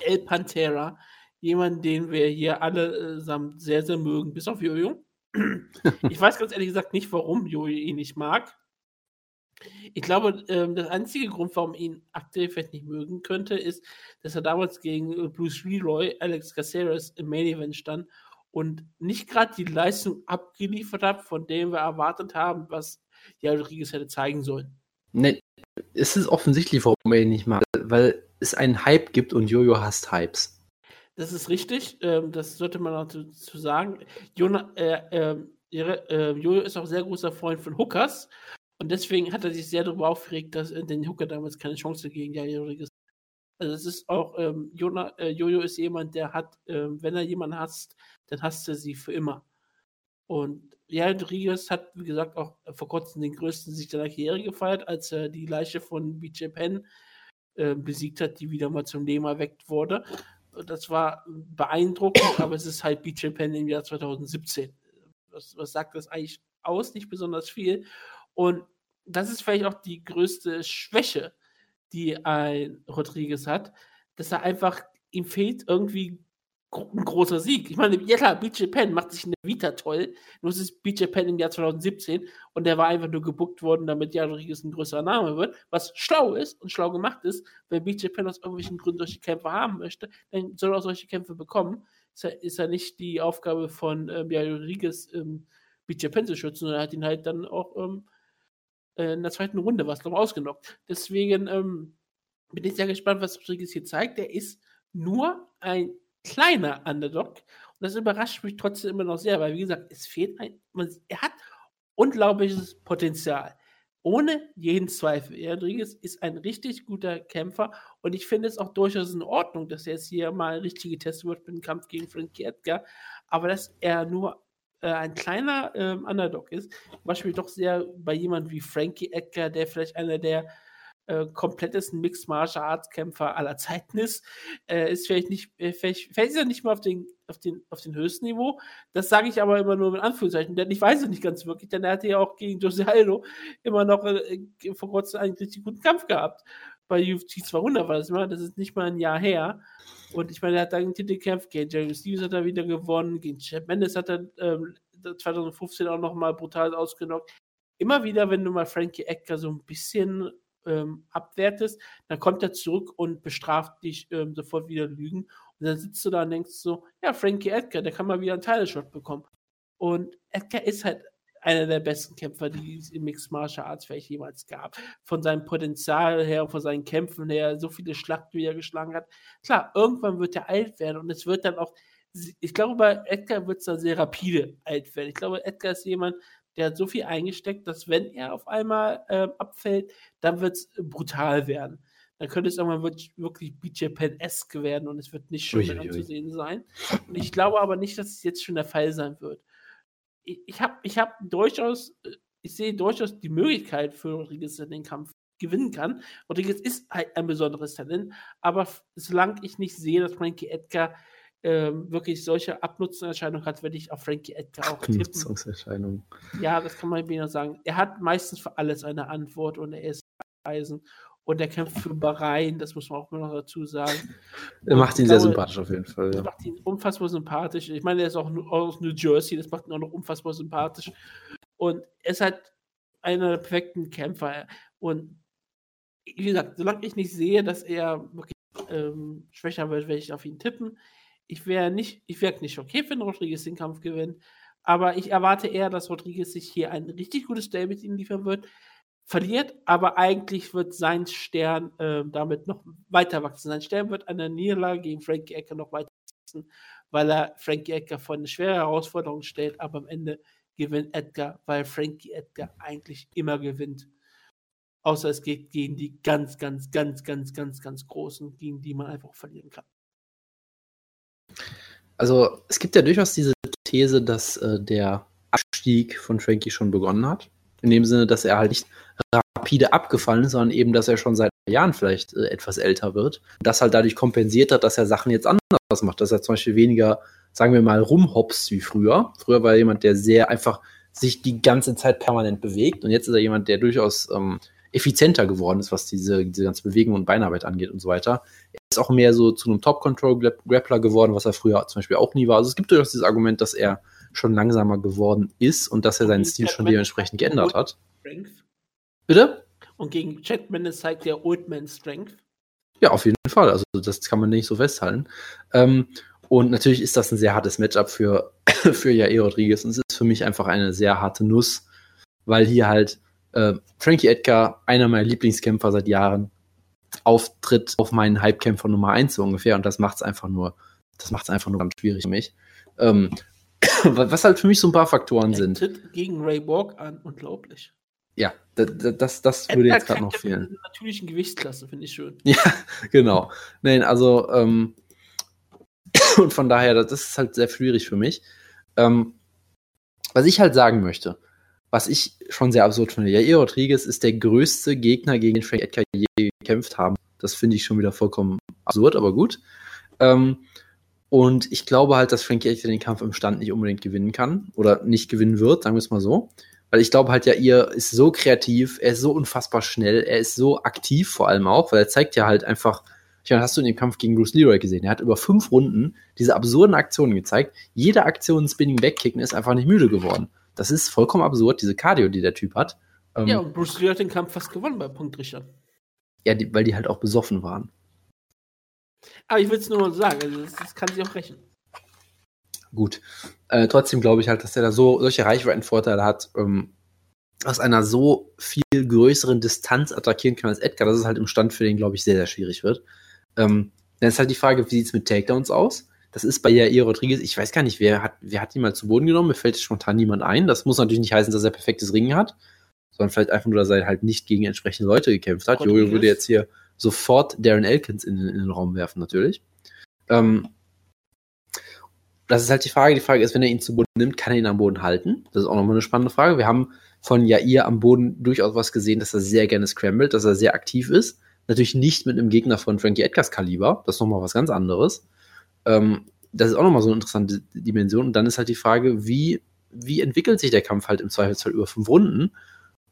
El Pantera. Jemand, den wir hier alle äh, sehr, sehr mögen, bis auf Jojo. ich weiß ganz ehrlich gesagt nicht, warum Jojo ihn nicht mag. Ich glaube, ähm, der einzige Grund, warum ihn aktuell vielleicht nicht mögen könnte, ist, dass er damals gegen äh, Bruce Leroy, Alex Caceres im Main Event stand und nicht gerade die Leistung abgeliefert hat, von dem wir erwartet haben, was ja Rodriguez hätte zeigen sollen. Nee, es ist offensichtlich, warum er ihn nicht mag, weil es einen Hype gibt und Jojo hasst Hypes. Das ist richtig, ähm, das sollte man auch dazu sagen. Jona, äh, ähm, äh, Jojo ist auch sehr großer Freund von Hookers und deswegen hat er sich sehr darüber aufgeregt, dass äh, den Hooker damals keine Chance gegen Jair Rodriguez also es ist auch, ähm, Jona, äh, Jojo ist jemand, der hat, äh, wenn er jemanden hasst, dann hasst er sie für immer. Und ja, Rodriguez hat, wie gesagt, auch vor kurzem den größten Sieg seiner Karriere gefeiert, als er die Leiche von BJ Penn äh, besiegt hat, die wieder mal zum Leben erweckt wurde. Das war beeindruckend, aber es ist halt BJ Penn im Jahr 2017. Was, was sagt das eigentlich aus? Nicht besonders viel. Und das ist vielleicht auch die größte Schwäche die ein Rodriguez hat, dass er einfach, ihm fehlt irgendwie ein großer Sieg. Ich meine, ja klar, BJ Penn macht sich in der Vita toll, nur es ist BJ Penn im Jahr 2017 und der war einfach nur gebuckt worden, damit ja Rodriguez ein größerer Name wird, was schlau ist und schlau gemacht ist. Wenn BJ Penn aus irgendwelchen Gründen solche Kämpfe haben möchte, dann soll er auch solche Kämpfe bekommen. Ist ja, ist ja nicht die Aufgabe von ähm, ja, Rodriguez, ähm, BJ Penn zu schützen, sondern er hat ihn halt dann auch ähm, äh, in der zweiten Runde was noch ausgenockt. Deswegen ähm, bin ich sehr gespannt, was Rodriguez hier zeigt. Er ist nur ein kleiner Underdog. Und das überrascht mich trotzdem immer noch sehr, weil, wie gesagt, es fehlt ein. Man, er hat unglaubliches Potenzial. Ohne jeden Zweifel. Rodriguez ist ein richtig guter Kämpfer und ich finde es auch durchaus in Ordnung, dass er jetzt hier mal richtig getestet wird mit dem Kampf gegen Frankie Edgar. Aber dass er nur äh, ein kleiner ähm, Underdog ist, zum Beispiel doch sehr bei jemandem wie Frankie Edgar, der vielleicht einer der äh, komplettesten Mixed Martial Arts Kämpfer aller Zeiten ist, äh, ist vielleicht nicht, äh, vielleicht, vielleicht ist er nicht mal auf den, auf den, auf den höchsten Niveau. Das sage ich aber immer nur mit Anführungszeichen, denn ich weiß es nicht ganz wirklich, denn er hatte ja auch gegen Jose Aldo immer noch äh, vor kurzem einen richtig guten Kampf gehabt. Bei UFC 200 war das immer, das ist nicht mal ein Jahr her. Und ich meine, er hat dann einen Titel gekämpft, gegen Jerry Stevens hat er wieder gewonnen, gegen Chad Mendes hat er ähm, 2015 auch nochmal brutal ausgenockt. Immer wieder, wenn du mal Frankie Edgar so ein bisschen ähm, abwertest, dann kommt er zurück und bestraft dich ähm, sofort wieder Lügen. Und dann sitzt du da und denkst so, ja, Frankie Edgar, der kann mal wieder einen Title-Shot bekommen. Und Edgar ist halt einer der besten Kämpfer, die es im Mixed Martial Arts vielleicht jemals gab. Von seinem Potenzial her, von seinen Kämpfen her, so viele Schlachten, wie er geschlagen hat. Klar, irgendwann wird er alt werden und es wird dann auch, ich glaube, bei Edgar wird es dann sehr rapide alt werden. Ich glaube, Edgar ist jemand, der hat so viel eingesteckt, dass wenn er auf einmal äh, abfällt, dann wird es brutal werden. Dann könnte es irgendwann wirklich BJ Penn-esque werden und es wird nicht schön anzusehen sein. Und ich glaube aber nicht, dass es jetzt schon der Fall sein wird ich, ich habe ich hab durchaus, äh, ich sehe durchaus die Möglichkeit für Rodriguez, dass er den Kampf gewinnen kann. Rodriguez ist halt ein besonderes Talent, aber solange ich nicht sehe, dass Frankie Edgar ähm, wirklich solche Abnutzenerscheinungen hat, werde ich auf Frankie Edgar auch tippen. Abnutzungserscheinungen. Ja, das kann man wieder sagen. Er hat meistens für alles eine Antwort und er ist Eisen und er kämpft für Bahrain, das muss man auch noch dazu sagen. Er macht ihn ich sehr glaube, sympathisch auf jeden Fall. Ja. macht ihn unfassbar sympathisch. Ich meine, er ist auch aus New Jersey, das macht ihn auch noch unfassbar sympathisch. Und er ist halt einer der perfekten Kämpfer. Und wie gesagt, solange ich nicht sehe, dass er wirklich ähm, schwächer wird, werde ich auf ihn tippen. Ich wäre nicht, ich wäre nicht okay, wenn Rodriguez den Kampf gewinnt. Aber ich erwarte eher, dass Rodriguez sich hier ein richtig gutes Duell mit ihm liefern wird. Verliert, aber eigentlich wird sein Stern ähm, damit noch weiter wachsen. Sein Stern wird an der Niederlage gegen Frankie Ecker noch weiter wachsen, weil er Frankie Edgar vor eine schwere Herausforderung stellt, aber am Ende gewinnt Edgar, weil Frankie Edgar eigentlich immer gewinnt. Außer es geht gegen die ganz, ganz, ganz, ganz, ganz, ganz Großen, gegen die man einfach verlieren kann. Also es gibt ja durchaus diese These, dass äh, der Abstieg von Frankie schon begonnen hat. In dem Sinne, dass er halt nicht rapide abgefallen ist, sondern eben, dass er schon seit Jahren vielleicht äh, etwas älter wird. Das halt dadurch kompensiert hat, dass er Sachen jetzt anders macht. Dass er zum Beispiel weniger, sagen wir mal, rumhopst wie früher. Früher war er jemand, der sehr einfach sich die ganze Zeit permanent bewegt. Und jetzt ist er jemand, der durchaus ähm, effizienter geworden ist, was diese, diese ganze Bewegung und Beinarbeit angeht und so weiter. Er ist auch mehr so zu einem Top-Control-Grappler geworden, was er früher zum Beispiel auch nie war. Also es gibt durchaus dieses Argument, dass er schon langsamer geworden ist und dass er seinen Stil schon dementsprechend geändert hat. Strength. Bitte? Und gegen Chapman zeigt der Old Man Strength. Ja, auf jeden Fall. Also das kann man nicht so festhalten. Ähm, und natürlich ist das ein sehr hartes Matchup für, für Jair Rodriguez. Und es ist für mich einfach eine sehr harte Nuss, weil hier halt äh, Frankie Edgar, einer meiner Lieblingskämpfer seit Jahren, auftritt auf meinen Hypekämpfer Nummer 1 so ungefähr. Und das macht es einfach nur, das macht es einfach nur ganz schwierig für mich. Ähm, was halt für mich so ein paar Faktoren Er sind. tritt gegen Ray Borg an. Unglaublich. Ja, da- da- das, das würde jetzt gerade noch kämpft in fehlen. einer natürlichen Gewichtsklasse, finde ich schön. Ja, genau. Nein, also, ähm, und von daher, das ist halt sehr schwierig für mich. Ähm, was ich halt sagen möchte, was ich schon sehr absurd finde, Jair Rodriguez ist der größte Gegner, gegen den Frank Edgar je gekämpft haben. Das finde ich schon wieder vollkommen absurd, aber gut. Ähm, und ich glaube halt, dass Frankie Edgar den Kampf im Stand nicht unbedingt gewinnen kann oder nicht gewinnen wird, sagen wir es mal so. Weil ich glaube halt ja, ihr ist so kreativ, er ist so unfassbar schnell, er ist so aktiv vor allem auch, weil er zeigt ja halt einfach, ich meine, hast du in dem Kampf gegen Bruce Leroy gesehen, er hat über fünf Runden diese absurden Aktionen gezeigt. Jede Aktion Spinning Backkicken ist einfach nicht müde geworden. Das ist vollkommen absurd, diese Cardio, die der Typ hat. Ähm, Ja, und Bruce Lee hat den Kampf fast gewonnen bei Punktrichter. ja die, weil die halt auch besoffen waren. Aber ich will es nur mal sagen, also das, das kann sich auch rächen. Gut. Äh, trotzdem glaube ich halt, dass er da so solche Reichweitenvorteile hat, ähm, aus einer so viel größeren Distanz attackieren kann als Edgar, dass es halt im Stand für den, glaube ich, sehr, sehr schwierig wird. Ähm, dann ist halt die Frage, wie sieht es mit Takedowns aus? Das ist bei Jair Rodriguez, ich weiß gar nicht, wer hat, wer hat ihn mal zu Boden genommen? Mir fällt spontan niemand ein. Das muss natürlich nicht heißen, dass er perfektes Ringen hat, sondern vielleicht einfach nur, dass er halt nicht gegen entsprechende Leute gekämpft hat. Rodriguez. Jojo würde jetzt hier sofort Darren Elkins in, in den Raum werfen, natürlich. Ähm, das ist halt die Frage. Die Frage ist, wenn er ihn zu Boden nimmt, kann er ihn am Boden halten? Das ist auch nochmal eine spannende Frage. Wir haben von Jair am Boden durchaus was gesehen, dass er sehr gerne scrambled, dass er sehr aktiv ist. Natürlich nicht mit einem Gegner von Frankie Edgars Kaliber. Das ist nochmal was ganz anderes. Ähm, das ist auch nochmal so eine interessante Dimension. Und dann ist halt die Frage, wie, wie entwickelt sich der Kampf halt im Zweifelsfall über fünf Runden?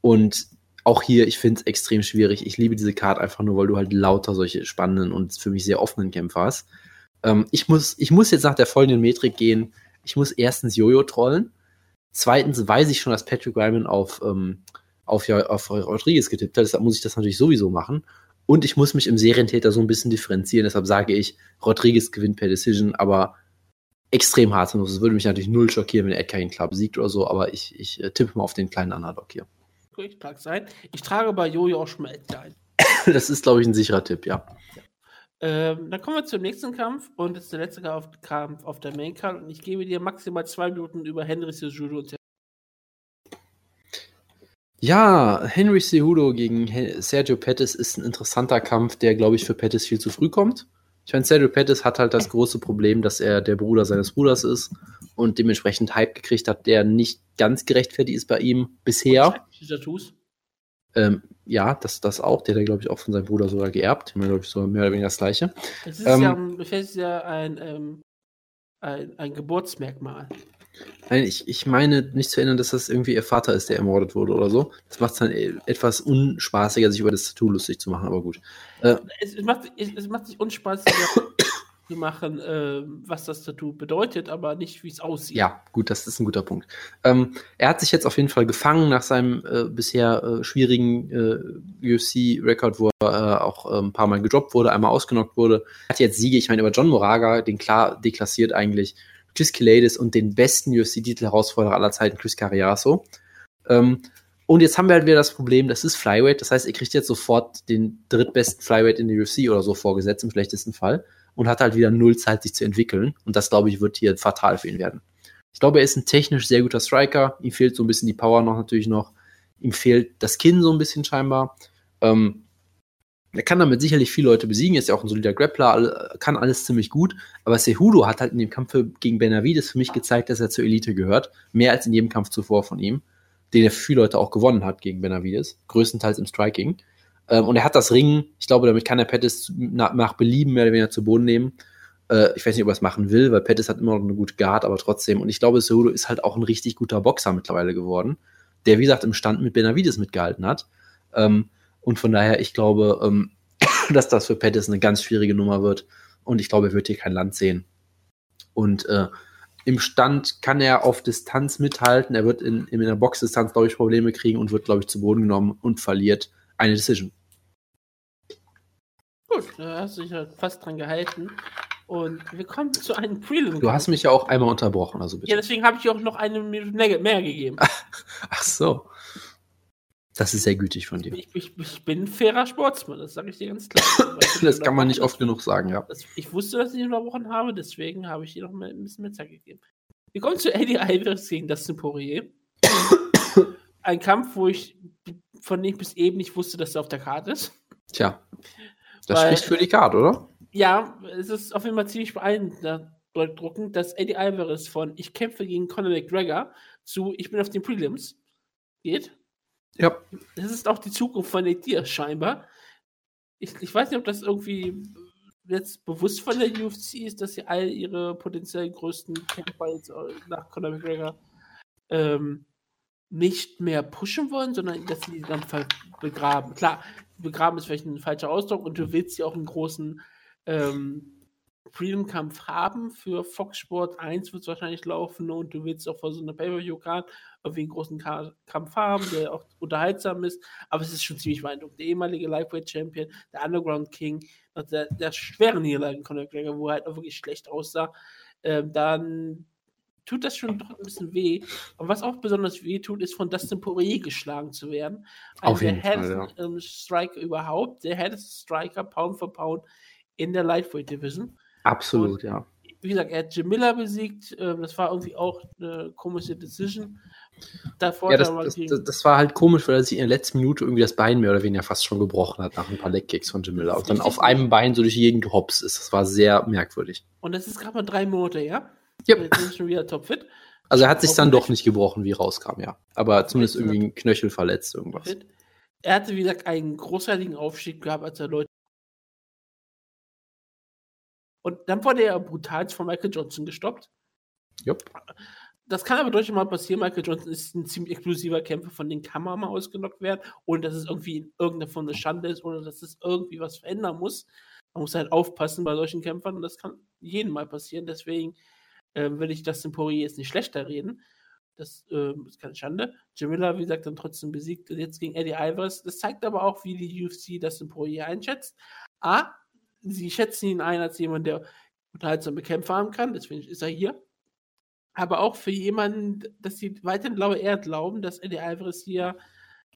Und auch hier, ich finde es extrem schwierig. Ich liebe diese Karte einfach nur, weil du halt lauter solche spannenden und für mich sehr offenen Kämpfer hast. Ähm, ich, muss, ich muss jetzt nach der folgenden Metrik gehen. Ich muss erstens Jojo trollen. Zweitens weiß ich schon, dass Patrick Ryman auf, ähm, auf, auf Rodriguez getippt hat. Deshalb muss ich das natürlich sowieso machen. Und ich muss mich im Serientäter so ein bisschen differenzieren. Deshalb sage ich, Rodriguez gewinnt per Decision, aber extrem hart. Es würde mich natürlich null schockieren, wenn Edgar ihn klar besiegt oder so, aber ich, ich äh, tippe mal auf den kleinen Underdog hier. Ich trage es ein. Ich trage bei Jojo auch schon mal Edgar ein. Das ist, glaube ich, ein sicherer Tipp, ja. Ähm, dann kommen wir zum nächsten Kampf und das ist der letzte Kampf, auf der Main Card und ich gebe dir maximal zwei Minuten über Henry Cejudo und Ja, Henry Cejudo gegen Sergio Pettis ist ein interessanter Kampf, der, glaube ich, für Pettis viel zu früh kommt. Ich meine, Sergio Pettis hat halt das große Problem, dass er der Bruder seines Bruders ist und dementsprechend Hype gekriegt hat, der nicht ganz gerechtfertigt ist bei ihm bisher. Tattoos. Ähm, ja, das, das auch. Der hat, glaube ich, auch von seinem Bruder sogar geerbt. Mir, glaube ich, so mehr oder weniger das Gleiche. Es ist, ähm, ja, ist ja ein, ähm, ein, ein Geburtsmerkmal. Nein, ich, ich meine nicht zu erinnern, dass das irgendwie ihr Vater ist, der ermordet wurde oder so. Das macht es dann e, etwas unspaßiger, sich über das Tattoo lustig zu machen, aber gut. Äh, es, es, macht, es, es macht sich unspaßiger zu machen, äh, was das Tattoo bedeutet, aber nicht, wie es aussieht. Ja, gut, das ist ein guter Punkt. Ähm, er hat sich jetzt auf jeden Fall gefangen nach seinem äh, bisher äh, schwierigen äh, UFC-Rekord, wo er äh, auch ein paar Mal gedroppt wurde, einmal ausgenockt wurde. Er hat jetzt Siege, ich meine, über John Moraga, den klar deklassiert eigentlich, Chris Kiladis und den besten UFC-Titel-Herausforderer aller Zeiten, Chris Carriaso. Ähm, und jetzt haben wir halt wieder das Problem, das ist Flyweight, das heißt, er kriegt jetzt sofort den drittbesten Flyweight in der UFC oder so vorgesetzt, im schlechtesten Fall und hat halt wieder null Zeit, sich zu entwickeln. Und das, glaube ich, wird hier fatal für ihn werden. Ich glaube, er ist ein technisch sehr guter Striker. Ihm fehlt so ein bisschen die Power noch natürlich noch. Ihm fehlt das Kinn so ein bisschen scheinbar. Ähm, er kann damit sicherlich viele Leute besiegen, ist ja auch ein solider Grappler, kann alles ziemlich gut. Aber Cejudo hat halt in dem Kampf gegen Benavides für mich gezeigt, dass er zur Elite gehört. Mehr als in jedem Kampf zuvor von ihm, den er für viele Leute auch gewonnen hat gegen Benavides. Größtenteils im Striking. Ähm, und er hat das Ringen. Ich glaube, damit kann er Pettis nach, Belieben mehr oder weniger zu Boden nehmen. Äh, ich weiß nicht, ob er es machen will, weil Pettis hat immer noch eine gute Guard, aber trotzdem. Und ich glaube, Cejudo ist halt auch ein richtig guter Boxer mittlerweile geworden, der, wie gesagt, im Stand mit Benavides mitgehalten hat. Ähm, und von daher, ich glaube, ähm, dass das für Pettis eine ganz schwierige Nummer wird. Und ich glaube, er wird hier kein Land sehen. Und äh, im Stand kann er auf Distanz mithalten. Er wird in, in der Boxdistanz, glaube ich, Probleme kriegen und wird, glaube ich, zu Boden genommen und verliert eine Decision. Gut, da hast du dich halt fast dran gehalten. Und wir kommen zu einem Prelim. Du hast mich ja auch einmal unterbrochen, also bitte. Ja, deswegen habe ich dir auch noch eine Minute mehr gegeben. Ach so. Das ist sehr gütig von dir. Ich, ich, ich bin ein fairer Sportsmann, das sage ich dir ganz klar. das kann man nicht oft genug sagen, ja. Das, ich wusste, dass ich ihn unterbrochen habe, deswegen habe ich dir noch mal ein bisschen mehr Zeit gegeben. Wir kommen zu Eddie Alvarez gegen Dustin Poirier. ein Kampf, wo ich von dem ich bis eben nicht wusste, dass er auf der Karte ist. Tja, das Weil, spricht für die Karte, oder? Ja, es ist auf jeden Fall ziemlich beeindruckend, dass Eddie Alvarez von ich kämpfe gegen Conor McGregor zu ich bin auf den Prelims geht. Ja. Das ist auch die Zukunft von Nate Diaz scheinbar. Ich, ich weiß nicht, ob das irgendwie jetzt bewusst von der UFC ist, dass sie all ihre potenziell größten Kämpfer jetzt nach Conor McGregor ähm, nicht mehr pushen wollen, sondern dass sie die dann begraben. Klar, begraben ist vielleicht ein falscher Ausdruck und du willst ja auch einen großen ähm, Freedom-Kampf haben. Für Fox Sport 1 wird es wahrscheinlich laufen und du willst auch vor so einer Pay-Per-View-Card irgendwie einen großen Ka Kampf haben, der auch unterhaltsam ist. Aber es ist schon ziemlich beeindruckend. Der ehemalige Lightweight-Champion, der Underground King, der, der schweren Niederlagen Conor McGregor, wo er halt auch wirklich schlecht aussah, ähm, dann tut das schon doch ein bisschen weh. Und was auch besonders weh tut, ist von Dustin Poirier geschlagen zu werden. Ein Auf jeden der Fall, ja. ähm, Striker überhaupt, der härteste Striker Pound for Pound in der Lightweight Division. Absolut, Und, ja. Wie gesagt, er hat Jim Miller besiegt. Ähm, das war irgendwie auch eine komische Decision. Davor ja, das, das, das, das, war halt komisch, weil er sich in der letzten Minute irgendwie das Bein mehr oder weniger fast schon gebrochen hat nach ein paar Leckkicks von Jim Miller und dann auf einem Bein so durch Gegend gehopst ist. Das war sehr merkwürdig. Und das ist gerade mal drei Monate, ja? Yep. Jetzt ist schon wieder topfit. Also er hat sich dann doch nicht gebrochen, wie rauskam, ja. Aber zumindest irgendwie ein Knöchel verletzt, irgendwas. Er hatte, wie gesagt, einen großartigen Aufstieg gehabt, als er Leute. Und dann wurde er brutal von Michael Johnson gestoppt. Jupp. Das kann aber durchaus mal passieren. Michael Johnson ist ein ziemlich exklusiver Kämpfer, von dem kann man mal ausgenockt werden, ohne dass es irgendwie in irgendeiner Form eine Schande ist, oder dass es irgendwie was verändern muss. Man muss halt aufpassen bei solchen Kämpfern und das kann jedem mal passieren. Deswegen ähm, will ich Dustin Poirier jetzt nicht schlechter reden. Das ähm, ist keine Schande. Jamila, wie gesagt, dann trotzdem besiegt. Jetzt gegen Eddie Alvarez. Das zeigt aber auch, wie die UFC Dustin Poirier einschätzt. A, sie schätzen ihn ein als jemand, der unterhaltsame Kämpfer haben kann. Deswegen ist er hier. Aber auch für jemanden, dass sie weiterhin glaube eher glauben, dass Eddie Alvarez hier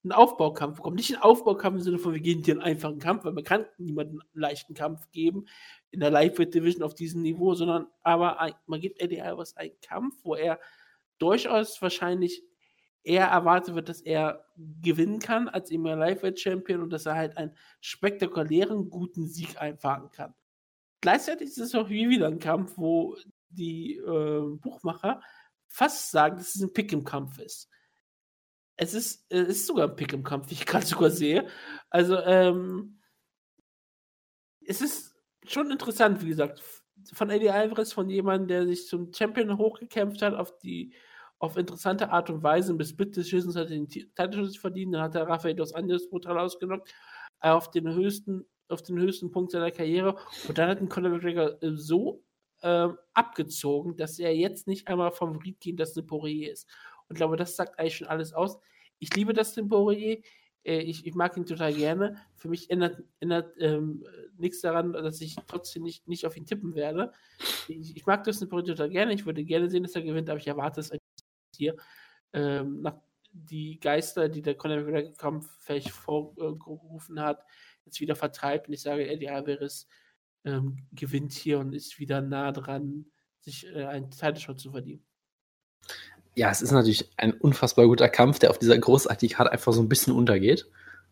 einen Aufbaukampf bekommt. Nicht einen Aufbaukampf im Sinne von, wir gehen hier einen einfachen Kampf, weil man kann niemanden einen leichten Kampf geben in der Lightweight Division auf diesem Niveau, sondern aber ein, man gibt Eddie Alvarez einen Kampf, wo er durchaus wahrscheinlich eher erwartet wird, dass er gewinnen kann als immer Lightweight Champion und dass er halt einen spektakulären, guten Sieg einfahren kann. Gleichzeitig ist es auch wie wieder ein Kampf, wo die äh, Buchmacher fast sagen, dass es ein Pick im Kampf ist. Es ist, es ist sogar ein Pick im Kampf, wie ich gerade sogar sehe. Also, ähm, es ist schon interessant, wie gesagt, von Eddie Alvarez, von jemandem, der sich zum Champion hochgekämpft hat, auf die auf interessante Art und Weise bis Bitte Schissens hat den Titel verdient, dann hat er Rafael dos Anjos brutal ausgenockt, äh, auf den höchsten, auf den höchsten Punkt seiner Karriere und dann hat ein Conor McGregor äh, so ähm, abgezogen, dass er jetzt nicht einmal Favorit gegen Dustin Poirier ist. Und ich glaube, das sagt eigentlich schon alles aus. Ich liebe Dustin Poirier. Äh, ich, ich, mag ihn total gerne. Für mich ändert, ändert ähm, nichts daran, dass ich trotzdem nicht, nicht auf ihn tippen werde. Ich, ich mag Dustin Poirier total gerne. Ich würde gerne sehen, dass er gewinnt, aber ich erwarte es hier. Ähm, nach, die Geister, die der Conor McGregor-Kampf vielleicht vorgerufen hat, jetzt wieder vertreibt. Und ich sage, Eddie Alvarez ähm, gewinnt hier und ist wieder nah dran, sich äh, einen Title zu verdienen. Ja, es ist natürlich ein unfassbar guter Kampf, der auf dieser großartigen Karte einfach so ein bisschen untergeht.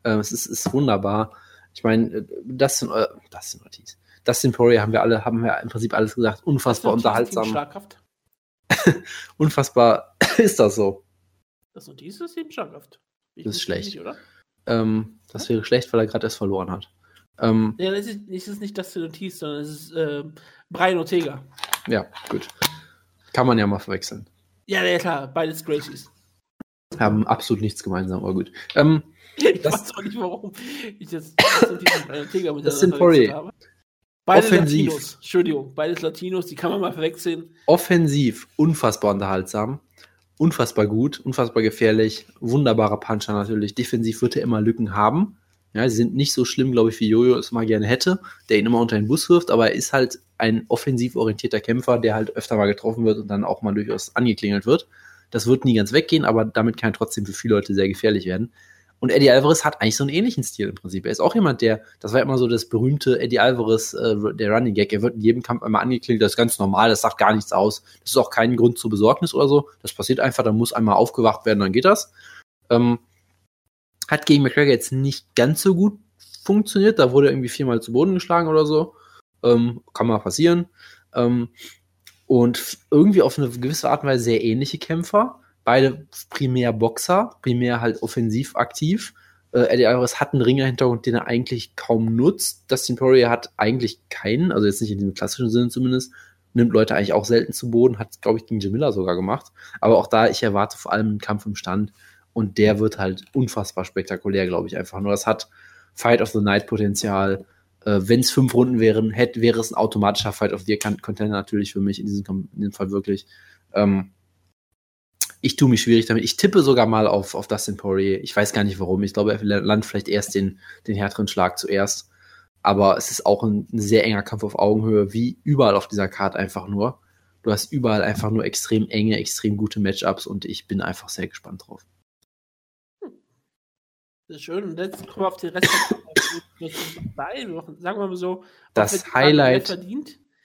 Ähm, es ist, ist, wunderbar. Ich meine, äh, das sind, äh, das sind Ortiz. Das sind Poirier haben wir alle, haben wir im Prinzip alles gesagt. Unfassbar unterhaltsam. Unfassbar ist das so. Das Ortiz ist eben schlaghaft. Ich das ist schlecht. Nicht, oder? Ähm, das wäre schlecht, weil er gerade erst verloren hat. Ähm, ja, das ist, das ist nicht das Ortiz, sondern es ist äh, Brian Ortega. Ja, gut. Kann man ja mal verwechseln. Ja, ja klar, beides Gracies. Haben absolut nichts gemeinsam, aber gut. Ähm, ich das, weiß auch nicht, warum ich jetzt das Brian Ortega mit das sind habe. Beide Offensiv. Latinos, Entschuldigung, beides Latinos, die kann man mal verwechseln. Offensiv, unfassbar unterhaltsam, unfassbar gut, unfassbar gefährlich, wunderbarer Puncher natürlich. Defensiv wird er immer Lücken haben. Ja, sie sind nicht so schlimm, glaube ich, wie Jojo es mal gerne hätte, der ihn immer unter den Bus wirft, aber er ist halt ein offensiv orientierter Kämpfer, der halt öfter mal getroffen wird und dann auch mal durchaus angeklingelt wird. Das wird nie ganz weggehen, aber damit kann er trotzdem für viele Leute sehr gefährlich werden. Und Eddie Alvarez hat eigentlich so einen ähnlichen Stil im Prinzip. Er ist auch jemand, der, das war immer so das berühmte Eddie Alvarez, äh, der Running Gag. Er wird in jedem Kampf einmal angeklingelt, das ist ganz normal, das sagt gar nichts aus. Das ist auch kein Grund zur Besorgnis oder so. Das passiert einfach, da muss einmal aufgewacht werden, dann geht das. Ähm, hat gegen McGregor jetzt nicht ganz so gut funktioniert. Da wurde er irgendwie viermal zu Boden geschlagen oder so. Ähm, kann mal passieren. Ähm, und irgendwie auf eine gewisse Art und Weise sehr ähnliche Kämpfer. Beide primär Boxer, primär halt offensiv aktiv. Äh, Eddie Alvarez hat einen Ringer-Hintergrund, den er eigentlich kaum nutzt. Dustin Poirier hat eigentlich keinen, also jetzt nicht in dem klassischen Sinne zumindest. Nimmt Leute eigentlich auch selten zu Boden, hat, glaube ich, gegen Jamila sogar gemacht. Aber auch da, ich erwarte vor allem einen Kampf im Stand. Und der wird halt unfassbar spektakulär, glaube ich, einfach nur. Das hat Fight of the Night Potenzial. Äh, Wenn es fünf Runden wären, hätte, wäre es ein automatischer Fight of the Contender natürlich für mich in diesem, in diesem Fall wirklich. Ähm, ich tue mich schwierig damit. Ich tippe sogar mal auf, auf Dustin Poirier. Ich weiß gar nicht warum. Ich glaube, er landet vielleicht erst den, den härteren Schlag zuerst. Aber es ist auch ein, ein sehr enger Kampf auf Augenhöhe, wie überall auf dieser Karte einfach nur. Du hast überall einfach nur extrem enge, extrem gute Matchups und ich bin einfach sehr gespannt drauf. Das ist schön. Und jetzt kommen wir auf den Rest der Sagen wir mal so, das Highlight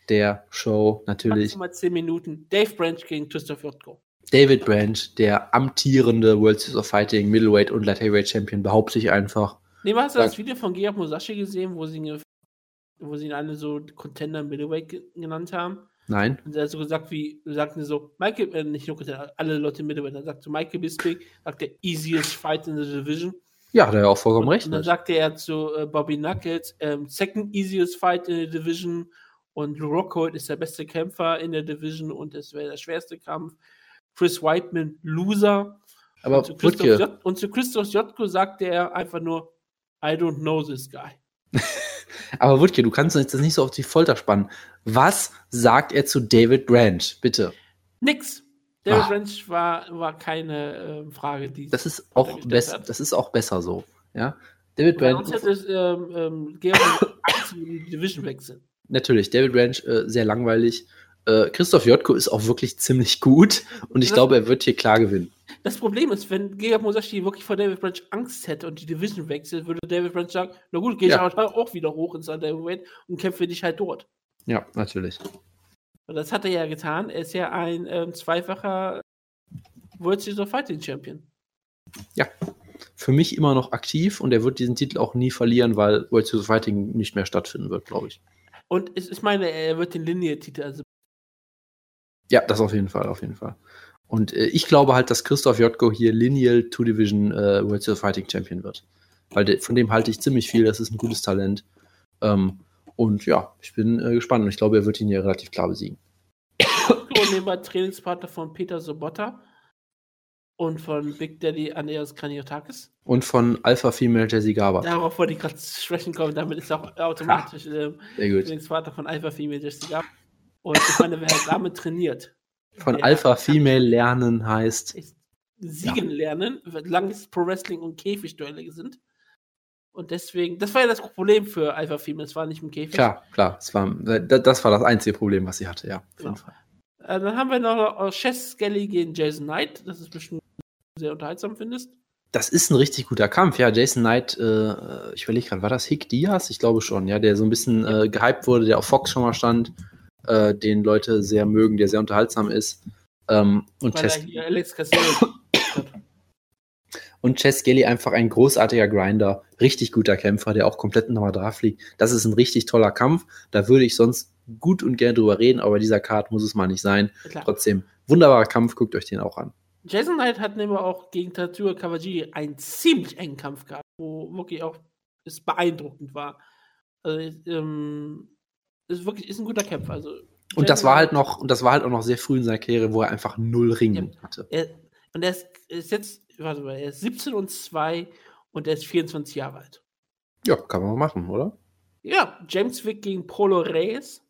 der Show natürlich. Maximal 10 Minuten. Dave Branch gegen Christoph Jotko. David Branch, der amtierende World Series of Fighting Middleweight und Light Heavyweight Champion, behaupte ich einfach. Nee, hast du das Video von Georg Musashi gesehen, wo sie, wo sie ihn alle so Contender Middleweight genannt haben? Nein. Und er hat so gesagt, wie, sagten so, Michael, äh, nicht nur Contender, alle Leute Middleweight, er sagt so, Michael Bisping, sagt der easiest fight in the division. Ja, hat er ja auch vollkommen recht. Und dann sagte er zu äh, Bobby Knuckles, ähm, second easiest fight in the division und Rockhold ist der beste Kämpfer in der Division und es wäre der schwerste Kampf. Chris Whiteman, Loser. Aber und zu, Christoph J und zu Christoph Jotko sagte er einfach nur, I don't know this guy. Aber Wutke, du kannst uns das nicht so auf die Folter spannen. Was sagt er zu David Branch, bitte? Nix. David Ach. Branch war, war keine äh, Frage, die. Das ist, auch besser, das ist auch besser so. Ja? David Branch. Hat es, ähm, ähm, die Division wechseln. Natürlich, David Branch äh, sehr langweilig. Äh, Christoph Jotko ist auch wirklich ziemlich gut und ich das, glaube, er wird hier klar gewinnen. Das Problem ist, wenn Gegard Musashi wirklich vor David Branch Angst hätte und die Division wechselt, würde David Branch sagen: Na gut, gehe ich ja. aber auch wieder hoch ins Underweight und kämpfe dich halt dort. Ja, natürlich. Und das hat er ja getan. Er ist ja ein ähm, zweifacher World Series of Fighting Champion. Ja. Für mich immer noch aktiv und er wird diesen Titel auch nie verlieren, weil World Series of Fighting nicht mehr stattfinden wird, glaube ich. Und ich meine, er wird den Linear-Titel, also. Ja, das auf jeden Fall, auf jeden Fall. Und äh, ich glaube halt, dass Christoph Jotko hier Lineal Two Division äh, World Series Fighting Champion wird. Weil de von dem halte ich ziemlich viel. Das ist ein gutes Talent. Ähm, und ja, ich bin äh, gespannt und ich glaube, er wird ihn hier relativ klar besiegen. Und nebenbei Trainingspartner von Peter Sobotta und von Big Daddy Andreas Kraniotakis. Und von Alpha Female Jesse Garber. Darauf wollte ich gerade sprechen kommen, damit ist auch automatisch ähm, Sehr gut. Trainingspartner von Alpha Female Jesse Garber. Und ich meine, wer damit trainiert, Von Alpha Female lernen heißt. siegen lernen, solange es Pro Wrestling und Käfigduelle sind. Und deswegen, das war ja das Problem für Alpha Female, es war nicht im Käfig. Klar, klar. Das war, das war das einzige Problem, was sie hatte, ja. Auf jeden Genau. Fall. Äh, dann haben wir noch äh, Chess Skelly gegen Jason Knight, das ist bestimmt sehr unterhaltsam findest. Das ist ein richtig guter Kampf, ja. Jason Knight, äh, ich überlege gerade, war das Hick Diaz? Ich glaube schon, ja, der so ein bisschen äh, gehypt wurde, der auf Fox schon mal stand, äh, den Leute sehr mögen, der sehr unterhaltsam ist. Ähm, und, Chess, und Chess Gelly einfach ein großartiger Grinder, richtig guter Kämpfer, der auch komplett nochmal drauf liegt. Das ist ein richtig toller Kampf. Da würde ich sonst gut und gern drüber reden, aber dieser Card muss es mal nicht sein. Klar. Trotzdem, wunderbarer Kampf, guckt euch den auch an. Jason Knight hat nämlich auch gegen Tatua Kawajiri einen ziemlich engen Kampf gehabt, wo wirklich auch es beeindruckend war. Also, ähm, ist wirklich ist ein guter Kämpfer. Also, Und das war halt noch, und das war halt auch noch sehr früh in seiner Karriere, wo er einfach null Ringen hatte. Er, und er ist, ist jetzt, warte mal, er ist 17 und 2 und er ist 24 Jahre alt. Ja, kann man mal machen, oder? Ja, James Wick gegen Polo Reyes.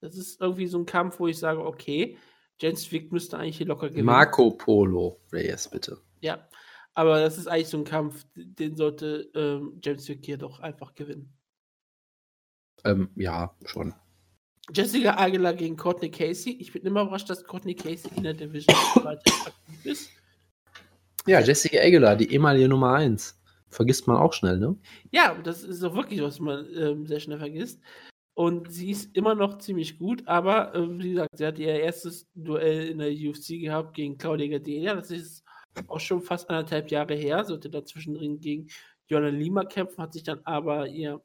Das ist irgendwie so ein Kampf, wo ich sage, okay, James Wick müsste eigentlich hier locker gewinnen. Marco Polo Reyes, bitte. Ja, aber das ist eigentlich so ein Kampf, den sollte ähm, James Wick hier doch einfach gewinnen. Ähm, ja, schon. Jessica Aguilar gegen Courtney Casey. Ich bin immer überrascht, dass Courtney Casey in der Division weiter aktiv ist. Ja, Jessica Aguilar, die ehemalige Nummer 1. Vergisst man auch schnell, ne? Ja, das ist doch wirklich, was man ähm, sehr schnell vergisst. Und sie ist immer noch ziemlich gut, aber ähm, wie gesagt, sie hat ihr erstes Duell in der UFC gehabt gegen Claudia Gadelia. Das ist auch schon fast anderthalb Jahre her. Sollte dazwischen drin gegen Joanna Lima kämpfen, hat sich dann aber ihr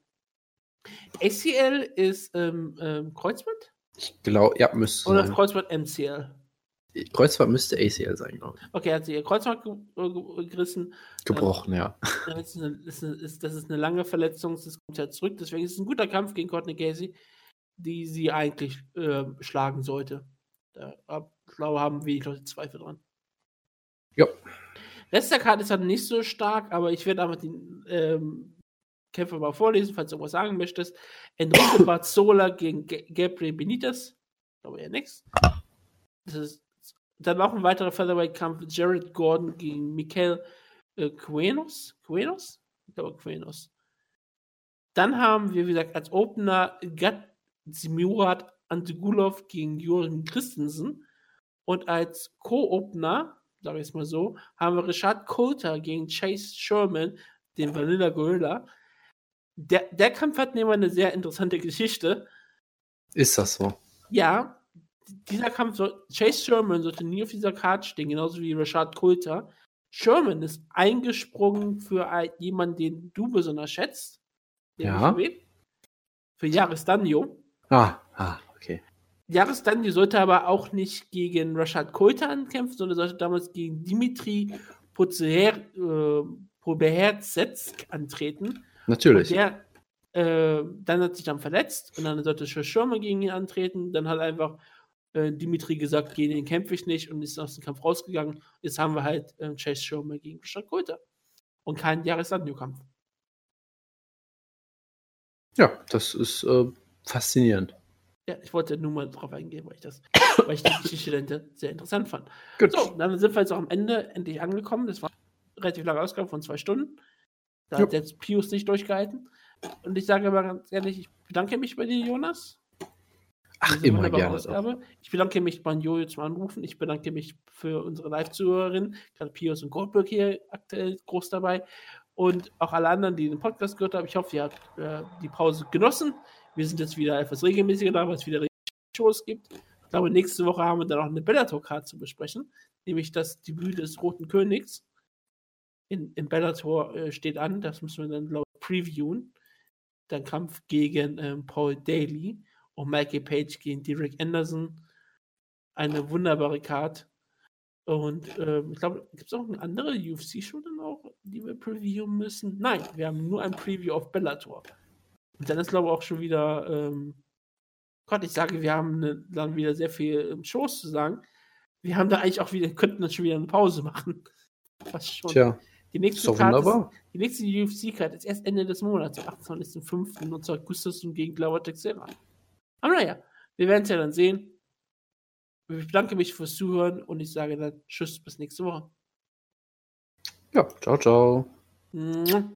ACL ist ähm, ähm, Kreuzband? Ich glaube, ja, müsste Oder sein. Kreuzband MCL? Kreuzfahrt müsste ACL sein, glaube ich. Okay, hat sie ihr Kreuzband ge ge gerissen. Gebrochen, ja. Ja, Das ist, eine, das, ist eine, das ist eine lange Verletzung, das kommt ja zurück. Deswegen ist es ein guter Kampf gegen Courtney Casey, die sie eigentlich äh, schlagen sollte. Da glaube, haben wenig Leute Zweifel dran. Ja. Rest der Karte ist halt nicht so stark, aber ich werde einfach den ähm, Kämpfer mal vorlesen, falls du irgendwas sagen möchtest. Enrique Barzola gegen G Gabriel Benitez. Ich glaube eher nichts. Dann noch ein weiterer Featherweight-Kampf. Jared Gordon gegen Mikael äh, Quenos? Quenos? Ich glaube Quenos. Dann haben wir, wie gesagt, als Opener Gadzimurat Antigulov gegen Jorim Christensen. Und als Co-Opener, sage ich es mal so, haben wir Richard Coulter gegen Chase Sherman, den Vanilla Gorilla. Der, der Kampf hat nämlich eine sehr interessante Geschichte. Ist das so? Ja, dieser Kampf, soll, Chase Sherman sollte nie auf dieser Karte stehen, genauso wie Rashad Coulter. Sherman ist eingesprungen für jemanden, den du besonders schätzt. Ja. Für Jaris Danjo. Ah, ah, okay. Jaris Danjo sollte aber auch nicht gegen Rashad Coulter ankämpfen, sondern sollte damals gegen Dimitri Pozer, äh, antreten. Natürlich. Und der, äh, dann hat sich dann verletzt und dann sollte Sherman gegen ihn antreten. Dann hat einfach äh, Dimitri gesagt, gegen den kämpfe ich nicht und ist aus dem Kampf rausgegangen. Jetzt haben wir halt äh, Chase Sherman gegen Coulter. Und keinen Jahreslandkampf. Ja, das ist äh, faszinierend. Ja, ich wollte nur mal drauf eingehen, weil ich das, weil ich die Geschichte dahinter sehr interessant fand. Gut. So, dann sind wir jetzt auch am Ende endlich angekommen. Das war eine relativ lange Ausgabe von zwei Stunden. Da hat jetzt Pius nicht durchgehalten. Und ich sage aber ganz ehrlich, ich bedanke mich bei dir, Jonas. Ach, immer gerne. Ich bedanke mich beim Jojo zum Anrufen. Ich bedanke mich für unsere Live-Zuhörerinnen, gerade Pius und Goldberg hier aktuell groß dabei. Und auch alle anderen, die den Podcast gehört haben. Ich hoffe, ihr habt äh, die Pause genossen. Wir sind jetzt wieder etwas regelmäßiger da, weil es wieder Shows gibt. Ich glaube, nächste Woche haben wir dann auch eine Bellator-Card zu besprechen, nämlich das Debüt des Roten Königs. In, in Bellator äh, steht an, das müssen wir dann, ich, previewen. Der Kampf gegen ähm, Paul Daly und Mikey Page gegen Derek Anderson. Eine wunderbare Card. Und ähm, ich glaube, gibt es auch eine andere UFC-Show dann auch, die wir previewen müssen? Nein, wir haben nur ein Preview auf Bellator. Und dann ist, glaube ich, auch schon wieder, ähm, Gott, ich sage, wir haben eine, dann wieder sehr viel Shows zu sagen. Wir haben da eigentlich auch wieder, könnten dann schon wieder eine Pause machen. Fast schon. Tja. Die nächste, ist ist, die nächste UFC-Card ist erst Ende des Monats, am 28.05. und zwar Gustafsson gegen Glauber Texera. Aber naja, wir werden es ja dann sehen. Ich bedanke mich fürs Zuhören und ich sage dann Tschüss, bis nächste Woche. Ja, ciao, ciao.